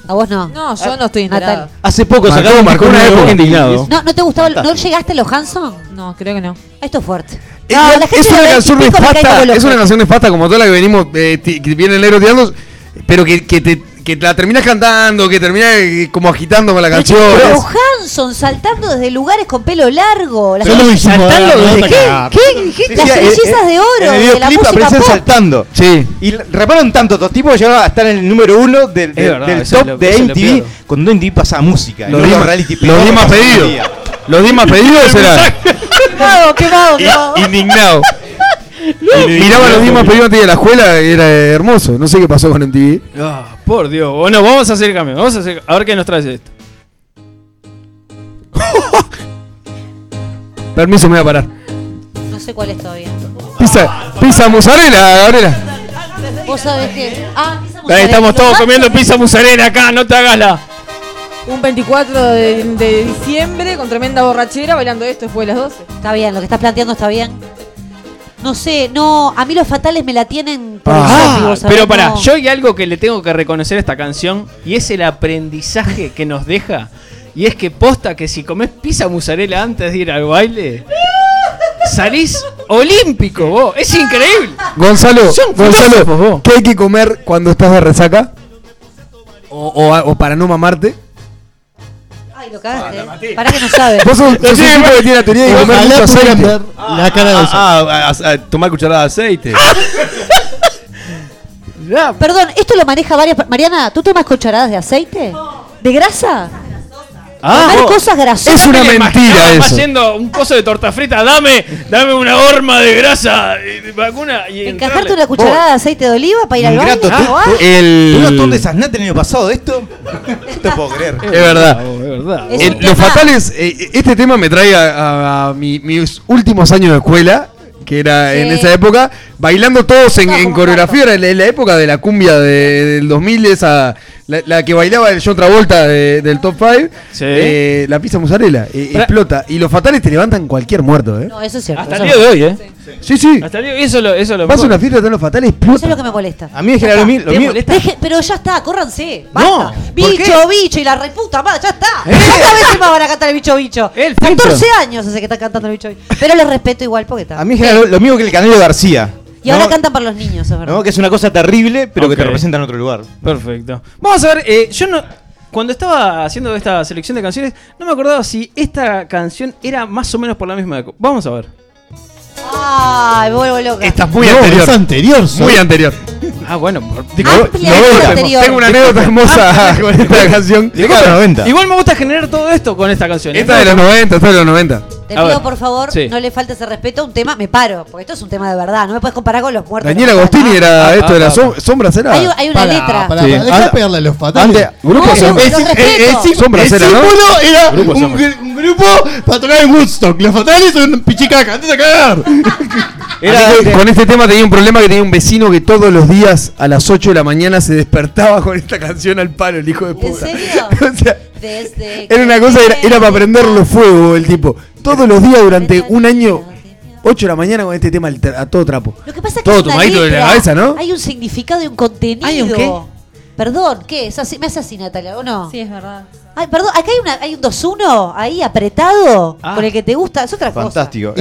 Speaker 8: A vos no.
Speaker 10: No, yo no estoy.
Speaker 8: Natalia.
Speaker 3: Hace poco
Speaker 12: Marcó-
Speaker 3: sacaron
Speaker 12: marcó una época.
Speaker 3: indignado.
Speaker 8: ¿No, ¿No te gustaba? ¿No llegaste a los Hanson?
Speaker 10: No, creo que no.
Speaker 8: Esto es fuerte.
Speaker 12: Es,
Speaker 8: No, la gente
Speaker 12: es una canción
Speaker 8: 20 y pico me cae
Speaker 12: nefasta, es una canción nefasta como toda la que venimos, eh, ti- que viene el negro tirando, pero que, que te, que la terminas cantando, que terminas eh, como agitando con la canción.
Speaker 8: Pero Hanson saltando desde lugares con pelo largo. Las
Speaker 7: Pero
Speaker 9: saltando desde
Speaker 7: No,
Speaker 9: qué?
Speaker 7: no,
Speaker 8: ¿Qué? dijiste? Las
Speaker 3: Sí, eh,
Speaker 8: de oro
Speaker 3: En el
Speaker 8: de la
Speaker 3: videoclip
Speaker 8: música
Speaker 3: aparecen
Speaker 8: pop.
Speaker 3: saltando.
Speaker 12: Sí.
Speaker 3: Y reparan tanto, estos tipos llegaron a estar en el número uno del, del-
Speaker 9: verdad,
Speaker 3: top
Speaker 9: lo-
Speaker 3: de MTV cuando MTV pasaba música.
Speaker 12: Los
Speaker 3: no reality
Speaker 12: los
Speaker 3: que pasaba
Speaker 12: pedidos. Los demás pedidos (laughs) eran
Speaker 8: Quemado, quemado, quemado.
Speaker 12: indignados. (laughs) Miraba los Dimas Perón antes de la escuela, era hermoso. No sé qué pasó con MTV.
Speaker 9: Ah, por Dios. Bueno, vamos a hacer el cambio. Vamos a hacer. A ver qué nos trae esto. (laughs)
Speaker 12: Permiso, me voy a parar.
Speaker 8: No sé cuál es todavía.
Speaker 12: Pizza, pizza mozzarella, Gabriela.
Speaker 8: Vos sabés que. Ah, pizza
Speaker 9: Ahí
Speaker 8: mozzarella.
Speaker 9: estamos todos
Speaker 8: ¿Lo
Speaker 9: comiendo (laughs) pizza musarela acá, no te hagas la.
Speaker 10: Un 24 de, de diciembre con tremenda borrachera bailando esto después de las 12.
Speaker 8: Está bien, lo que estás planteando está bien. No sé, no, a mí los fatales me la tienen por
Speaker 9: Ah, pero pará,
Speaker 8: no.
Speaker 9: yo hay algo que le tengo que reconocer a esta canción y es el aprendizaje que nos deja. Y es que posta que si comes pizza musarela antes de ir al baile, salís olímpico vos. Es increíble.
Speaker 12: Gonzalo,
Speaker 9: Son
Speaker 12: Gonzalo,
Speaker 9: vos.
Speaker 12: ¿qué hay que comer cuando estás de resaca? O, o- o para no mamarte.
Speaker 8: Ay, lo cagaste. Pará que no sabes.
Speaker 12: Vos sos, sos un tipo que tiene la teoría de comer mucho aceite.
Speaker 2: la cara de ah, ah, ah, tomar cucharada de aceite. (laughs)
Speaker 8: Perdón, ¿esto lo maneja varias. Mariana, ¿tú tomas cucharadas de aceite? ¿De grasa? Comer
Speaker 9: vos-
Speaker 8: cosas grasosas.
Speaker 12: Es una
Speaker 9: Me
Speaker 12: mentira eso.
Speaker 9: haciendo un coso de torta frita. Dame, dame una horma de grasa y de vacuna. Y
Speaker 8: Encajarte
Speaker 9: entrarle.
Speaker 8: una cucharada de aceite de oliva para ir al baño.
Speaker 3: Ingrato,
Speaker 8: ¿Ah?
Speaker 3: ¿tú,
Speaker 8: ¿Ah?
Speaker 3: tú-
Speaker 12: El-
Speaker 3: ¿tú no tú el año pasado de esto? No te puedo creer.
Speaker 12: Es verdad.
Speaker 9: Es.
Speaker 8: Es un
Speaker 12: los
Speaker 8: tema-
Speaker 12: fatales, eh, este tema me trae a, a- a mi- mis últimos años de escuela, que era en
Speaker 8: Sí.
Speaker 12: esa época, bailando todos en,
Speaker 8: No,
Speaker 12: en
Speaker 8: como
Speaker 12: coreografía, era en la época de la cumbia de- del 2000, esa, la, la que bailaba el John Travolta de- del Top 5,
Speaker 9: Sí.
Speaker 12: la pizza mozzarella, eh, explota. Y los fatales te levantan cualquier muerto, ¿eh?
Speaker 8: No, eso es cierto.
Speaker 9: Hasta
Speaker 8: eso
Speaker 9: el día de hoy, ¿eh?
Speaker 12: Sí, sí.
Speaker 9: Hasta el día de hoy. Eso lo, eso lo
Speaker 12: Vas a una fiesta, están los fatales,
Speaker 8: Eso
Speaker 12: explota.
Speaker 8: es lo que me molesta.
Speaker 3: A mí en
Speaker 8: Ya
Speaker 3: general lo
Speaker 8: está.
Speaker 3: mío. Lo mío
Speaker 8: Deje- pero ya está, córranse. Basta.
Speaker 9: No, ¿por
Speaker 8: bicho, bicho y la reputa madre, ya está.
Speaker 12: Eh.
Speaker 8: ¿Cuántas veces más van a cantar el bicho, bicho?
Speaker 9: El
Speaker 8: 14 años hace que están cantando el bicho, bicho. Pero les respeto igual porque está.
Speaker 3: a mí en general lo, lo mío que el Canelo García.
Speaker 8: Y ahora
Speaker 3: ¿no?
Speaker 8: cantan para los niños, es verdad.
Speaker 3: ¿no? Que es una cosa terrible, pero que te
Speaker 9: Ok.
Speaker 3: representa en otro lugar.
Speaker 9: Perfecto. Vamos a ver, eh, yo no. Cuando estaba haciendo esta selección de canciones, no me acordaba si esta canción era más o menos por la misma época. Vamos a ver.
Speaker 8: Ay, vuelvo loca.
Speaker 12: Estás muy
Speaker 3: No,
Speaker 12: anterior.
Speaker 3: es anterior.
Speaker 12: Muy anterior.
Speaker 9: Ah, bueno. por-
Speaker 8: Ampliamente anterior.
Speaker 12: Tengo una anécdota hermosa (laughs) con esta canción.
Speaker 3: Década de los 90.
Speaker 9: Igual me gusta generar todo esto con esta canción. ¿eh?
Speaker 12: Esta de los 90, esta de los 90.
Speaker 8: Te
Speaker 9: A
Speaker 8: pido
Speaker 9: ver.
Speaker 8: por favor,
Speaker 9: Sí.
Speaker 8: no le faltes el respeto a un tema, me paro, porque esto es un tema de verdad, no me puedes comparar con los muertos. No
Speaker 12: Agostini
Speaker 8: cantan.
Speaker 12: era
Speaker 9: Ah,
Speaker 12: esto de
Speaker 9: ah,
Speaker 12: las
Speaker 9: ah,
Speaker 12: som- sombras, era.
Speaker 8: Hay, hay una letra.
Speaker 7: pará,
Speaker 12: Sí.
Speaker 7: de
Speaker 12: Ah,
Speaker 7: pegarle a los fatales.
Speaker 12: Grupo
Speaker 8: No,
Speaker 12: Sombra.
Speaker 7: sí-
Speaker 12: Sombras
Speaker 7: el
Speaker 12: era, ¿no?
Speaker 7: símbolo era
Speaker 9: Grupo
Speaker 7: un, grupo para tocar en Woodstock. Los fatales son pichicaca, antes a cagar. (laughs)
Speaker 12: Era, con este tema tenía un problema que tenía un vecino que todos los días a las 8 de la mañana se despertaba con esta canción al palo, el hijo de
Speaker 8: ¿En
Speaker 12: puta.
Speaker 8: serio? (laughs)
Speaker 12: O sea,
Speaker 8: Desde
Speaker 12: era una cosa, era, era para prenderlo fuego el tipo. Todos los días durante un año, 8 de la mañana con este tema a todo trapo.
Speaker 8: Lo que pasa es que
Speaker 12: Todo tomadito de la cabeza, ¿no?
Speaker 8: Hay un significado y un contenido.
Speaker 9: ¿Hay un qué?
Speaker 8: Perdón, ¿qué? Es así, me hace así, Natalia, ¿o no?
Speaker 11: Sí, es verdad.
Speaker 8: Ay, perdón, acá hay, una, hay un 2-1 ahí apretado
Speaker 9: Ah.
Speaker 8: con el que te gusta. Es otra cosa.
Speaker 6: Fantástico.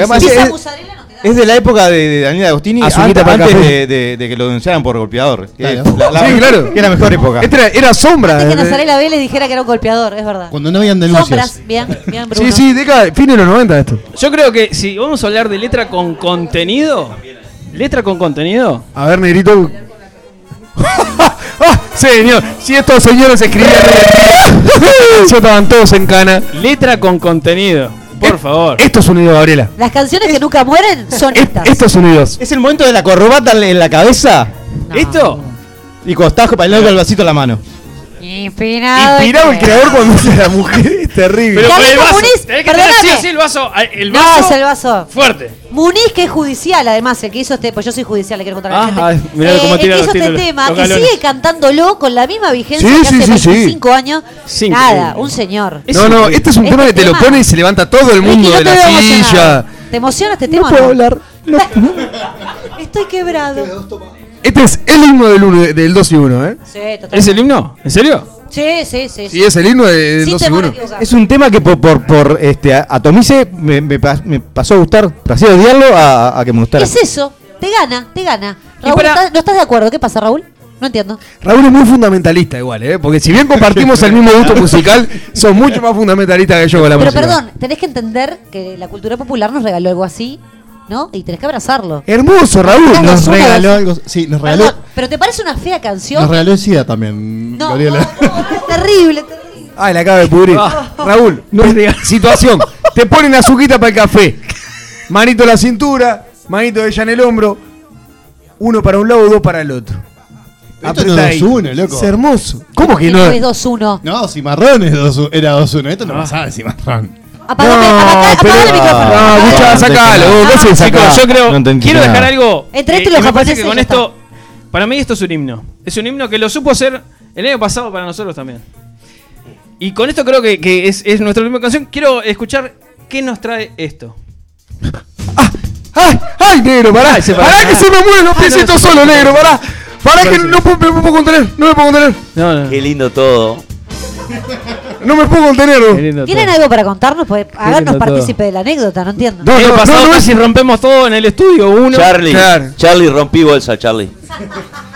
Speaker 6: Es- de la época de, de Daniel Agostini,
Speaker 12: Azuquita
Speaker 6: antes, de, de- de que lo denunciaran por golpeador. Que
Speaker 7: Claro.
Speaker 6: la- la-
Speaker 12: Sí, claro.
Speaker 6: Que era la mejor época.
Speaker 12: Este era, era sombra.
Speaker 8: Antes que
Speaker 12: eh,
Speaker 8: Nazarela Vélez dijera que era un golpeador, es verdad.
Speaker 7: Cuando no habían denuncias.
Speaker 8: Sombras, bien, bien, (laughs) Bruno.
Speaker 12: Sí, sí, década, fin de los 90 esto.
Speaker 9: Yo creo que si vamos a hablar de letra con contenido. Letra con contenido.
Speaker 12: A ver, negrito. (laughs) ¡Ah, señor! Si estos señores escribían (laughs) ya estaban todos en cana.
Speaker 9: Letra con contenido. Por favor.
Speaker 12: Estos unidos, Gabriela.
Speaker 8: Las canciones que nunca mueren son estas.
Speaker 12: Estos unidos.
Speaker 6: Es el momento de la corbata en la cabeza
Speaker 9: ¿Esto?
Speaker 6: y cuando estás bailando con el vasito en la mano.
Speaker 8: Inspirado.
Speaker 12: Inspirado el creador cuando dice la mujer. Es terrible.
Speaker 9: Pero con el vaso.
Speaker 8: Muniz,
Speaker 9: Tenés que tener sí o sí el vaso. El
Speaker 8: No,
Speaker 9: vaso.
Speaker 8: es el vaso.
Speaker 9: Fuerte.
Speaker 8: Muniz, que es judicial, además, el que hizo este, pues yo soy judicial, le quiero contar a la
Speaker 9: Ajá,
Speaker 8: gente.
Speaker 9: mirá cómo
Speaker 8: el que hizo este tema
Speaker 9: galones.
Speaker 8: sigue cantándolo con la misma vigencia
Speaker 12: Sí,
Speaker 8: que
Speaker 12: sí,
Speaker 8: hace
Speaker 12: sí, sí.
Speaker 8: 25 años.
Speaker 9: Sí,
Speaker 8: Nada, un señor.
Speaker 12: No, no, este es un
Speaker 8: Este
Speaker 12: tema que te lo pone y se levanta todo el mundo
Speaker 8: Ricky, no
Speaker 12: de la silla.
Speaker 8: ¿Te emociona este tema?
Speaker 12: No puedo hablar. no. (laughs)
Speaker 8: Estoy quebrado.
Speaker 12: Este es el himno del, uno, del 2 y 1, ¿eh?
Speaker 8: Sí, total.
Speaker 9: ¿Es el himno? ¿En serio?
Speaker 8: Sí, sí, sí.
Speaker 12: Sí, es el himno de- del
Speaker 8: Sin
Speaker 12: 2 y
Speaker 8: temor a
Speaker 12: 1.
Speaker 8: equivocar.
Speaker 3: Es un tema que por, por, por este, a- atomice me, me me pasó a gustar, pasé a odiarlo a, a que me gustara.
Speaker 8: Es eso, te gana, te gana. Raúl,
Speaker 9: para-
Speaker 8: ¿estás- ¿no estás de acuerdo? ¿Qué pasa, Raúl? No entiendo.
Speaker 12: Raúl es muy fundamentalista igual, ¿eh? Porque si bien compartimos el mismo gusto musical, son mucho más fundamentalistas que yo con la
Speaker 8: Pero
Speaker 12: música.
Speaker 8: perdón, tenés que entender que la cultura popular nos regaló algo así, ¿no? Y tenés que abrazarlo.
Speaker 12: Hermoso, Raúl.
Speaker 8: Nos
Speaker 7: regaló algo. Sí, nos regaló.
Speaker 8: Perdón, pero ¿te parece una fea canción?
Speaker 7: Nos regaló SIDA también,
Speaker 8: No,
Speaker 7: Gabriela.
Speaker 8: no, no, es terrible, terrible.
Speaker 12: Ay, la acaba de pudrir.
Speaker 9: Ah.
Speaker 12: Raúl, (laughs)
Speaker 9: No digas.
Speaker 12: situación. Te ponen azuquita para el café. Manito en la cintura, manito de ella en el hombro, uno para un lado, dos para el otro.
Speaker 7: Esto no es
Speaker 12: ahí.
Speaker 7: 2-1, loco.
Speaker 12: Es hermoso. ¿Cómo que no?
Speaker 8: no es 2-1.
Speaker 7: No, Cimarrón es 2 era 2-1. Esto no pasaba de Cimarrón.
Speaker 8: Apagame, apagá- apagá el micrófono.
Speaker 12: No, Gucha, sacalo. ¿Qué haces
Speaker 9: Chicos, yo creo.
Speaker 3: No
Speaker 9: quiero dejar algo.
Speaker 8: Entre
Speaker 9: eh,
Speaker 8: esto y los japoneses
Speaker 9: que con esto. Para mí, esto es un himno. Es un himno que lo supo hacer el año pasado para nosotros también. Y con esto creo que, que es, es nuestra última canción. Quiero escuchar qué nos trae esto.
Speaker 12: ¡Ay, ay, negro, pará!
Speaker 9: Ay, se
Speaker 12: ¡Pará
Speaker 9: pará.
Speaker 12: que se me mueven los
Speaker 9: Ah, no,
Speaker 12: piecitos solo, negro! ¡Pará! ¡Pará que no, no me puedo contener! ¡No me puedo contener!
Speaker 9: No, no.
Speaker 4: Qué lindo todo.
Speaker 12: ¡No me puedo contener!
Speaker 8: ¿Tienen
Speaker 9: todo.
Speaker 8: algo para contarnos? Pues
Speaker 9: todo.
Speaker 8: partícipe de la anécdota, no entiendo.
Speaker 12: No, no,
Speaker 9: pasado
Speaker 12: no, no es-
Speaker 9: casi rompemos todo en el estudio. Uno.
Speaker 4: Charlie,
Speaker 12: Claro.
Speaker 4: Charlie, rompí bolsa, Charlie.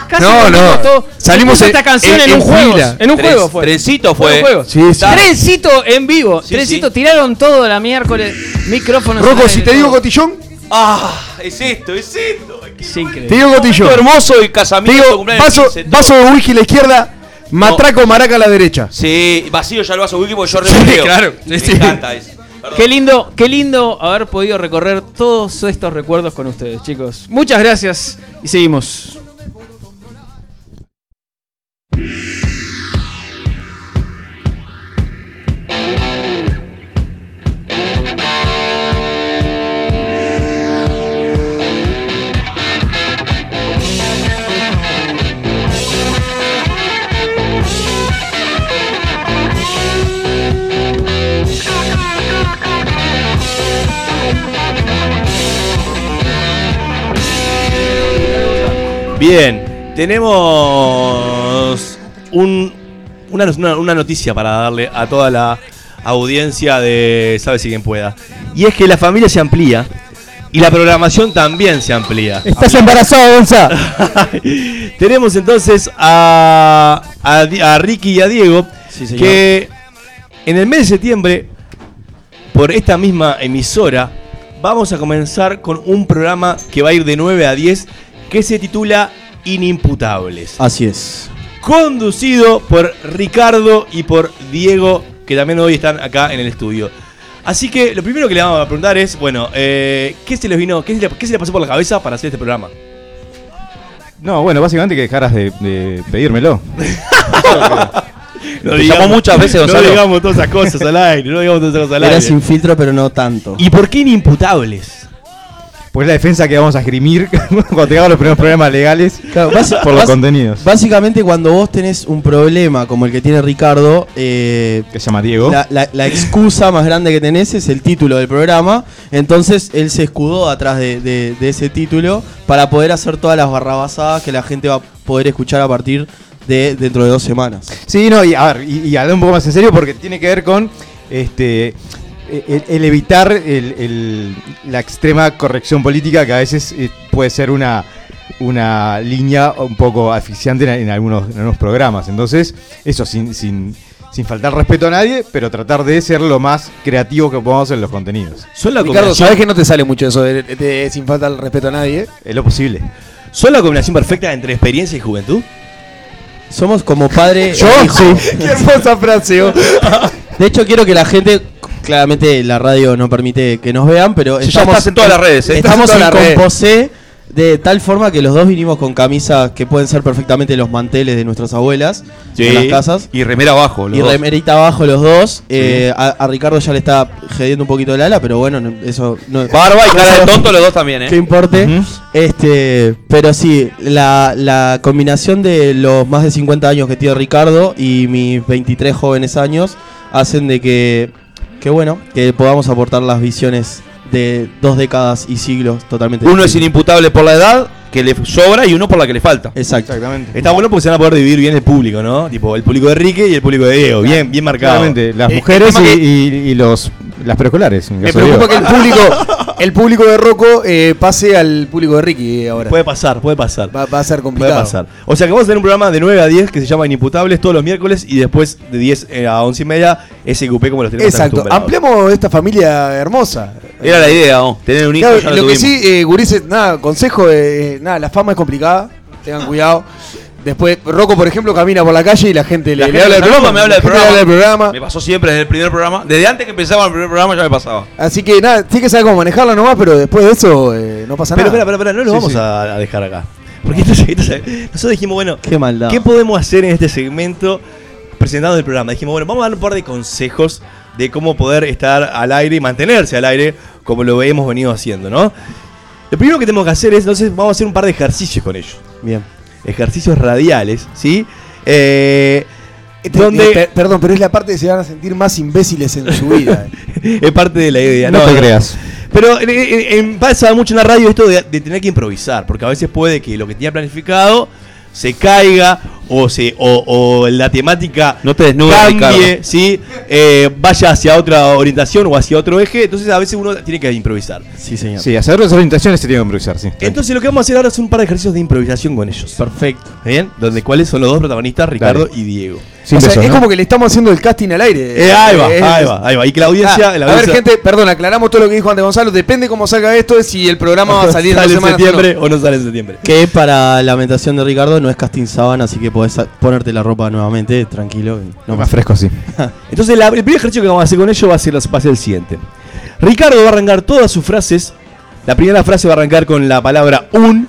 Speaker 9: Casi
Speaker 12: No, no.
Speaker 9: todo.
Speaker 12: Salimos en-
Speaker 9: esta canción
Speaker 12: en-
Speaker 9: en, un juego. En un
Speaker 4: Tres-
Speaker 9: juego fue.
Speaker 4: Trencito
Speaker 9: Fue.
Speaker 12: Sí, sí.
Speaker 9: Trencito en vivo.
Speaker 4: Sí,
Speaker 9: Trencito,
Speaker 4: sí.
Speaker 9: tiraron todo la miércoles. Micrófonos.
Speaker 12: Rocco, si te digo
Speaker 9: todo.
Speaker 12: cotillón,
Speaker 4: Ah, es esto, es esto.
Speaker 9: Es increíble.
Speaker 12: te digo cotillón.
Speaker 4: hermoso y
Speaker 12: Te
Speaker 4: casamiento,
Speaker 12: digo,
Speaker 4: cumpleaños
Speaker 12: vaso,
Speaker 4: 15, todo.
Speaker 12: vaso de whisky a la izquierda, matraco, maraca a la derecha.
Speaker 4: Sí, vacío ya el vaso wiki porque yo
Speaker 12: Sí, claro.
Speaker 4: Me
Speaker 12: Sí, sí.
Speaker 4: encanta eso. Perdón.
Speaker 9: Qué lindo, qué lindo haber podido recorrer todos estos recuerdos con ustedes, chicos. Muchas gracias y seguimos.
Speaker 2: Bien, tenemos un- una, una- noticia para darle a toda la audiencia de Sabe si quien pueda. Y es que la familia se amplía y la programación también se amplía.
Speaker 3: Estás embarazado, Gonza. (laughs)
Speaker 2: Tenemos entonces a, a Ricky y a Diego
Speaker 6: Sí,
Speaker 2: que en el mes de septiembre, por esta misma emisora, vamos a comenzar con un programa que va a ir de 9 a 10 que se titula Inimputables.
Speaker 6: Así es.
Speaker 2: Conducido por Ricardo y por Diego, que también hoy están acá en el estudio. Así que lo primero que le vamos a preguntar es, bueno, eh, ¿qué se les vino, qué se le, qué se le pasó por la cabeza para hacer este programa?
Speaker 3: No, bueno, básicamente que dejaras de, de pedírmelo. (laughs)
Speaker 2: No
Speaker 4: Te
Speaker 2: digamos-
Speaker 4: llamó muchas veces,
Speaker 2: No digamos todas esas cosas al aire, no digamos todas esas cosas al
Speaker 6: Era
Speaker 2: aire.
Speaker 6: sin filtro, pero no tanto.
Speaker 2: ¿Y por qué inimputables?
Speaker 3: Pues la defensa que vamos a esgrimir (laughs) cuando tengamos los primeros problemas legales
Speaker 6: Claro,
Speaker 3: por los contenidos.
Speaker 6: Básicamente cuando vos tenés un problema como el que tiene Ricardo, eh,
Speaker 3: Que se llama Diego.
Speaker 6: la, la- la excusa más grande que tenés es el título del programa. Entonces él se escudó atrás de, de- de ese título para poder hacer todas las barrabasadas que la gente va a poder escuchar a partir de dentro de dos semanas.
Speaker 3: Sí, no, y a ver, y, y hablando un poco más en serio porque tiene que ver con este el, el evitar el- el- la extrema corrección política que a veces eh, puede ser una, una línea un poco asfixiante en, en algunos, en algunos programas. Entonces, eso sin, sin, sin faltar respeto a nadie, pero tratar de ser lo más creativo que podamos en los contenidos.
Speaker 2: Son la
Speaker 12: Ricardo, sabés que no te sale mucho eso de, de- sin falta el respeto a nadie.
Speaker 3: Es lo posible.
Speaker 2: ¿Son la combinación perfecta entre experiencia y juventud?
Speaker 6: Somos como padre. e (laughs)
Speaker 12: Yo,
Speaker 6: hijo. (laughs)
Speaker 12: Qué hermosa frase. (laughs)
Speaker 6: De hecho, quiero que la gente. Claramente la radio no permite que nos vean, pero
Speaker 4: Sí, ya estás en todas las redes, ¿eh?
Speaker 6: Estamos
Speaker 12: en
Speaker 6: en composé de tal forma que los dos vinimos con camisas que pueden ser perfectamente los manteles de nuestras abuelas en las casas.
Speaker 4: Y remera abajo, los
Speaker 6: Y
Speaker 4: dos.
Speaker 6: remerita abajo los dos. Eh, a, a Ricardo ya le está gediendo un poquito el ala, pero bueno, no- eso no.
Speaker 4: Barba y cara de tonto los dos también,
Speaker 6: Que
Speaker 4: ¿eh?
Speaker 6: importe. Este, pero sí, la, la combinación de los más de 50 años que tiene Ricardo y mis 23 jóvenes años hacen de que, que bueno, que podamos aportar las visiones de dos décadas y siglos totalmente
Speaker 4: Uno es inimputable por la edad, que le sobra, y uno por la que le falta.
Speaker 6: Exacto.
Speaker 3: Exactamente.
Speaker 2: Está bueno porque se van a poder dividir bien el público, ¿no? Tipo, el público de Enrique y el público de Diego. Bien, bien marcado.
Speaker 3: Claramente, las
Speaker 12: Eh,
Speaker 3: mujeres y,
Speaker 12: que-
Speaker 3: y- y los las preescolares.
Speaker 12: Me preocupa que el público, (laughs) el público de Rocco eh, pase al público de Ricky ahora.
Speaker 2: Puede pasar, puede pasar.
Speaker 12: Va, va a ser
Speaker 2: Puede
Speaker 12: complicado.
Speaker 2: pasar. O sea que vamos a tener un programa de 9 a 10 que se llama Inimputables todos los miércoles y después de 10 eh, a 11 y media SQP como los tenemos
Speaker 12: Exacto. Ampliamos esta familia hermosa.
Speaker 4: Era la idea, ¿no? Tener un hijo
Speaker 12: Claro,
Speaker 4: ya
Speaker 12: lo
Speaker 4: lo
Speaker 12: que sí, eh, gurises, nada, consejo, eh, nada, la fama es complicada, tengan cuidado. Después, Rocco, por ejemplo, camina por la calle y la gente
Speaker 4: La
Speaker 12: le,
Speaker 4: gente
Speaker 12: le habla del programa.
Speaker 4: me habla
Speaker 12: la
Speaker 4: del programa.
Speaker 12: habla del programa.
Speaker 4: Me pasó siempre desde el primer programa. Desde antes que empezaba el primer programa ya me pasaba.
Speaker 12: Así que nada, tiene que saber cómo manejarla nomás, pero después de eso eh, no pasa
Speaker 2: Pero
Speaker 12: nada.
Speaker 2: espera, espera, espera, no lo
Speaker 12: Sí,
Speaker 2: vamos
Speaker 12: sí.
Speaker 2: A, dejar acá. Porque esto, esto- nosotros dijimos, bueno,
Speaker 6: Qué maldad.
Speaker 2: ¿qué podemos hacer en este segmento presentando el programa? Dijimos, bueno, vamos a dar un par de consejos de cómo poder estar al aire y mantenerse al aire como lo hemos venido haciendo, ¿no? Lo primero que tenemos que hacer es, entonces, vamos a hacer un par de ejercicios con ellos.
Speaker 6: Bien.
Speaker 2: Ejercicios radiales, ¿sí? Eh,
Speaker 12: Este-
Speaker 2: donde
Speaker 12: eh, per- perdón, pero es la parte de se van a sentir más imbéciles en su vida. (laughs) eh.
Speaker 2: es parte de la idea.
Speaker 3: No te creas.
Speaker 2: Pero en- en- pasa mucho en la radio esto de, de tener que improvisar, porque a veces puede que lo que tenía planificado se caiga o se o, o la temática
Speaker 4: No te desnudes,
Speaker 2: cambie,
Speaker 4: Ricardo.
Speaker 2: ¿sí? Eh, vaya hacia otra orientación o hacia otro eje, entonces a veces uno tiene que improvisar.
Speaker 6: Sí, señor.
Speaker 3: Sí, hacer las orientaciones se tiene que improvisar, sí.
Speaker 2: Entonces lo que vamos a hacer ahora es un par de ejercicios de improvisación con ellos.
Speaker 6: Perfecto.
Speaker 2: ¿Bien? Donde cuáles son los dos protagonistas, Ricardo
Speaker 3: Dale.
Speaker 2: y Diego.
Speaker 12: O sea, es
Speaker 3: ¿no?
Speaker 12: como que le estamos haciendo el casting al aire.
Speaker 2: Eh, ahí va,
Speaker 12: Eh,
Speaker 2: ahí
Speaker 12: es-
Speaker 2: va, ahí va. Y que la audiencia,
Speaker 12: Ah,
Speaker 2: la
Speaker 12: a ver, gente, perdón, aclaramos todo lo que dijo antes Gonzalo. Depende cómo salga esto, es si el programa va a salir (laughs)
Speaker 2: sale en
Speaker 12: semanas. o no.
Speaker 2: septiembre o no sale en septiembre.
Speaker 6: Que para lamentación de Ricardo no es casting sabana, así que podés ponerte la ropa nuevamente, tranquilo. No
Speaker 3: Más fresco, sí. (laughs)
Speaker 2: Entonces, la- el primer ejercicio que vamos a hacer con ellos va a ser, va a ser el siguiente. Ricardo va a arrancar todas sus frases. La primera frase va a arrancar con la palabra un.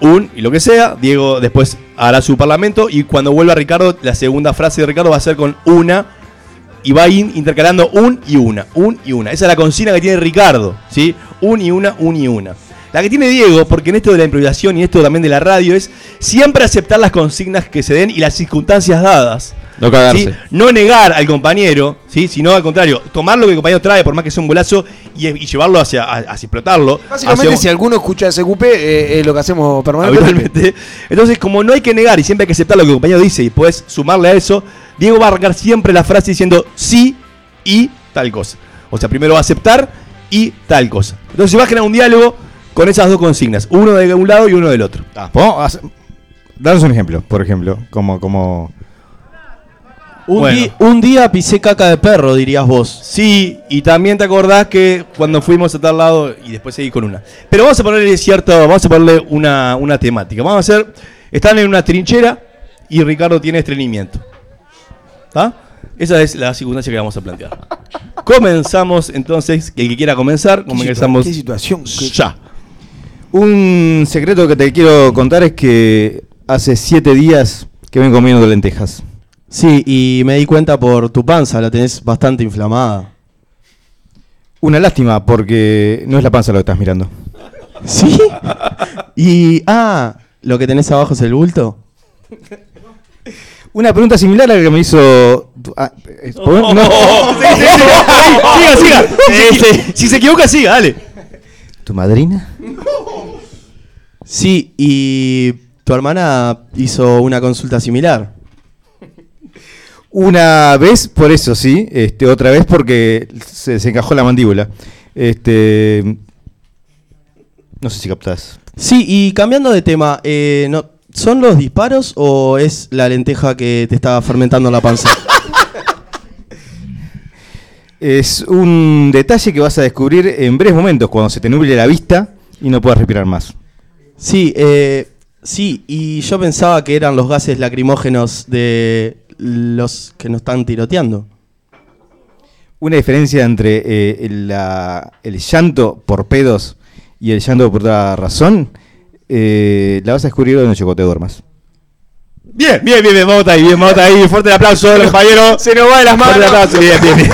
Speaker 2: Un y lo que sea. Diego después hará su parlamento. Y cuando vuelva Ricardo, la segunda frase de Ricardo va a ser con una. Y va intercalando un y una. Un y una. Esa es la consigna que tiene Ricardo. ¿sí? Un y una, un y una. La que tiene Diego, porque en esto de la improvisación y esto también de la radio, es siempre aceptar las consignas que se den y las circunstancias dadas.
Speaker 4: No cagarse.
Speaker 2: ¿sí? No negar al compañero, ¿sí? sino al contrario, tomar lo que el compañero trae, por más que sea un golazo, y, y llevarlo hacia, a- hacia explotarlo.
Speaker 12: Básicamente,
Speaker 2: hacia-
Speaker 12: si alguno escucha SQP, eh, es lo que hacemos permanentemente.
Speaker 2: habitualmente. Entonces, como no hay que negar y siempre hay que aceptar lo que el compañero dice y puedes sumarle a eso, Diego va a arrancar siempre la frase diciendo sí y tal cosa. O sea, primero va a aceptar y tal cosa. Entonces se va a generar un diálogo con esas dos consignas, uno de un lado y uno del otro.
Speaker 3: ¿Podemos hacer- Danos un ejemplo, por ejemplo, como, como...
Speaker 6: Un,
Speaker 2: Bueno.
Speaker 6: di- un día pisé caca de perro, dirías vos.
Speaker 2: Sí, y también te acordás que cuando fuimos a tal lado y después seguí con una. Pero vamos a ponerle cierto, vamos a ponerle una, una temática. Vamos a hacer, están en una trinchera y Ricardo tiene estreñimiento. ¿Está? Esa es la circunstancia que vamos a plantear. (laughs) Comenzamos entonces, el que quiera comenzar, comenzamos
Speaker 12: ¿Qué situación? ¿Qué-
Speaker 2: ya.
Speaker 3: Un secreto que te quiero contar es que hace siete días que vengo comiendo lentejas.
Speaker 6: Sí, y me di cuenta por tu panza, la tenés bastante inflamada.
Speaker 3: Una lástima porque no es la panza lo que estás mirando.
Speaker 6: ¿Sí? Y, ah, ¿lo que tenés abajo es el bulto?
Speaker 3: Una pregunta similar a la que me hizo... ah, eh. No.
Speaker 2: Sí, sí, sí. Siga, siga. Si se, equi- si se equivoca, siga, dale.
Speaker 3: ¿Tu madrina?
Speaker 6: Sí, y tu hermana hizo una consulta similar.
Speaker 3: Una vez por eso, sí. Este, otra vez porque se, se encajó la mandíbula. Este, no sé si captás.
Speaker 6: Sí, y cambiando de tema, eh, no, ¿son los disparos o es la lenteja que te está fermentando la panza? (laughs)
Speaker 3: Es un detalle que vas a descubrir en breves momentos, cuando se te nuble la vista y no puedas respirar más.
Speaker 6: Sí, eh, sí, y yo pensaba que eran los gases lacrimógenos de los que nos están tiroteando.
Speaker 3: Una diferencia entre eh, el, la- el llanto por pedos y el llanto por otra razón, eh, la vas a descubrir cuando yo te duermas.
Speaker 2: Bien, bien, bien, bien, vamos ahí, bien, vamos ahí. Fuerte el aplauso, compañeros.
Speaker 12: Se nos va de las
Speaker 2: Fuerte el
Speaker 12: manos.
Speaker 2: aplauso, bien, bien, bien.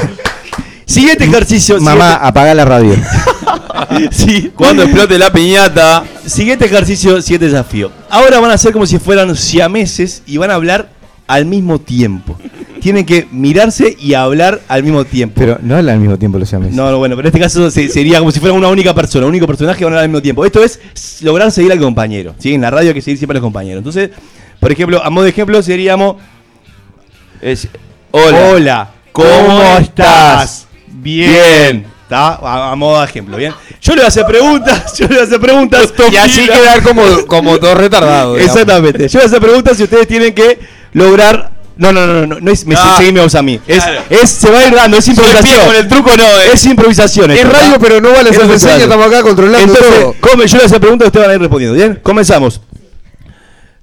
Speaker 2: Siguiente ejercicio.
Speaker 3: Mamá, apaga la radio. (laughs) (laughs)
Speaker 2: sí.
Speaker 4: Cuando explote la piñata.
Speaker 2: Siguiente ejercicio, siguiente desafío. Ahora van a ser como si fueran siameses y van a hablar al mismo tiempo. Tienen que mirarse y hablar al mismo tiempo.
Speaker 3: Pero no hablan al mismo tiempo los llames.
Speaker 2: No, no, bueno, pero en este caso se- sería como si fuera una única persona, un único personaje que van a hablar al mismo tiempo. Esto es s- lograr seguir al compañero. ¿sí? En la radio hay que seguir siempre al compañero. Entonces, por ejemplo, a modo de ejemplo seríamos...
Speaker 4: Es, hola.
Speaker 2: Hola, ¿cómo estás? Bien. ¿Está? A, a modo de ejemplo, ¿bien? Yo le voy a hacer preguntas, (laughs) yo le voy a hacer preguntas.
Speaker 12: Y así quedar como, (laughs) como dos retardados. digamos.
Speaker 2: Exactamente. Yo voy a hacer preguntas y ustedes tienen que lograr. No, no, no, no, no es me
Speaker 4: Ah.
Speaker 2: seguime vos a mí. Es,
Speaker 4: Claro.
Speaker 2: es, se va a ir dando, es improvisación.
Speaker 4: con el truco no, eh.
Speaker 2: Es improvisación.
Speaker 12: Es radio, pero no vale
Speaker 2: improvisación.
Speaker 12: reseña, estamos acá controlando
Speaker 2: Entonces,
Speaker 12: todo.
Speaker 2: come, yo le voy a hacer preguntas y ustedes van a ir respondiendo. ¿Bien? Comenzamos.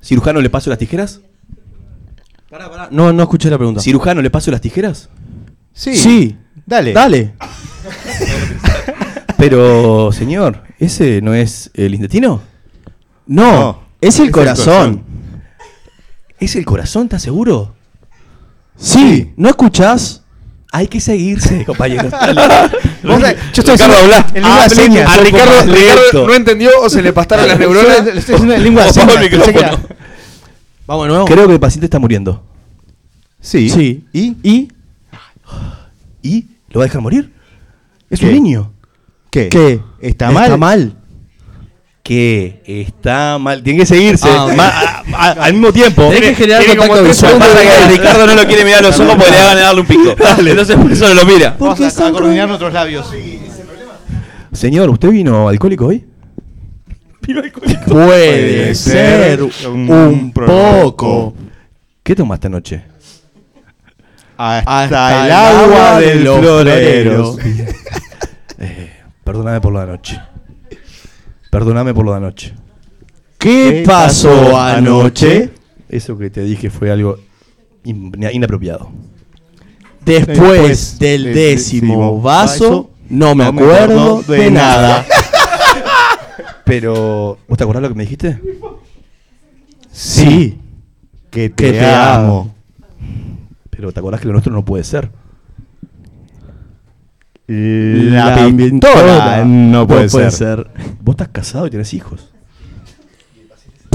Speaker 2: ¿Cirujano le paso las tijeras?
Speaker 6: No, no escuché la pregunta.
Speaker 2: ¿Cirujano le paso las tijeras?
Speaker 3: Sí.
Speaker 6: Sí.
Speaker 3: Dale.
Speaker 6: Dale.
Speaker 2: Pero, señor, ¿ese no es el intestino?
Speaker 6: No, es el corazón.
Speaker 2: ¿Es el corazón, estás seguro?
Speaker 6: Sí, ¿no escuchás?
Speaker 2: Hay que seguirse, (laughs) compañero.
Speaker 12: Vos sabés,
Speaker 2: Yo estoy haciendo en lengua de señas.
Speaker 12: A Ricardo, Ricardo no entendió o se le pastaron las (laughs) neuronas.
Speaker 3: Lo estoy haciendo en lengua de (laughs)
Speaker 2: Apagó
Speaker 3: señas.
Speaker 2: el
Speaker 3: pensé que
Speaker 2: micrófono.
Speaker 3: era-
Speaker 6: Vamos de nuevo.
Speaker 2: Creo que el paciente está muriendo.
Speaker 3: Sí.
Speaker 6: Sí.
Speaker 3: ¿Y?
Speaker 6: ¿Y?
Speaker 2: ¿Y? ¿Lo va a dejar morir? Es
Speaker 3: ¿Qué?
Speaker 2: un niño.
Speaker 3: ¿Qué?
Speaker 6: ¿Qué?
Speaker 3: ¿Está mal?
Speaker 6: Está mal.
Speaker 2: Que está mal. Tiene que seguirse.
Speaker 6: Ah,
Speaker 2: Ma- a- a- al mismo tiempo.
Speaker 6: Tenés que generar
Speaker 12: tiene como
Speaker 6: contacto
Speaker 12: tres
Speaker 6: visual.
Speaker 4: Pasa que Ricardo no lo quiere mirar a los ojos porque le van a darle un pico. Entonces por eso no lo mira.
Speaker 3: Vamos a, a coordinar nuestros labios.
Speaker 2: Señor, ¿usted vino alcohólico hoy?
Speaker 6: Puede ser un poco.
Speaker 2: ¿Qué tomaste anoche?
Speaker 3: Hasta,
Speaker 6: Hasta
Speaker 3: el agua del
Speaker 6: los
Speaker 3: florero.
Speaker 6: floreros. (laughs)
Speaker 2: Eh, perdóname por lo de anoche. Perdóname por lo de anoche.
Speaker 6: ¿Qué pasó anoche?
Speaker 2: Eso que te dije fue algo in- inapropiado.
Speaker 6: Después del décimo vaso, no me acuerdo de nada. (laughs)
Speaker 2: Pero, ¿vos te acordás lo que me dijiste?
Speaker 3: Sí. Que te,
Speaker 6: Que te
Speaker 3: amo.
Speaker 2: Pero te acordás que lo nuestro no puede ser.
Speaker 3: La,
Speaker 6: La
Speaker 3: pintora no puede, ser.
Speaker 6: ser.
Speaker 2: Vos estás casado y tenés hijos.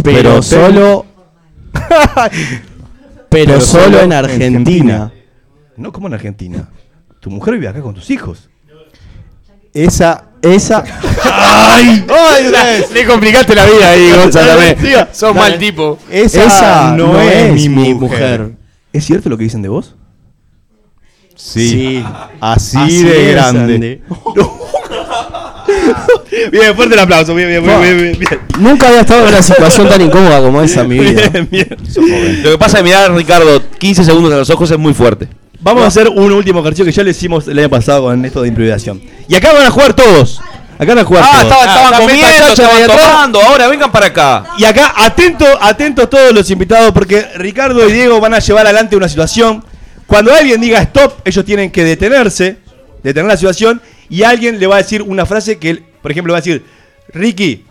Speaker 6: Pero,
Speaker 3: Pero
Speaker 6: solo. (laughs) pero,
Speaker 3: Pero
Speaker 6: solo en
Speaker 3: en
Speaker 6: Argentina.
Speaker 2: No como en Argentina. Tu mujer vive acá con tus hijos.
Speaker 3: Esa.
Speaker 6: Esa. (laughs)
Speaker 3: ¡Ay! ¡Ay! Le complicaste la vida ahí, (laughs) Gonzalo.
Speaker 12: Sos mal tipo.
Speaker 3: Esa,
Speaker 6: Esa
Speaker 3: no, es, mi mujer.
Speaker 2: ¿Es cierto lo que dicen de vos?
Speaker 3: Sí. Así,
Speaker 6: Así
Speaker 3: de
Speaker 6: es,
Speaker 3: grande. (laughs)
Speaker 2: Bien, fuerte el aplauso. Bien, bien, bien, bien, bien.
Speaker 6: Nunca había estado en una situación tan incómoda como esa en mi vida.
Speaker 2: Bien, bien.
Speaker 4: Lo que pasa es mirar a Ricardo 15 segundos a los ojos es muy fuerte.
Speaker 2: Vamos a hacer un último ejercicio que ya lo hicimos el año pasado con esto de improvisación. Y acá van a jugar todos. Acá van a jugar
Speaker 4: Ah,
Speaker 2: todos.
Speaker 4: estaban, estaban
Speaker 2: también
Speaker 4: comiendo, estaban tomando. Ahora vengan para acá.
Speaker 2: Y acá, atento, atentos todos los invitados, porque Ricardo y Diego van a llevar adelante una situación. Cuando alguien diga stop, ellos tienen que detenerse, detener la situación, y alguien le va a decir una frase que, él, por ejemplo, va a decir, Ricky,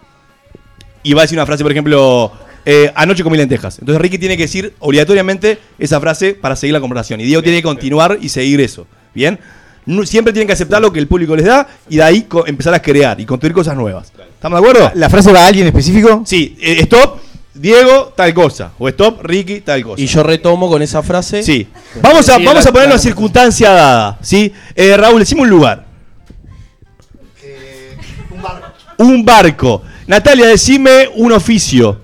Speaker 2: y va a decir una frase, por ejemplo, eh, anoche comí lentejas. Entonces Ricky tiene que decir obligatoriamente esa frase para seguir la conversación. Y Diego tiene que continuar y seguir eso. ¿Bien? No- siempre tienen que aceptar lo que el público les da y de ahí empezar a crear y construir cosas nuevas. ¿Estamos de acuerdo?
Speaker 3: ¿La frase va a alguien específico?
Speaker 2: Sí, eh, stop, Diego, tal cosa. O stop, Ricky, tal cosa.
Speaker 6: Y yo retomo con esa frase.
Speaker 2: Sí. Vamos a, vamos a poner
Speaker 6: la-
Speaker 2: una circunstancia dada. ¿sí? Eh, Raúl, decimos un lugar. un barco. Natalia, decime un oficio.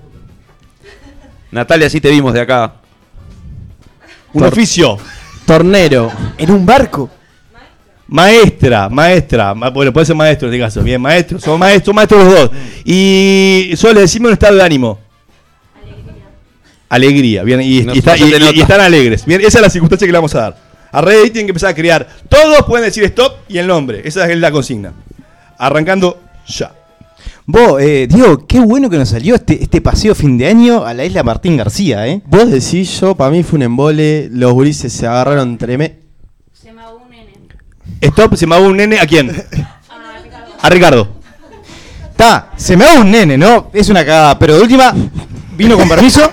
Speaker 4: Natalia, sí te vimos de acá.
Speaker 2: Un
Speaker 6: Tor-
Speaker 2: oficio.
Speaker 6: Tornero.
Speaker 12: En un barco.
Speaker 2: Maestra, maestra. Ma- Bueno, puede ser maestro en este caso. Bien, maestro. Son maestros, maestros los dos. Y solo decime un estado de ánimo. Alegría. Bien, y,
Speaker 4: No-
Speaker 2: y está-
Speaker 4: no se
Speaker 2: y-
Speaker 4: te
Speaker 2: y-
Speaker 4: nota.
Speaker 2: y están alegres. Bien, esa es la circunstancia que le vamos a dar. A Red ahí tienen que empezar a crear. Todos pueden decir stop y el nombre. Esa es la consigna. Arrancando ya.
Speaker 3: Vos, eh, Diego, qué bueno que nos salió este, este paseo fin de año a la isla Martín García, ¿eh?
Speaker 6: Vos decís yo, para mí fue un embole. Los gurises se agarraron tremendo.
Speaker 2: Stop, se me un nene. ¿A quién? (laughs) A Ricardo.
Speaker 3: Está, se me un nene, ¿no? Es una cagada, pero de última, vino con permiso.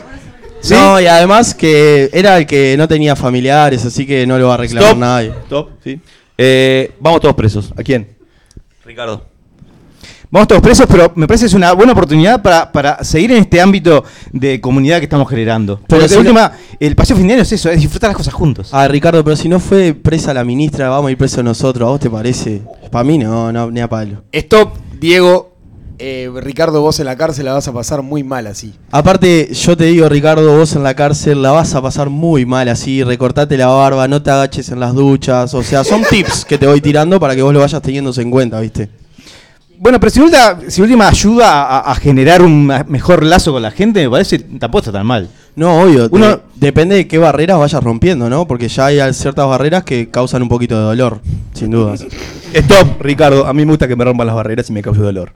Speaker 3: ¿Sí?
Speaker 6: No, y además que era el que no tenía familiares, así que no lo va a reclamar
Speaker 2: Stop.
Speaker 6: nadie.
Speaker 2: Stop, sí.
Speaker 4: Eh, vamos todos presos.
Speaker 2: ¿A quién?
Speaker 4: Ricardo.
Speaker 3: Vamos todos presos, pero me parece que es una buena oportunidad para, para seguir en este ámbito de comunidad que estamos generando. Pero de última, el paseo fin de año es eso, es disfrutar las cosas juntos.
Speaker 6: Ah, Ricardo, pero si no fue presa la ministra, vamos a ir presos nosotros. ¿A vos te parece? Para mí no, no, ni a palo.
Speaker 12: Stop, Diego. Eh, Ricardo, vos en la cárcel la vas a pasar muy mal así.
Speaker 6: Aparte, yo te digo, Ricardo, vos en la cárcel la vas a pasar muy mal así. Recortate la barba, no te agaches en las duchas. O sea, son tips que te voy tirando para que vos lo vayas teniendo en cuenta, ¿viste?
Speaker 3: Bueno, pero si última, si última ayuda a, a generar un mejor lazo con la gente, me parece tampoco está tan mal.
Speaker 6: No, obvio.
Speaker 3: Uno-
Speaker 6: de- depende de qué barreras vayas rompiendo, ¿no? Porque ya hay ciertas barreras que causan un poquito de dolor, sin dudas.
Speaker 2: Stop, Ricardo. A mí me gusta que me rompan las barreras y me cause dolor.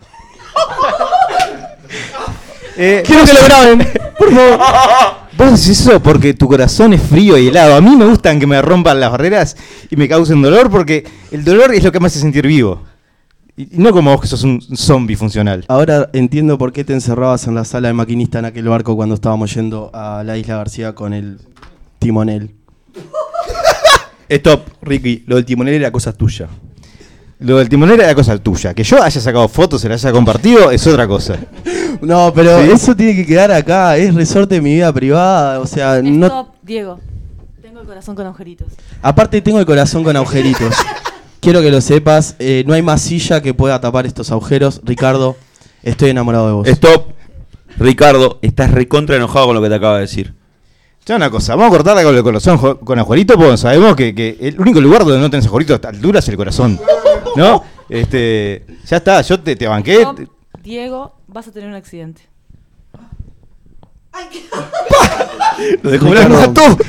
Speaker 3: Eh,
Speaker 6: Quiero que lo graben, por favor. (laughs)
Speaker 3: Vos decís eso porque tu corazón es frío y helado. A mí me gustan que me rompan las barreras y me causen dolor porque el dolor es lo que me hace sentir vivo. Y no como vos que sos un zombie funcional.
Speaker 6: Ahora entiendo por qué te encerrabas en la sala de maquinista en aquel barco cuando estábamos yendo a la Isla García con el timonel. (laughs)
Speaker 2: Stop, Ricky. Lo del timonel era cosa tuya.
Speaker 3: Lo del timonel era cosa tuya. Que yo haya sacado fotos, se las haya compartido, es otra cosa. (laughs)
Speaker 6: No, pero
Speaker 3: ¿Sí?
Speaker 6: eso tiene que quedar acá. Es resorte de mi vida privada. O sea, no.
Speaker 13: Stop, Diego. Tengo el corazón con agujeritos.
Speaker 6: Aparte, tengo el corazón con agujeritos. (laughs) Quiero que lo sepas. eh, no hay más silla que pueda tapar estos agujeros. Ricardo, estoy enamorado de vos.
Speaker 4: Stop. Ricardo, estás recontra enojado con lo que te acaba de decir.
Speaker 3: Ya una cosa, vamos a cortarla con el corazón con ajuarito porque sabemos que, que el único lugar donde no tenés ajuarito a esta altura es el corazón. ¿No? (laughs) Este, ya está, yo te, te banqué.
Speaker 13: Stop, Diego, vas a tener un accidente. (laughs)
Speaker 3: Lo dejó.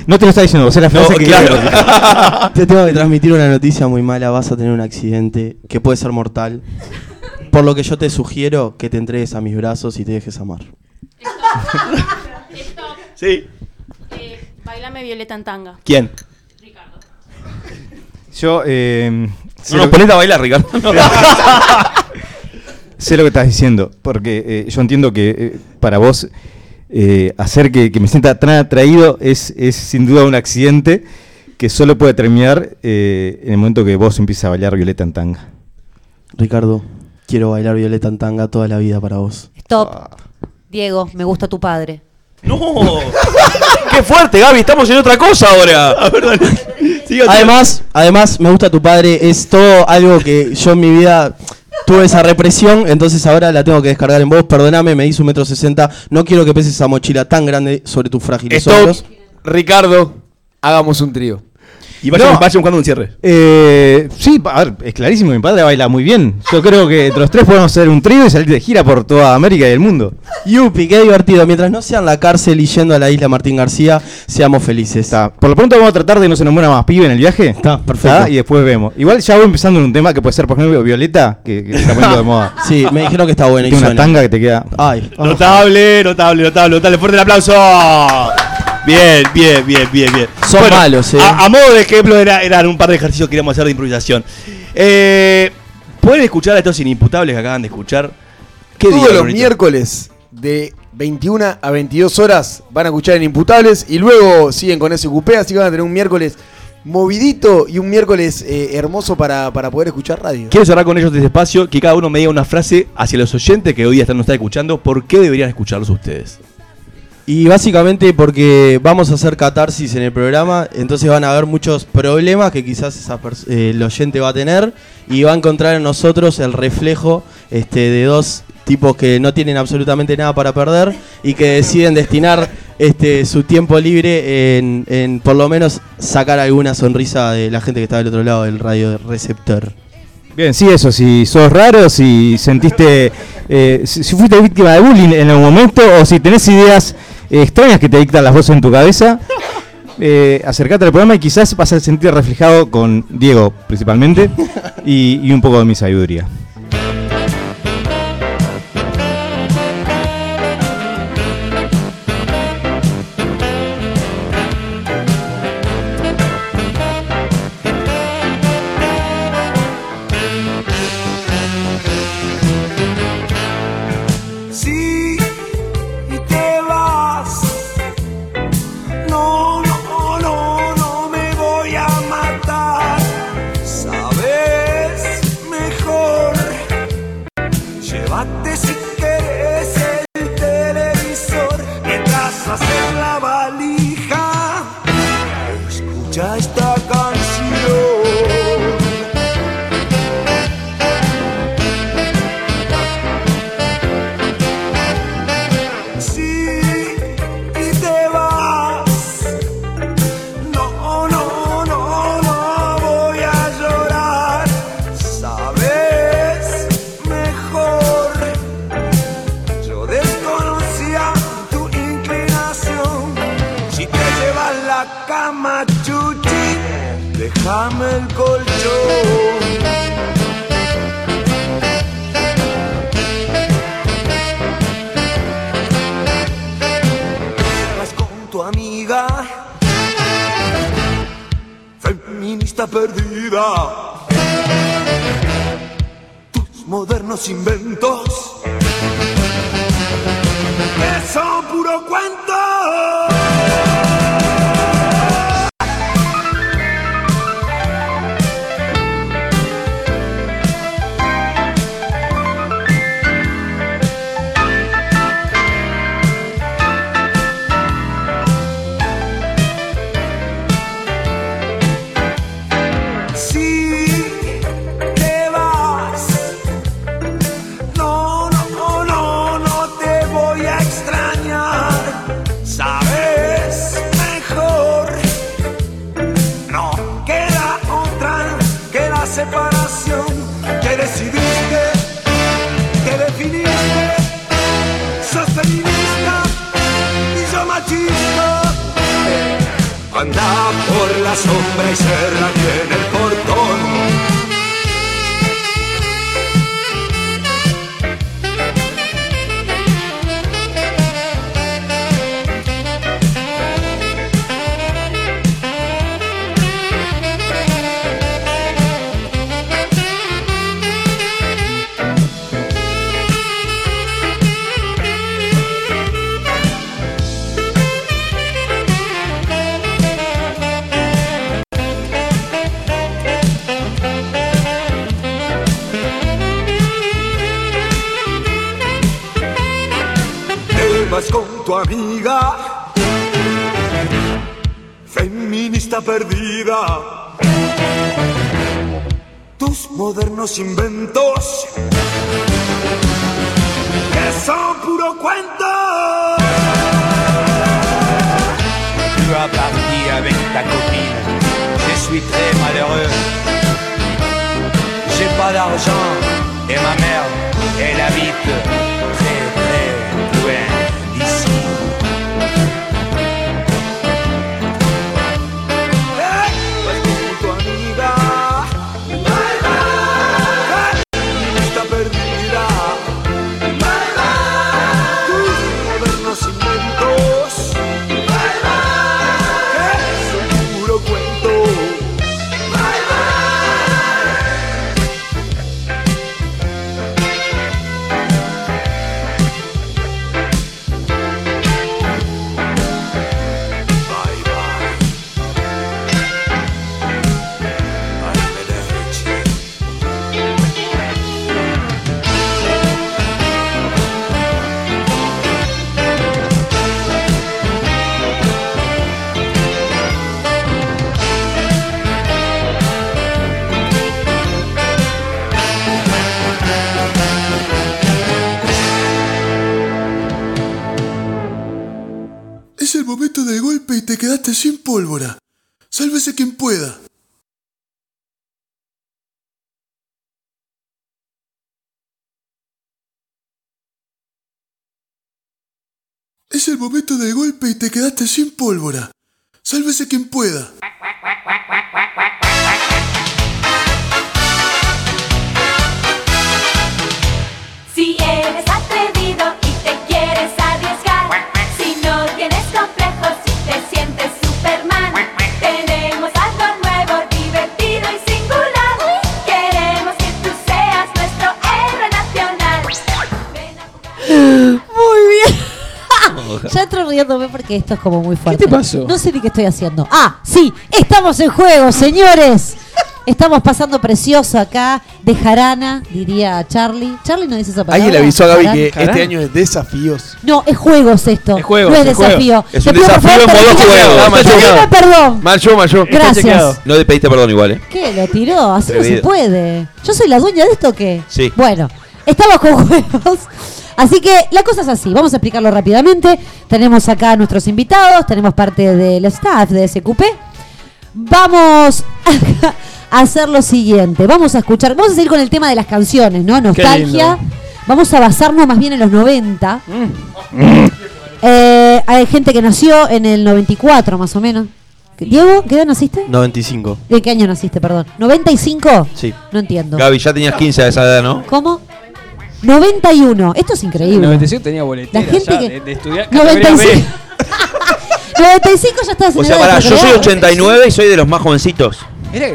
Speaker 3: No te lo está diciendo, vos es la frase que (laughs)
Speaker 6: Te tengo que transmitir una noticia muy mala. Vas a tener un accidente que puede ser mortal. Por lo que yo te sugiero que te entregues a mis brazos y te dejes amar.
Speaker 2: Sí.
Speaker 11: Eh, bailame Violeta en tanga.
Speaker 2: ¿Quién?
Speaker 3: Yo, eh,
Speaker 2: No
Speaker 3: lo
Speaker 2: nos ponés a bailar, Ricardo. (laughs)
Speaker 3: sé lo que estás diciendo, porque eh, yo entiendo que eh, para vos eh, hacer que, que me sienta tan atraído es, es sin duda un accidente que solo puede terminar eh, en el momento que vos empieces a bailar Violeta en tanga.
Speaker 6: Ricardo, quiero bailar Violeta en tanga toda la vida para vos.
Speaker 8: Stop. Diego, me gusta tu padre.
Speaker 2: ¡No! (laughs) ¡Qué fuerte, Gaby! Estamos en otra cosa ahora. (laughs)
Speaker 6: Además, además, me gusta tu padre. Es todo algo que yo en mi vida tuve esa represión, entonces ahora la tengo que descargar en vos. Perdóname, me hizo un metro sesenta. No quiero que peses esa mochila tan grande sobre tus frágiles
Speaker 12: Stop.
Speaker 6: hombros.
Speaker 12: Ricardo, hagamos un trío.
Speaker 2: Y vayan,
Speaker 3: No.
Speaker 2: vayan buscando un cierre.
Speaker 3: Eh, sí, a ver, es clarísimo, mi padre baila muy bien. Yo creo que entre los tres podemos hacer un trío y salir de gira por toda América y el mundo.
Speaker 6: Yupi, qué divertido. Mientras no sea en la cárcel y yendo a la isla Martín García, seamos felices.
Speaker 3: Está. Por lo pronto vamos a tratar de no se nos muera más pibe en el viaje.
Speaker 6: Está, perfecto.
Speaker 3: Y después vemos. Igual ya voy empezando en un tema que puede ser, por ejemplo, Violeta, que, que está poniendo de (laughs) moda.
Speaker 6: Sí, me dijeron que está bueno. y
Speaker 3: Tiene una
Speaker 6: suena.
Speaker 3: tanga que te queda.
Speaker 6: Ay,
Speaker 2: Notable, notable, notable, notable. Fuerte el aplauso. Bien, bien, bien, bien, bien.
Speaker 6: Son malos, eh.
Speaker 2: A, a modo de ejemplo, era- eran un par de ejercicios que queríamos hacer de improvisación. Eh, Pueden escuchar a estos inimputables que acaban de escuchar. ¿Qué
Speaker 12: Todos
Speaker 2: día,
Speaker 12: los miércoles de 21 a 22 horas van a escuchar en Imputables y luego siguen con SQP, así que van a tener un miércoles movidito y un miércoles eh, hermoso para, para poder escuchar radio.
Speaker 2: Quiero cerrar con ellos desde espacio, que cada uno me diga una frase hacia los oyentes que hoy día están, nos están escuchando, ¿por qué deberían escucharlos ustedes?
Speaker 6: Y básicamente porque vamos a hacer catarsis en el programa, entonces van a haber muchos problemas que quizás esa eh, el oyente va a tener y va a encontrar en nosotros el reflejo este, de dos tipos que no tienen absolutamente nada para perder y que deciden destinar este, su tiempo libre en, en por lo menos sacar alguna sonrisa de la gente que está del otro lado del radio receptor.
Speaker 3: Bien, sí, eso, si sos raro, si sentiste, eh, si, si fuiste víctima de bullying en algún momento o si tenés ideas extrañas que te dictan las voces en tu cabeza, (laughs) eh, acercate al programa y quizás vas a sentir reflejado con Diego principalmente y, y un poco de mi sabiduría.
Speaker 15: Modernos inventos la sombra y cerra bien el
Speaker 16: quedaste sin
Speaker 8: porque esto es como muy fuerte.
Speaker 9: te pasó?
Speaker 8: No sé ni qué estoy haciendo. Ah, sí, estamos en juego, señores. Estamos pasando precioso acá de jarana, diría Charlie. Charlie no dice esa palabra.
Speaker 12: Alguien le avisó a Gaby
Speaker 8: Jarana.
Speaker 12: que este año es desafíos.
Speaker 8: No, es juegos esto.
Speaker 12: Es juegos,
Speaker 8: no es desafío.
Speaker 4: Es
Speaker 8: Te
Speaker 4: un desafío en modo juego.
Speaker 8: Perdón.
Speaker 12: Mal yo, mal yo.
Speaker 8: Gracias.
Speaker 4: No le pediste perdón igual, ¿eh?
Speaker 8: ¿Qué? ¿Lo tiró? Así no se puede. ¿Yo soy la dueña de esto o qué?
Speaker 4: Sí.
Speaker 8: Bueno, estamos con juegos. Así que la cosa es así, vamos a explicarlo rápidamente. Tenemos acá a nuestros invitados, tenemos parte del staff de SQP. Vamos a hacer lo siguiente, vamos a escuchar, vamos a seguir con el tema de las canciones, ¿no? Nostalgia. Vamos a basarnos más bien en los 90. Eh, hay gente que nació en el 94 más o menos. Diego, ¿qué edad naciste?
Speaker 6: 95.
Speaker 8: ¿De qué año naciste, perdón? ¿95?
Speaker 6: Sí.
Speaker 8: No entiendo.
Speaker 4: Gaby, ya tenías 15 a esa edad, ¿no?
Speaker 8: ¿Cómo? 91. Esto es increíble.
Speaker 9: 95 tenía boletera
Speaker 8: La gente
Speaker 9: ya
Speaker 8: que-
Speaker 9: de, de estudiar categoría
Speaker 8: 95.
Speaker 9: B.
Speaker 8: 95 ya estás en
Speaker 4: O sea,
Speaker 8: edad de
Speaker 4: pará, yo soy
Speaker 8: procrear.
Speaker 4: 89 y soy de los más jovencitos.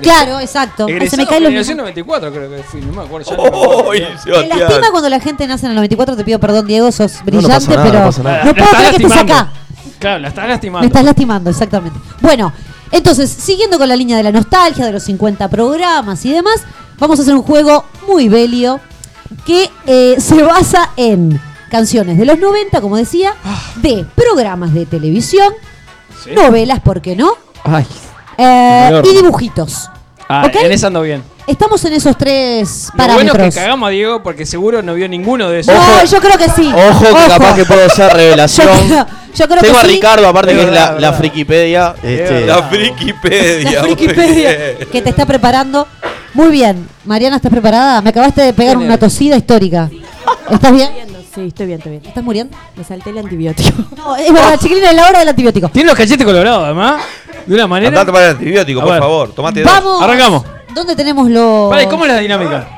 Speaker 8: Claro, exacto. Ahí se
Speaker 9: Egresado
Speaker 8: me caen los
Speaker 9: generación
Speaker 8: mismos.
Speaker 9: 94 creo que fui, no me acuerdo. ya no me acuerdo.
Speaker 8: Me lastima cuando la gente nace en el 94, te pido perdón, Diego, sos
Speaker 9: no
Speaker 8: brillante,
Speaker 9: pasa nada,
Speaker 8: pero
Speaker 9: no pasa nada.
Speaker 8: no
Speaker 9: La
Speaker 8: puedo
Speaker 9: estás
Speaker 8: creer que estés
Speaker 9: lastimando.
Speaker 8: acá.
Speaker 9: Claro, la estás lastimando.
Speaker 8: Me estás lastimando, exactamente. Bueno, entonces, siguiendo con la línea de la nostalgia, de los 50 programas y demás, vamos a hacer un juego muy belio que eh, se basa en canciones de los 90, como decía, de programas de televisión, novelas, ¿por qué no?
Speaker 9: Ay.
Speaker 8: Eh, y dibujitos.
Speaker 9: Ah,
Speaker 8: ¿Ok?
Speaker 9: en esa ando bien.
Speaker 8: Estamos en esos tres
Speaker 9: Lo bueno
Speaker 8: parámetros.
Speaker 9: es que cagamos a Diego porque seguro no vio ninguno de esos.
Speaker 8: No, yo creo que sí.
Speaker 6: Ojo que capaz que puedo hacer revelación. (laughs)
Speaker 8: Yo creo, yo creo
Speaker 6: Tengo
Speaker 8: que
Speaker 6: a
Speaker 8: sí.
Speaker 6: Ricardo, aparte que es
Speaker 9: verdad,
Speaker 6: la,
Speaker 9: es
Speaker 6: la frikipedia. Este,
Speaker 4: La frikipedia.
Speaker 8: La
Speaker 4: bien.
Speaker 8: que te está (laughs) preparando. Muy bien. Mariana, ¿estás preparada? Me acabaste de pegar una tosida histórica. ¿Estás bien?
Speaker 13: Sí, estoy bien, estoy bien.
Speaker 8: ¿Estás muriendo?
Speaker 13: Me salté el antibiótico. (laughs)
Speaker 8: No, es verdad, chiquilina, es la hora del antibiótico.
Speaker 9: Tiene los cachetes colorados, además. De una manera.
Speaker 4: Andá a tomar el antibiótico, por favor. Tomate dos.
Speaker 8: Vamos.
Speaker 9: Arrancamos.
Speaker 8: ¿Dónde tenemos los...?
Speaker 9: Vale, ¿cómo es la dinámica?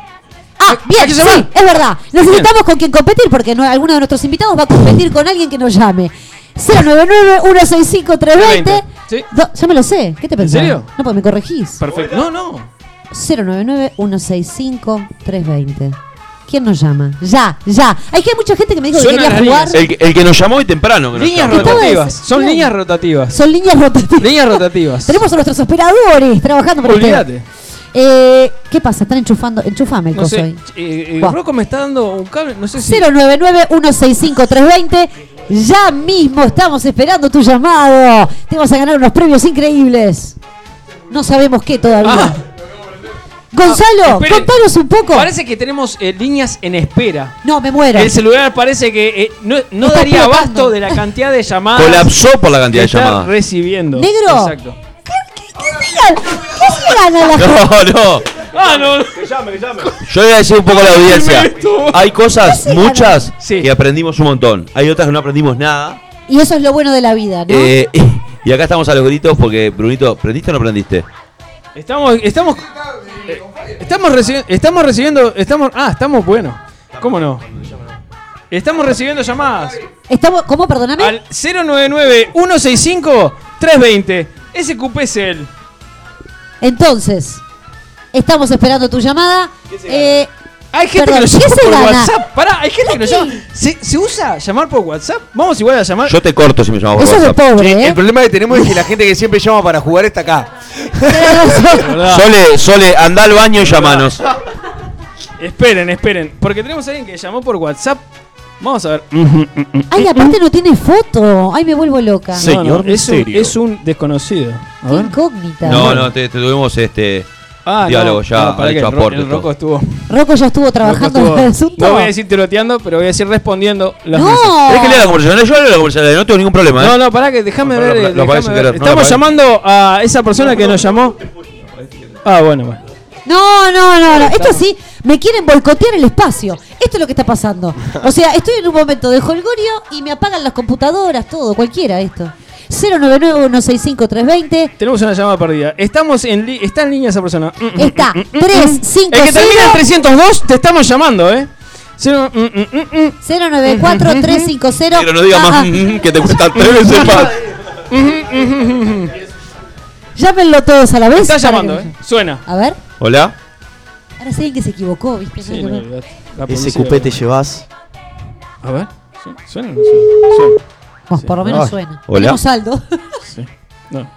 Speaker 8: Ah, bien, sí, es verdad. Necesitamos con quien competir porque no, alguno de nuestros invitados va a competir con alguien que nos llame. 099-165-320.
Speaker 9: Sí.
Speaker 8: Do- Ya me lo sé. ¿Qué te pensás?
Speaker 9: serio?
Speaker 8: No, porque me corregís.
Speaker 9: Perfecto. No, no.
Speaker 8: 099-165-320. ¿Quién nos llama? Ya, ya. Hay que hay mucha gente que me dijo que
Speaker 9: Suenan
Speaker 8: quería
Speaker 9: las
Speaker 8: jugar.
Speaker 9: líneas.
Speaker 4: El, que- el que nos llamó hoy temprano. Que nos
Speaker 9: Líneas
Speaker 4: llamó.
Speaker 9: rotativas.
Speaker 8: Claro.
Speaker 9: Son líneas rotativas.
Speaker 8: Son líneas rotativas.
Speaker 9: Líneas rotativas. (laughs)
Speaker 8: Tenemos a nuestros operadores trabajando por ustedes.
Speaker 9: Olvídate.
Speaker 8: Eh, ¿Qué pasa? Están enchufando. Enchufame el
Speaker 9: No
Speaker 8: coso
Speaker 9: sé.
Speaker 8: ahí.
Speaker 9: Eh, eh,
Speaker 8: Buah.
Speaker 9: Rocco me está dando un cable. No sé si.
Speaker 8: 099-165-320. Ya mismo estamos esperando tu llamado. Te vas a ganar unos premios increíbles. No sabemos qué todavía.
Speaker 9: Ah.
Speaker 8: Gonzalo,
Speaker 9: Ah,
Speaker 8: contanos un poco.
Speaker 9: Parece que tenemos eh, líneas en espera.
Speaker 8: No, me muero.
Speaker 9: El celular parece que eh, no, no
Speaker 8: Está
Speaker 9: daría
Speaker 8: explotando.
Speaker 9: abasto de la cantidad de llamadas.
Speaker 4: Colapsó por la cantidad
Speaker 9: que
Speaker 4: de
Speaker 9: está
Speaker 4: llamadas.
Speaker 9: recibiendo.
Speaker 8: Negro.
Speaker 9: Exacto.
Speaker 8: ¿Qué se gana la (laughs) gente?
Speaker 4: No, no.
Speaker 9: Ah, no.
Speaker 4: Yo voy a decir un poco a la (laughs) audiencia. Hay cosas, muchas,
Speaker 9: Sí.
Speaker 4: que aprendimos un montón. Hay otras que no aprendimos nada.
Speaker 8: Y eso es lo bueno de la vida, ¿no?
Speaker 4: Eh, (laughs) y acá estamos a los gritos porque, Brunito, ¿prendiste o no prendiste?
Speaker 9: Estamos, estamos, estamos recibiendo, estamos recibiendo, estamos, ah, estamos, bueno, ¿cómo no? Estamos recibiendo llamadas
Speaker 8: Estamos, ¿Cómo? Perdóname.
Speaker 9: al 099-165-320, SQPCL.
Speaker 8: Entonces, estamos esperando tu llamada. Eh,
Speaker 9: Hay gente
Speaker 8: Perdón,
Speaker 9: que nos
Speaker 8: ¿qué
Speaker 9: llama
Speaker 8: se
Speaker 9: por
Speaker 8: gana?
Speaker 9: WhatsApp. Pará, hay gente que nos llama. ¿Se, se usa llamar por WhatsApp? Vamos igual a llamar.
Speaker 4: Yo te corto si me llamas por
Speaker 8: eso es de
Speaker 4: WhatsApp.
Speaker 8: pobre, ¿eh?
Speaker 12: El problema que tenemos es que la gente que siempre llama para jugar está acá.
Speaker 4: Sole, Sole, anda al baño y llamanos.
Speaker 9: Esperen, esperen. Porque tenemos a alguien que llamó por WhatsApp. Vamos a ver.
Speaker 8: Ay, aparte no tiene foto. Ay, me vuelvo loca.
Speaker 9: No,
Speaker 4: Señor
Speaker 9: no, es, un,
Speaker 4: Misterio.
Speaker 9: es un desconocido. A
Speaker 8: Qué
Speaker 9: ver.
Speaker 8: incógnita.
Speaker 4: No, no, te, te tuvimos este
Speaker 9: Ah,
Speaker 4: diálogo
Speaker 9: no,
Speaker 4: ya,
Speaker 9: no, pará
Speaker 4: ha
Speaker 9: que
Speaker 4: hecho
Speaker 9: el Ro-
Speaker 4: aporte.
Speaker 9: El Rocco estuvo.
Speaker 8: Rocco ya estuvo trabajando en el asunto.
Speaker 9: No voy a decir tiroteando, pero voy a decir respondiendo las
Speaker 8: No.
Speaker 4: ¿Querés que lea la conversación? Yo leo la conversación, no tengo ningún problema. ¿eh?
Speaker 9: No, no, pará que déjame
Speaker 4: No,
Speaker 9: ver.
Speaker 4: querer, no
Speaker 9: Estamos llamando a esa persona que nos llamó. Ah, bueno, bueno.
Speaker 8: No, no, no, no. Esto sí, me quieren boicotear el espacio. Esto es lo que está pasando. O sea, estoy en un momento de holgorio y me apagan las computadoras, todo, cualquiera esto. 099-165-320.
Speaker 9: Tenemos una llamada perdida. Estamos en li- está en línea esa persona. Mm, mm,
Speaker 8: Está
Speaker 9: mm, mm, mm.
Speaker 8: 350.
Speaker 9: El que termina en 302 te estamos llamando, ¿eh? Cero, mm, mm, mm, mm.
Speaker 8: 094-350.
Speaker 4: Pero no digas
Speaker 8: Ah,
Speaker 4: más
Speaker 8: ah.
Speaker 4: mm, que te cuesta tres veces más.
Speaker 8: Llámenlo todos a la vez.
Speaker 9: Está
Speaker 8: para
Speaker 9: llamando,
Speaker 8: que-
Speaker 9: ¿eh? Suena.
Speaker 8: A ver.
Speaker 4: Hola.
Speaker 8: Ahora sé que se equivocó, ¿viste?
Speaker 9: Sí,
Speaker 8: No.
Speaker 9: La
Speaker 6: Ese
Speaker 9: policía.
Speaker 6: cupé te llevas.
Speaker 9: A ver. ¿su- ¿Suena o no suena? Suena.
Speaker 8: Por lo menos
Speaker 6: Ay.
Speaker 8: suena.
Speaker 4: Hola.
Speaker 8: Tenemos saldo.
Speaker 9: Sí. No.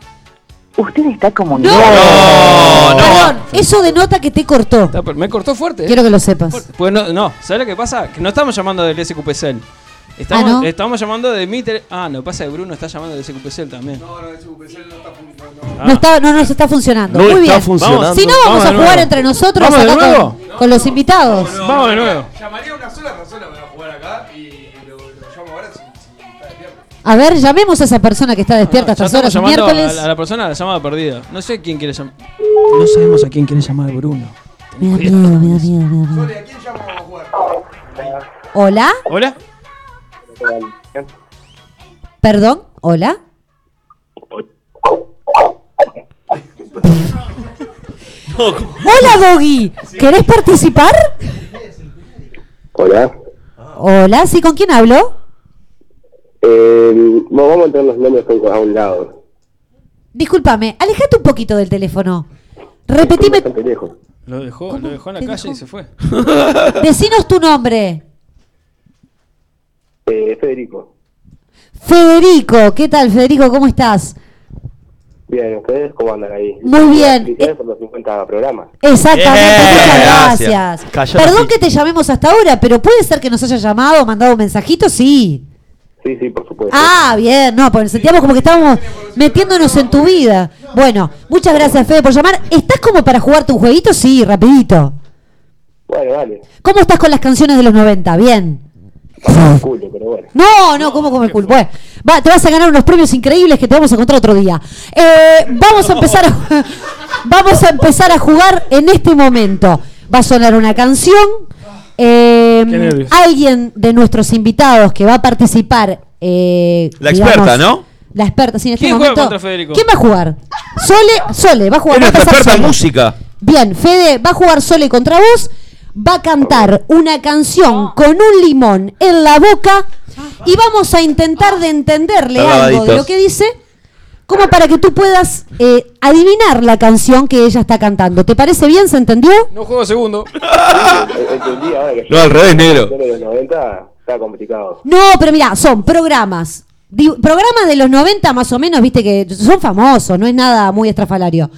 Speaker 17: Usted está
Speaker 8: No,
Speaker 17: comunicado.
Speaker 4: No, no.
Speaker 8: Perdón, eso denota que te cortó.
Speaker 9: Está, me cortó fuerte. ¿eh?
Speaker 8: Quiero que lo sepas.
Speaker 9: Fuerte. Pues no, no, ¿sabes lo que pasa? Que no estamos llamando del SQPCL. Estamos,
Speaker 8: Ah, ¿no?
Speaker 9: estamos llamando de mi tele- Ah, no, pasa que Bruno está llamando del SQPCL también. Ah.
Speaker 8: No está, no nos está funcionando.
Speaker 6: No
Speaker 8: Muy
Speaker 6: está
Speaker 8: bien.
Speaker 6: funcionando.
Speaker 8: Si no, vamos,
Speaker 9: Vamos
Speaker 8: a jugar entre nosotros
Speaker 9: ¿Vamos de
Speaker 8: acá
Speaker 9: nuevo?
Speaker 8: con, con los invitados.
Speaker 9: Vamos de nuevo.
Speaker 12: Llamaría una sola
Speaker 8: A ver, llamemos a esa persona que está despierta a
Speaker 9: Ya
Speaker 8: estas horas miércoles.
Speaker 9: a, la- a la persona la llamada perdida. No sé quién quiere llamar. No sabemos a quién quiere llamar Bruno.
Speaker 8: Me da miedo, me da miedo, me da miedo.
Speaker 12: ¿a quién a jugar?
Speaker 8: Hola,
Speaker 9: ¿Hola?
Speaker 8: perdón, hola. Hola, Doggy. ¿Querés participar?
Speaker 17: Hola.
Speaker 8: Hola, ¿sí? ¿Con quién hablo?
Speaker 17: Eh, no, vamos a entrar los nombres a un lado.
Speaker 8: Discúlpame, alejate un poquito del teléfono. Repetime.
Speaker 9: Lo dejó, lo dejó en la
Speaker 8: ¿Te
Speaker 9: calle
Speaker 8: dejó?
Speaker 9: y se fue. (laughs)
Speaker 8: decinos tu nombre.
Speaker 17: Eh, Federico.
Speaker 8: Federico, ¿qué tal Federico? ¿Cómo estás?
Speaker 17: Bien, ¿ustedes cómo andan ahí?
Speaker 8: Muy bien.
Speaker 17: Felicidades por los 50 programas.
Speaker 8: Exactamente, muchas
Speaker 17: gracias.
Speaker 8: gracias. Perdón que te llamemos hasta ahora, pero puede ser que nos haya llamado o mandado un mensajito, sí.
Speaker 17: Sí, sí, por supuesto.
Speaker 8: Ah, bien, no, porque sentíamos como que estábamos metiéndonos en tu vida. Bueno, muchas gracias Fede por llamar. ¿Estás como para jugarte un jueguito? Sí, rapidito.
Speaker 17: Bueno, dale.
Speaker 8: ¿Cómo estás con las canciones de los 90? Bien.
Speaker 17: Culo, pero bueno.
Speaker 8: No, no, ¿cómo come el culo? Bueno, va, te vas a ganar unos premios increíbles que te vamos a contar otro día. Eh, vamos a empezar a, (laughs) vamos a empezar a jugar en este momento. Va a sonar una canción. Eh, alguien de nuestros invitados que va a participar. eh,
Speaker 4: La
Speaker 8: digamos,
Speaker 4: experta, ¿no?
Speaker 8: La experta, sí, en este
Speaker 4: ¿Quién juega
Speaker 8: momento.
Speaker 4: contra Federico?
Speaker 8: ¿Quién va a jugar? Sole, Sole, va a jugar.
Speaker 4: Es
Speaker 8: va a
Speaker 4: nuestra
Speaker 8: pasar
Speaker 4: experta en música.
Speaker 8: Bien, Fede va a jugar Sole contra vos, va a cantar una canción con un limón en la boca y vamos a intentar de entenderle algo de lo que dice, como para que tú puedas eh, adivinar la canción que ella está cantando. ¿Te parece bien? ¿Se entendió?
Speaker 9: No juego segundo.
Speaker 17: Entendí ahora que
Speaker 4: No, al revés, negro.
Speaker 17: De los 90 está complicado.
Speaker 8: No, pero mira, son programas. Programas de los 90 más o menos, viste que son famosos, no es nada muy estrafalario.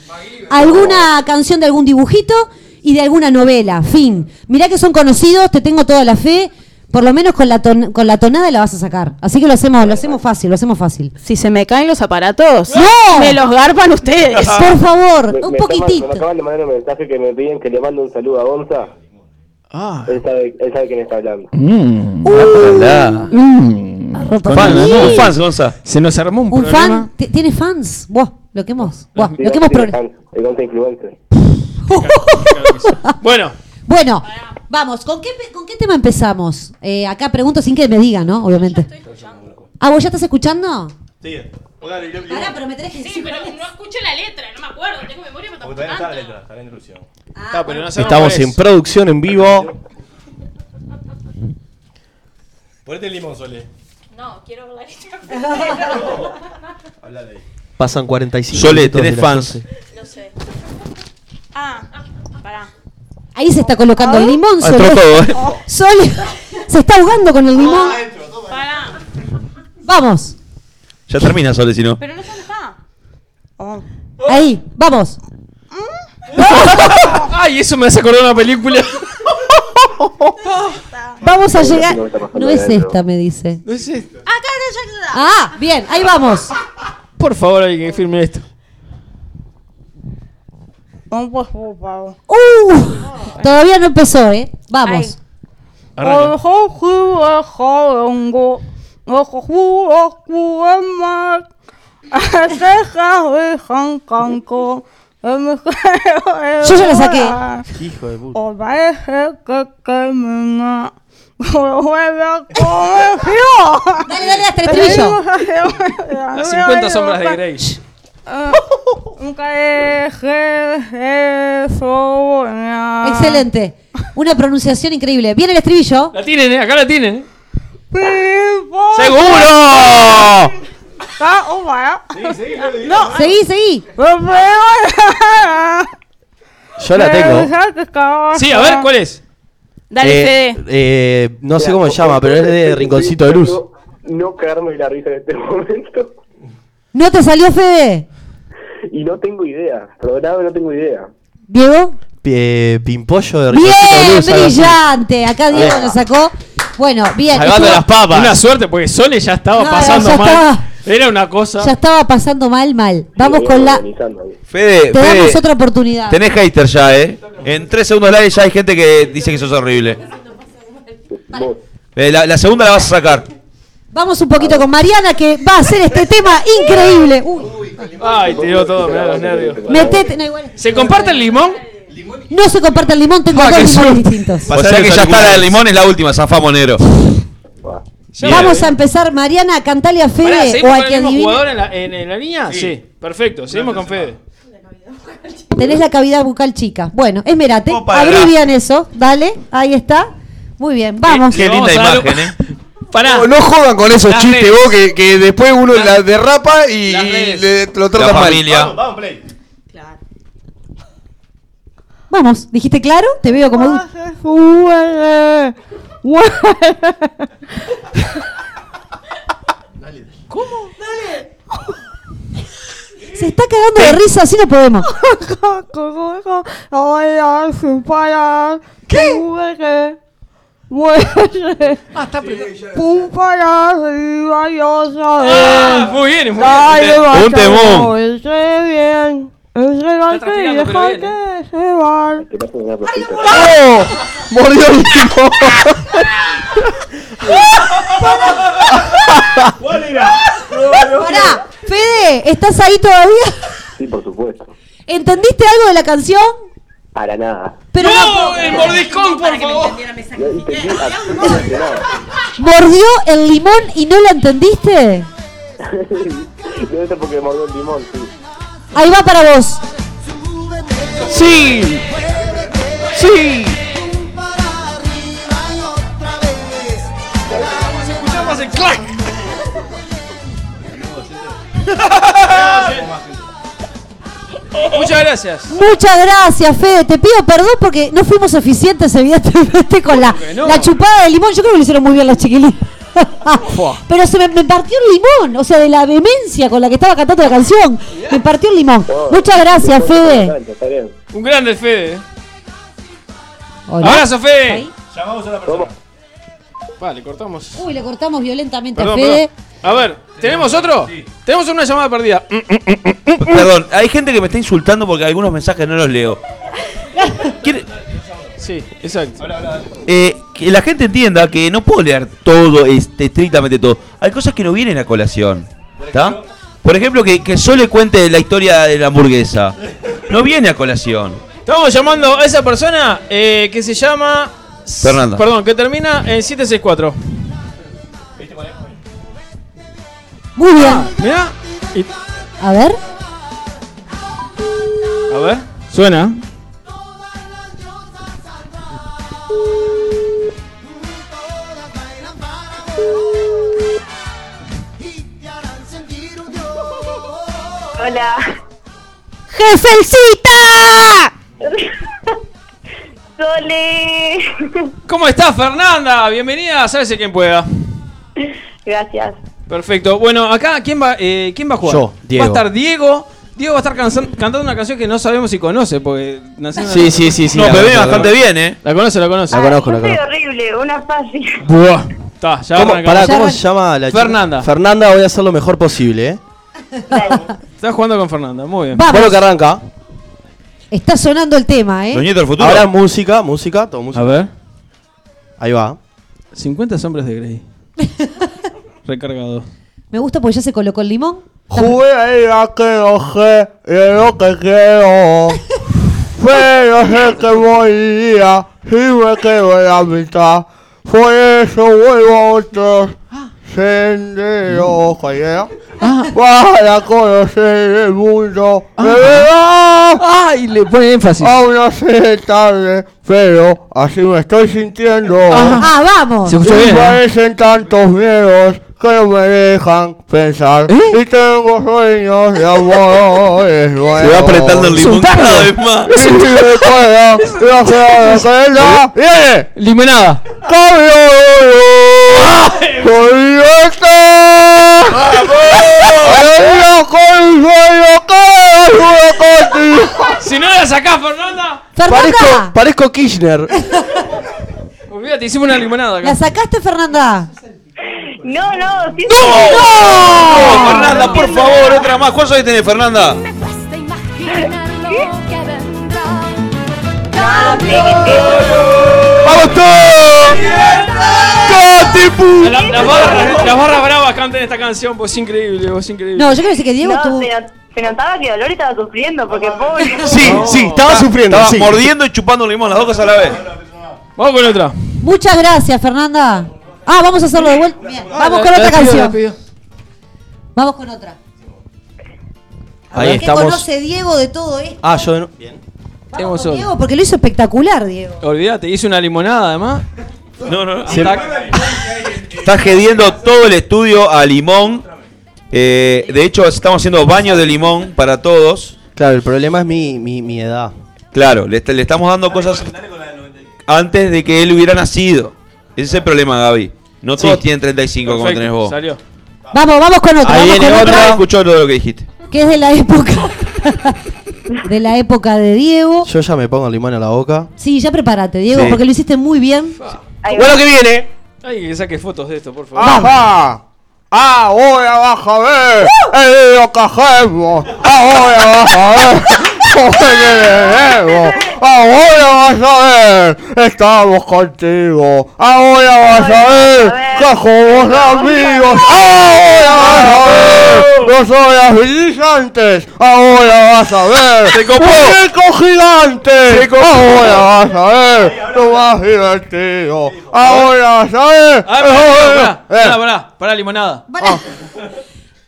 Speaker 8: Alguna canción de algún dibujito y de alguna novela, fin. Mirá que son conocidos, te tengo toda la fe, por lo menos con la, ton- con la tonada la vas a sacar. Así que lo hacemos, lo hacemos fácil, lo hacemos fácil.
Speaker 10: Si se me caen los aparatos,
Speaker 8: ¡No!
Speaker 10: me los garpan ustedes. (laughs)
Speaker 8: Por favor,
Speaker 17: Me-
Speaker 8: un
Speaker 17: me acaban-
Speaker 8: poquitito.
Speaker 17: me acaban de mandar un mensaje que me piden que le mande un saludo a Gonza.
Speaker 6: Ah.
Speaker 17: Él sabe, él sabe quién está hablando.
Speaker 9: Mm.
Speaker 8: Ropa
Speaker 9: Fan,
Speaker 8: feliz.
Speaker 9: un fans, Gonza. Se nos armó un,
Speaker 8: Un
Speaker 9: problema.
Speaker 8: fan, ti- tiene fans. Buah, lo que hemos, buah,
Speaker 17: Sí,
Speaker 8: lo que hemos
Speaker 17: El Gonza Influencer. (laughs)
Speaker 9: Bueno.
Speaker 8: Bueno, vamos, ¿con qué, pe- ¿con qué tema empezamos? Eh, acá pregunto sin que me digan, ¿no? Obviamente. Ah, ¿vos ya estás escuchando?
Speaker 2: Sí.
Speaker 8: Pará, pero me tenés que
Speaker 11: Sí, pero no escuché la letra, no me acuerdo, tengo memoria, pero tampoco canto.
Speaker 2: está en ilusión.
Speaker 9: Ah, pero no sabemos
Speaker 2: Estamos
Speaker 9: cuál
Speaker 2: en
Speaker 9: es.
Speaker 2: producción en vivo. (laughs) Ponete el limón, Sole.
Speaker 11: No, quiero ver la letra.
Speaker 2: Habla de ahí.
Speaker 6: Pasan 45
Speaker 4: Sole,
Speaker 6: minutos
Speaker 4: tenés
Speaker 6: de las
Speaker 4: fans.
Speaker 6: 11.
Speaker 11: Lo sé. Ah, pará.
Speaker 8: Ahí se está colocando el limón.
Speaker 4: Ah, entró
Speaker 8: Sole.
Speaker 4: todo, ¿eh?
Speaker 8: Sole, se está ahogando con el limón. Vamos,
Speaker 4: Ya termina, Sole, si no.
Speaker 11: Pero no dónde está. Oh.
Speaker 8: ahí, vamos. (laughs)
Speaker 9: Ay, eso me hace acordar una película. (laughs)
Speaker 8: Vamos a llegar.
Speaker 17: No
Speaker 8: es esta, me dice.
Speaker 9: No es esto.
Speaker 8: Ah, bien, ahí vamos.
Speaker 9: Por favor, alguien que firme esto.
Speaker 8: Uh, todavía no empezó, ¿eh? Vamos. (laughs) Yo ya la saqué.
Speaker 6: Hijo de puta.
Speaker 8: Dale, dale, hasta el estribillo.
Speaker 9: Las 50 sombras de Grey.
Speaker 8: Excelente. Una pronunciación increíble. Viene el estribillo.
Speaker 9: La tienen, ¿eh? Acá la tienen. ¿eh?
Speaker 4: ¡Seguro!
Speaker 10: No,
Speaker 8: Seguí, seguí.
Speaker 6: Yo la tengo.
Speaker 9: Sí, a ver, ¿cuál es?
Speaker 10: Dale,
Speaker 6: Eh,
Speaker 10: Fede.
Speaker 6: eh, no sé cómo se llama, pero es de Rinconcito de Luz.
Speaker 17: No, no cagarme la risa en este momento.
Speaker 8: ¿No te salió Fede?
Speaker 17: Y no tengo idea. Programa no tengo idea.
Speaker 8: Diego.
Speaker 6: Eh, Pimpollo de
Speaker 8: Bien,
Speaker 6: Luz.
Speaker 8: brillante. Acá Diego lo sacó. Bueno, bien.
Speaker 9: Salvando
Speaker 8: estuvo-
Speaker 9: las papas. Una suerte, porque Sole ya estaba
Speaker 8: No,
Speaker 9: pasando
Speaker 8: ya
Speaker 9: mal.
Speaker 8: estaba.
Speaker 9: Era una cosa.
Speaker 8: Ya estaba pasando mal, mal. Vamos con la.
Speaker 4: Fede,
Speaker 8: Te damos otra oportunidad.
Speaker 4: tenés hater ya, ¿eh? En tres segundos al aire ya hay gente que dice que sos horrible. Eh, la, la segunda la vas a sacar.
Speaker 8: Vamos un poquito con Mariana que va a hacer este tema increíble. Uy,
Speaker 9: Ay, tiró todo, me da los nervios.
Speaker 8: metete. No, igual.
Speaker 9: ¿Se comparte el limón?
Speaker 8: No se comparte el limón, tengo
Speaker 9: Ah,
Speaker 8: dos limones
Speaker 9: suerte.
Speaker 8: distintos.
Speaker 4: O sea que ya está la del limón, es la última, zafamos negro.
Speaker 8: Vamos a empezar, Mariana, cantale a
Speaker 9: Pará,
Speaker 8: Fede
Speaker 9: ¿seguimos
Speaker 8: o
Speaker 9: con
Speaker 8: a
Speaker 9: el
Speaker 8: que
Speaker 9: mismo
Speaker 8: adivine.
Speaker 9: jugador en la, en, en la línea? Sí. perfecto. Seguimos con Fede.
Speaker 8: Tenés la cavidad bucal chica. Bueno, esmerate.
Speaker 4: Opa,
Speaker 8: bien eso. Dale, ahí está. Muy bien, vamos.
Speaker 4: Qué linda
Speaker 9: a dar
Speaker 4: imagen, ¿eh?
Speaker 9: Pará.
Speaker 12: No, no jodan con esos
Speaker 9: Las
Speaker 12: chistes
Speaker 9: redes.
Speaker 12: vos que, que después uno la derrapa y,
Speaker 9: Las
Speaker 12: y le- lo trata mal.
Speaker 18: familia.
Speaker 8: Vamos, ¿dijiste claro? Te veo como.
Speaker 9: ¿Cómo?
Speaker 8: Se está cagando de risa, así no podemos. (laughs)
Speaker 19: ¿Qué?
Speaker 9: Ah, está
Speaker 19: Ah,
Speaker 9: muy bien, muy bien.
Speaker 18: Un temón.
Speaker 19: móvese bien. Y déjate llevar.
Speaker 12: ¡Oh! ¡Mordió el limón!
Speaker 2: ¿Cuál era?
Speaker 8: Pará, Fede, ¿estás ahí todavía?
Speaker 20: Sí, por supuesto.
Speaker 8: ¿Entendiste algo de la canción?
Speaker 20: Para nada.
Speaker 8: Pero
Speaker 9: ¡No! ¡El mordiscón, por favor!
Speaker 20: No.
Speaker 8: ¿Mordió el limón y no la entendiste? (laughs)
Speaker 20: Debe ser porque mordió el limón, sí.
Speaker 8: Ahí va para vos.
Speaker 9: ¡Sí! ¡Sí! Escuchamos el clac. (laughs) Muchas gracias.
Speaker 8: Muchas gracias, Fede. Te pido perdón porque no fuimos eficientes, evidentemente, con la,
Speaker 9: no?
Speaker 8: la chupada de limón. Yo creo que lo hicieron muy bien las chiquilinas. (laughs) Pero se me, me partió el limón, o sea, de la vehemencia con la que estaba cantando la canción. Me partió el limón. Muchas gracias, Fede.
Speaker 20: Está bien.
Speaker 9: Un grande Fede.
Speaker 8: Hola.
Speaker 9: Abrazo, Fede.
Speaker 8: Ahí.
Speaker 2: Llamamos a la persona.
Speaker 9: Vale, cortamos.
Speaker 8: Uy, le cortamos violentamente
Speaker 9: Perdón,
Speaker 8: a Fede.
Speaker 9: perdón. A ver, ¿tenemos otro? Tenemos una llamada perdida. Mm,
Speaker 4: Perdón, hay gente que me está insultando porque algunos mensajes no los leo. Quiere-
Speaker 9: Sí, exacto.
Speaker 4: Eh, que la gente entienda que no puedo leer todo, este, estrictamente todo. Hay cosas que no vienen a colación. ¿Está? Por ejemplo, que, que solo cuente la historia de la hamburguesa. No viene a colación.
Speaker 9: Estamos llamando a esa persona eh, que se llama.
Speaker 4: Fernanda.
Speaker 9: Perdón, que termina en 764.
Speaker 8: Muy bien.
Speaker 9: Mirá. y-
Speaker 8: A ver.
Speaker 9: a ver. Suena.
Speaker 17: Hola.
Speaker 8: ¡Jefecita! (laughs)
Speaker 17: Sole.
Speaker 9: ¿Cómo estás, Fernanda? Bienvenida a Sálvese quien pueda.
Speaker 17: Gracias.
Speaker 9: Perfecto. Bueno, acá, ¿quién va, eh, ¿quién va a jugar?
Speaker 21: Yo, Diego.
Speaker 9: Va a estar Diego. Diego va a estar cantando una canción que no sabemos si conoce, porque nació en una-
Speaker 21: Sí, sí, sí, sí.
Speaker 4: No,
Speaker 21: la
Speaker 4: pero viene bastante
Speaker 21: la
Speaker 4: bien, ¿eh?
Speaker 9: La conoce, la conoce.
Speaker 21: La conozco, la conozco.
Speaker 17: horrible, una fácil.
Speaker 9: Buah. Está, ya
Speaker 21: ¿Cómo, pará, ¿cómo se llama la chica?
Speaker 9: Fernanda.
Speaker 21: Fernanda, voy a hacer lo mejor posible, ¿eh?
Speaker 9: Estás jugando con Fernanda, muy bien.
Speaker 8: Vamos.
Speaker 21: Bueno, que arranca.
Speaker 8: Está sonando el tema, ¿eh?
Speaker 4: Nietos del futuro.
Speaker 21: Ahora música, música, todo música.
Speaker 9: A ver.
Speaker 21: Ahí va.
Speaker 9: 50 sombras de Grey. (laughs) Recargado.
Speaker 8: Me gusta porque ya se colocó el limón.
Speaker 21: Jugué ahí a que no sé y lo que quiero. (laughs) Pero sé que moriría si me quedo en la mitad. Por eso vuelvo a otros senderos. ¿cuál Para conocer el mundo. De verdad.
Speaker 9: ¡Ay! Le pone énfasis.
Speaker 21: Aún no sé tarde, pero así me estoy sintiendo.
Speaker 8: Ah, vamos.
Speaker 9: Se escuchó bien, ¿eh?
Speaker 21: parecen tantos miedos que no me dejan pensar. Y tengo sueños de amores nuevos.
Speaker 4: Se va apretando el limón cada vez más.
Speaker 21: Y. ¡Viene!
Speaker 9: Limonada.
Speaker 21: ¡Cambio! ¡Soy esta! ¡Ella con un sueño que ayuda contigo!
Speaker 9: Si no la sacás, Fernanda.
Speaker 21: Parezco, parezco Kirchner. (laughs)
Speaker 9: Olvídate, hicimos una limonada acá.
Speaker 8: ¿La sacaste, Fernanda?
Speaker 17: No, no, sí.
Speaker 4: ¡No! Fernanda, por favor, otra más. ¿Cuántos años tenés, Fernanda?
Speaker 21: ¡Vamos todos! ¡Catipu!
Speaker 9: La- Las barras, las barras bravas cantan esta canción, pues es increíble, es increíble.
Speaker 8: No, yo quiero decir que Diego
Speaker 17: No,
Speaker 8: tuvo.
Speaker 17: se, not- se notaba que Dolores estaba sufriendo porque pobre.
Speaker 21: Sí, sí, estaba sufriendo.
Speaker 4: Estaba
Speaker 21: sí.
Speaker 4: mordiendo y chupando limón, las dos cosas a la vez.
Speaker 9: Vamos con otra.
Speaker 8: Muchas gracias, Fernanda. Ah, vamos a hacerlo de vuelta. Bien, vamos con otra canción. Vamos con otra.
Speaker 21: Ahí
Speaker 8: ¿Qué
Speaker 21: estamos.
Speaker 8: conoce Diego de todo esto?
Speaker 21: Ah, yo no. Bien.
Speaker 9: Tenemos
Speaker 8: Con
Speaker 9: otra.
Speaker 8: Diego, porque lo hizo espectacular, Diego.
Speaker 9: Olvídate, hice una limonada además.
Speaker 4: No, no, no. Está gediendo todo el estudio a limón. Eh, de hecho, estamos haciendo baños de limón para todos.
Speaker 6: Claro, el problema es mi, mi, mi edad.
Speaker 4: Claro, le, le estamos dando cosas antes de que él hubiera nacido. Ese es el problema, Gaby. No todos tienen 35 como tenés vos.
Speaker 9: Salió.
Speaker 8: Vamos, vamos con otra.
Speaker 4: Ahí viene otra. Escuchó todo lo que dijiste.
Speaker 8: Que es de la época. (laughs) de la época de Diego.
Speaker 6: Yo ya me pongo el limón en la boca.
Speaker 8: Sí, ya prepárate, Diego,
Speaker 6: Sí.
Speaker 8: porque lo hiciste muy bien.
Speaker 6: Bueno, que viene.
Speaker 9: Ay, que saque fotos de esto, por favor.
Speaker 21: Ajá. Ahora vas a ver el lío que hacemos. Ahora vas a ver (laughs) Ahora vas a ver. Estamos contigo. Ahora vas a ver que somos amigos. Ahora vas a ver. No soy agilizantes. Ahora vas a ver. Muñeco gigante. Ahora vas a ver. Lo más divertido. Ahora vas a ver.
Speaker 9: Ah, pará, pará, pará, limonada.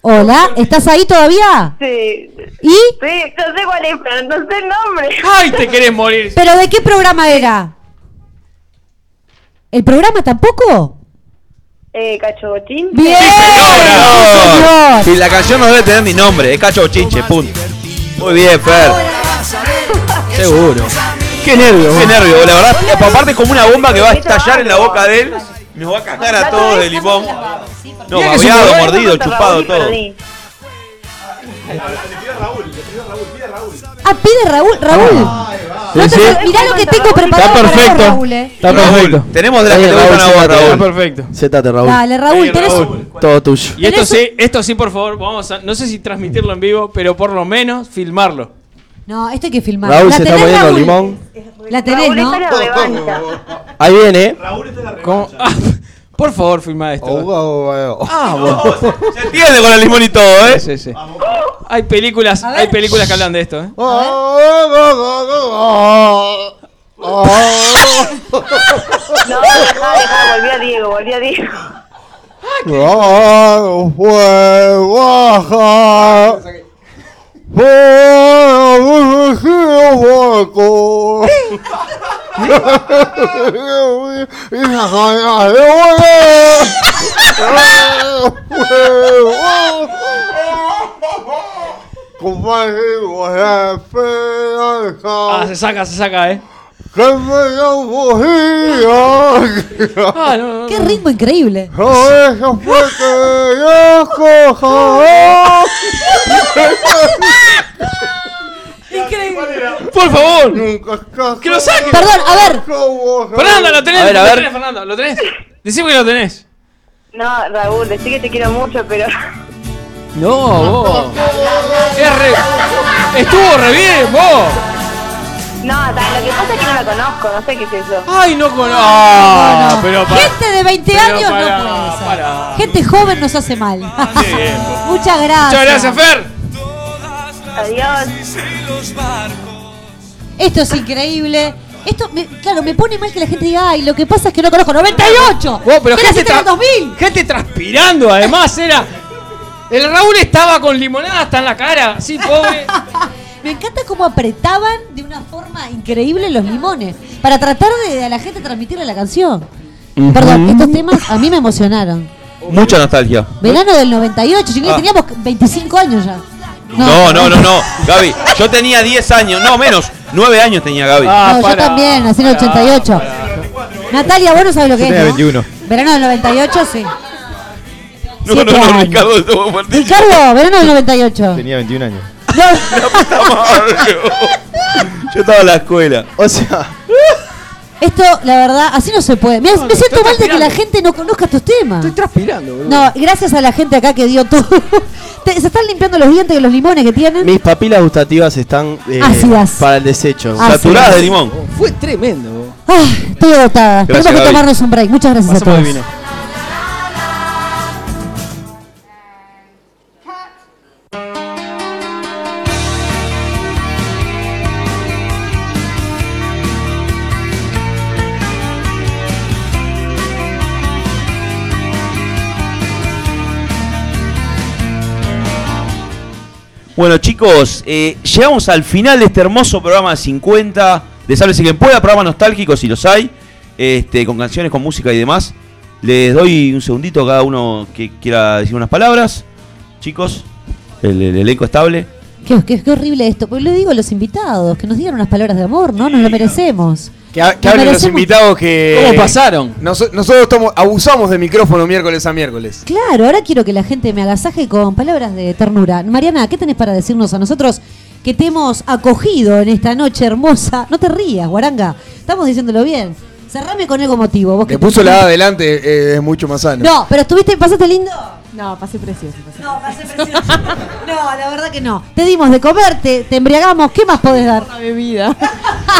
Speaker 8: Hola, ¿estás ahí todavía?
Speaker 22: Sí.
Speaker 8: ¿Y?
Speaker 22: Sí, no sé cuál es, pero no sé el nombre.
Speaker 9: ¡Ay, te querés morir!
Speaker 8: ¿Pero de qué programa era? ¿El programa tampoco?
Speaker 22: Eh, Cachobochín.
Speaker 8: ¡Bien!
Speaker 4: ¡Señor! Si la canción no debe tener mi nombre, es Cacho Chinche, punto. Muy bien, Fer. Seguro. Qué nervio. Qué nervio, la verdad. Aparte es como una bomba que va a estallar en la boca de él. Nos va a cagar a todos de limón. No, babeado, mordido, chupado, todo.
Speaker 8: Ah, pide Raúl. Raúl. No te-
Speaker 4: Sí, sí.
Speaker 8: Mirá lo que tengo preparado para vos, Raúl, eh.
Speaker 6: Está perfecto.
Speaker 4: Tenemos de las que te gustan a vos, Raúl.
Speaker 9: Está perfecto.
Speaker 6: Sétate, Raúl.
Speaker 8: Dale, Raúl, tenés
Speaker 6: Todo tuyo.
Speaker 9: Y esto sí, esto sí, por favor, vamos a, no sé si transmitirlo en vivo, pero por lo menos filmarlo.
Speaker 8: No, esto hay que filmar.
Speaker 6: Raúl
Speaker 8: ¿La
Speaker 6: se está poniendo
Speaker 8: Raúl?
Speaker 6: limón.
Speaker 8: La tenés,
Speaker 22: Raúl
Speaker 8: ¿no?
Speaker 22: está.
Speaker 6: Ahí viene.
Speaker 9: ¿Cómo? Ah, por favor, filma esto.
Speaker 21: Ah,
Speaker 9: bueno.
Speaker 4: Se entiende con el limón y todo, ¿eh?
Speaker 9: Sí, sí. Hay películas, hay películas que hablan de esto, ¿eh?
Speaker 22: No, dejá, dejá, volví a Diego, volví a Diego.
Speaker 21: No (laughs) fue (laughs)
Speaker 9: Ah, se saca, se saca, ¿eh? Ah, no, no,
Speaker 8: Qué ritmo increíble.
Speaker 21: No, eso fue que yo coja.
Speaker 8: Increíble.
Speaker 9: Por favor. Que lo saque.
Speaker 8: Perdón, a ver.
Speaker 9: Fernanda, lo tenés.
Speaker 4: A ver, a
Speaker 9: lo tenés, Fernanda, lo tenés. Decime que lo tenés.
Speaker 22: No, Raúl, decí que te quiero mucho, pero.
Speaker 9: No, vos. Es re- Estuvo re bien, vos.
Speaker 22: No, lo que pasa es que no la conozco, no sé qué es eso.
Speaker 9: Ay, no conozco. Ah, pero para.
Speaker 8: Gente de 20
Speaker 9: Pero
Speaker 8: años no puede ser.
Speaker 9: pará.
Speaker 8: Gente joven nos hace mal. Muchas gracias.
Speaker 9: Muchas gracias, Fer.
Speaker 22: Adiós.
Speaker 8: Esto es increíble. Esto, me- claro, me pone mal que la gente diga, ay, lo que pasa es que no conozco 98.
Speaker 9: Vos, pero
Speaker 8: ¿Qué
Speaker 9: gente, tra-
Speaker 8: 2000?
Speaker 9: gente transpirando, además, era. El Raúl estaba con limonada hasta en la cara, sí, pobre. (laughs)
Speaker 8: Me encanta cómo apretaban de una forma increíble los limones para tratar de a la gente transmitirle la canción. Perdón, estos temas a mí me emocionaron.
Speaker 4: Mucha nostalgia.
Speaker 8: Verano del 98, chiquillos,
Speaker 4: Ah.
Speaker 8: teníamos 25 años ya.
Speaker 4: No, no, no, no. (laughs) Gaby, yo tenía 10 años, no menos, 9 años tenía Gaby.
Speaker 9: Ah,
Speaker 8: no, yo también, nací en el 88. Natalia, vos no sabés lo que
Speaker 3: Yo
Speaker 8: es,
Speaker 3: tenía
Speaker 8: ¿no?
Speaker 3: 21.
Speaker 8: Verano del 98, sí.
Speaker 4: No,
Speaker 8: siete
Speaker 4: no, no,
Speaker 8: años.
Speaker 4: Ricardo, estuvo fuertísimo.
Speaker 8: Ricardo, verano del 98.
Speaker 3: Tenía 21 años.
Speaker 4: Yo estaba en la escuela.
Speaker 6: O sea,
Speaker 8: Esto, la verdad, así no se puede. Mirá, me siento mal de que la gente no conozca estos temas.
Speaker 9: Estoy transpirando, boludo.
Speaker 8: No, gracias a la gente acá que dio todo. (laughs) Te- se están limpiando los dientes de los limones que tienen.
Speaker 6: mis papilas gustativas están eh,
Speaker 8: Ácidas.
Speaker 6: para el desecho.
Speaker 8: Ácidas.
Speaker 4: Saturadas de limón.
Speaker 9: Fue tremendo.
Speaker 8: Ah, estoy agotada.
Speaker 4: Gracias,
Speaker 8: Tenemos que
Speaker 4: Gaby.
Speaker 8: tomarnos un break. Muchas gracias a
Speaker 9: Pasamos
Speaker 8: todos.
Speaker 9: divino.
Speaker 4: Bueno, chicos, eh, llegamos al final de este hermoso programa 50 de Sálvese quien pueda, programa nostálgico si los hay, este, con canciones, con música y demás. Les doy un segundito a cada uno que quiera decir unas palabras. Chicos, el, el elenco estable.
Speaker 8: Qué, qué- qué horrible esto. Pues le digo a los invitados que nos digan unas palabras de amor, ¿no? Nos lo merecemos.
Speaker 12: Que, ha- que hablen los invitados que.
Speaker 9: ¿Cómo pasaron?
Speaker 12: Noso- nosotros estamos- abusamos de micrófono miércoles a miércoles.
Speaker 8: Claro, ahora quiero que la gente me agasaje con palabras de ternura. Mariana, ¿qué tenés para decirnos a nosotros que te hemos acogido en esta noche hermosa? No te rías, guaranga. Estamos diciéndolo bien. Cerrame con algo motivo. Vos que-
Speaker 12: puso la A adelante, eh, es mucho más sano.
Speaker 8: No, pero estuviste, pasaste lindo.
Speaker 13: No, pasé precioso. pasé
Speaker 8: No, pasé precioso. (laughs) No, la verdad que no. Te dimos de comer, te, embriagamos. ¿Qué más podés dar?
Speaker 13: Una bebida.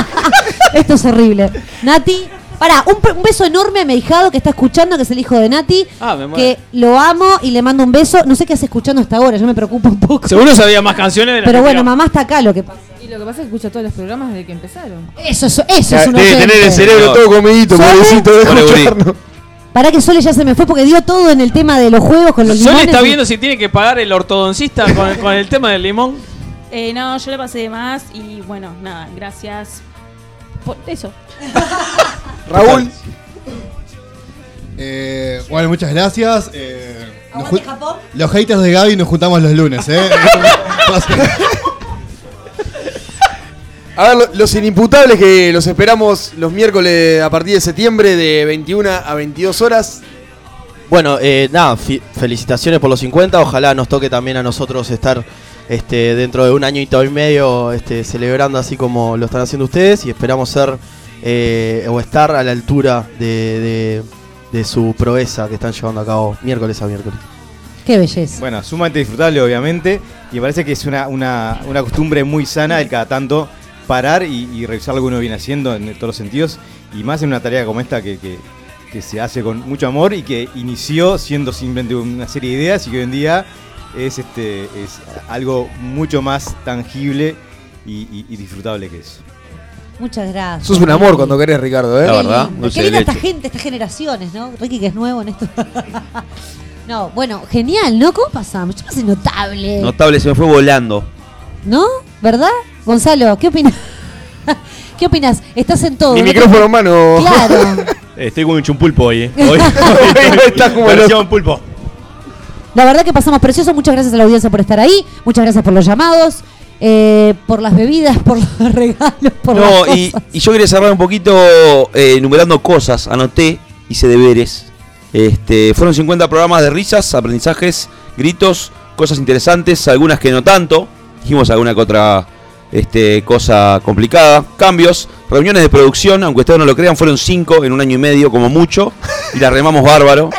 Speaker 13: (laughs)
Speaker 8: Esto es horrible. Nati, pará, un, un beso enorme a mi hijado que está escuchando, que es el hijo de Nati.
Speaker 9: Ah, me muero.
Speaker 8: que lo amo y le mando un beso. No sé qué hace escuchando hasta ahora, yo me preocupo un poco.
Speaker 9: Seguro sabía más canciones de las
Speaker 8: Pero bueno, mamá está acá, lo que pasa.
Speaker 13: Y lo que pasa es que escucha todos los programas desde que empezaron.
Speaker 8: Eso, es- eso es un
Speaker 12: Debe tener el cerebro todo comidito, pobrecito, de escucharnos.
Speaker 8: Pará que Sole ya se me fue porque dio todo en el tema de los juegos con los
Speaker 9: Sole
Speaker 8: limones.
Speaker 9: está
Speaker 8: y-
Speaker 9: viendo si tiene que pagar el ortodoncista con, (laughs) con el tema del limón.
Speaker 11: Eh, no, yo le pasé de más y bueno, nada, gracias por eso. (laughs)
Speaker 12: Raúl.
Speaker 7: Eh, bueno, muchas gracias. Eh, nos ju-
Speaker 8: Japón.
Speaker 7: los haters de Gaby nos juntamos los lunes, ¿eh? (laughs)
Speaker 12: A ver, lo- los inimputables que los esperamos los miércoles a partir de septiembre de 21 a 22 horas.
Speaker 6: Bueno, eh, nada, felicitaciones por los 50. Ojalá nos toque también a nosotros estar este, dentro de un añito y medio este, celebrando así como lo están haciendo ustedes y esperamos ser eh, o estar a la altura de, de- de su proeza que están llevando a cabo miércoles a miércoles.
Speaker 8: Qué belleza.
Speaker 3: Bueno, sumamente disfrutable, obviamente. Y me parece que es una, una, una costumbre muy sana el cada tanto parar y, y revisar lo que uno viene haciendo en todos los sentidos. Y más en una tarea como esta que, que- que se hace con mucho amor y que inició siendo simplemente una serie de ideas y que hoy en día es, este, es algo mucho más tangible y, y- y disfrutable que eso.
Speaker 8: Muchas gracias.
Speaker 12: Sos un amor cuando querés, Ricardo, ¿eh?
Speaker 4: La verdad,
Speaker 8: Qué linda esta gente, estas generaciones, ¿no? Ricky que es nuevo en esto. (laughs) no, bueno, genial, ¿no? ¿Cómo pasamos? Yo pasé notable.
Speaker 4: Notable, se me fue volando.
Speaker 8: ¿No? ¿Verdad? Gonzalo, ¿qué opinas? (laughs) ¿Qué opinas? Estás en todo.
Speaker 12: Mi
Speaker 8: ¿no?
Speaker 12: micrófono en mano.
Speaker 8: Claro. (laughs)
Speaker 2: Eh, Estoy como un chumpulpo hoy, ¿eh? (laughs) Hoy,
Speaker 12: Está como
Speaker 2: versión pulpo.
Speaker 8: La verdad que pasamos precioso. Muchas gracias a la audiencia por estar ahí. Muchas gracias por los llamados, eh, por las bebidas, por los regalos, por las
Speaker 4: No,
Speaker 8: cosas.
Speaker 4: y, y yo quería cerrar un poquito eh, enumerando cosas. Anoté, hice deberes. Este, fueron 50 programas de risas, aprendizajes, gritos, cosas interesantes, algunas que no tanto. Dijimos alguna que otra este, cosa complicada. Cambios, reuniones de producción, aunque ustedes no lo crean, fueron 5 en un año y medio como mucho. Y la remamos bárbaro.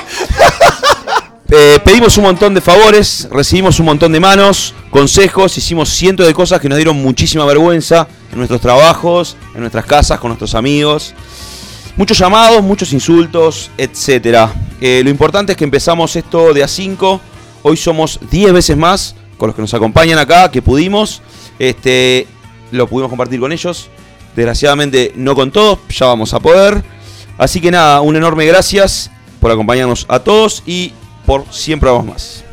Speaker 4: Eh, pedimos un montón de favores, recibimos un montón de manos, consejos, hicimos cientos de cosas que nos dieron muchísima vergüenza en nuestros trabajos, en nuestras casas, con nuestros amigos. Muchos llamados, muchos insultos, etc. lo importante es que empezamos esto de a 5. Hoy somos 10 veces más con los que nos acompañan acá, que pudimos. Este, lo pudimos compartir con ellos. Desgraciadamente no con todos, ya vamos a poder. Así que nada, un enorme gracias por acompañarnos a todos y por siempre vamos más.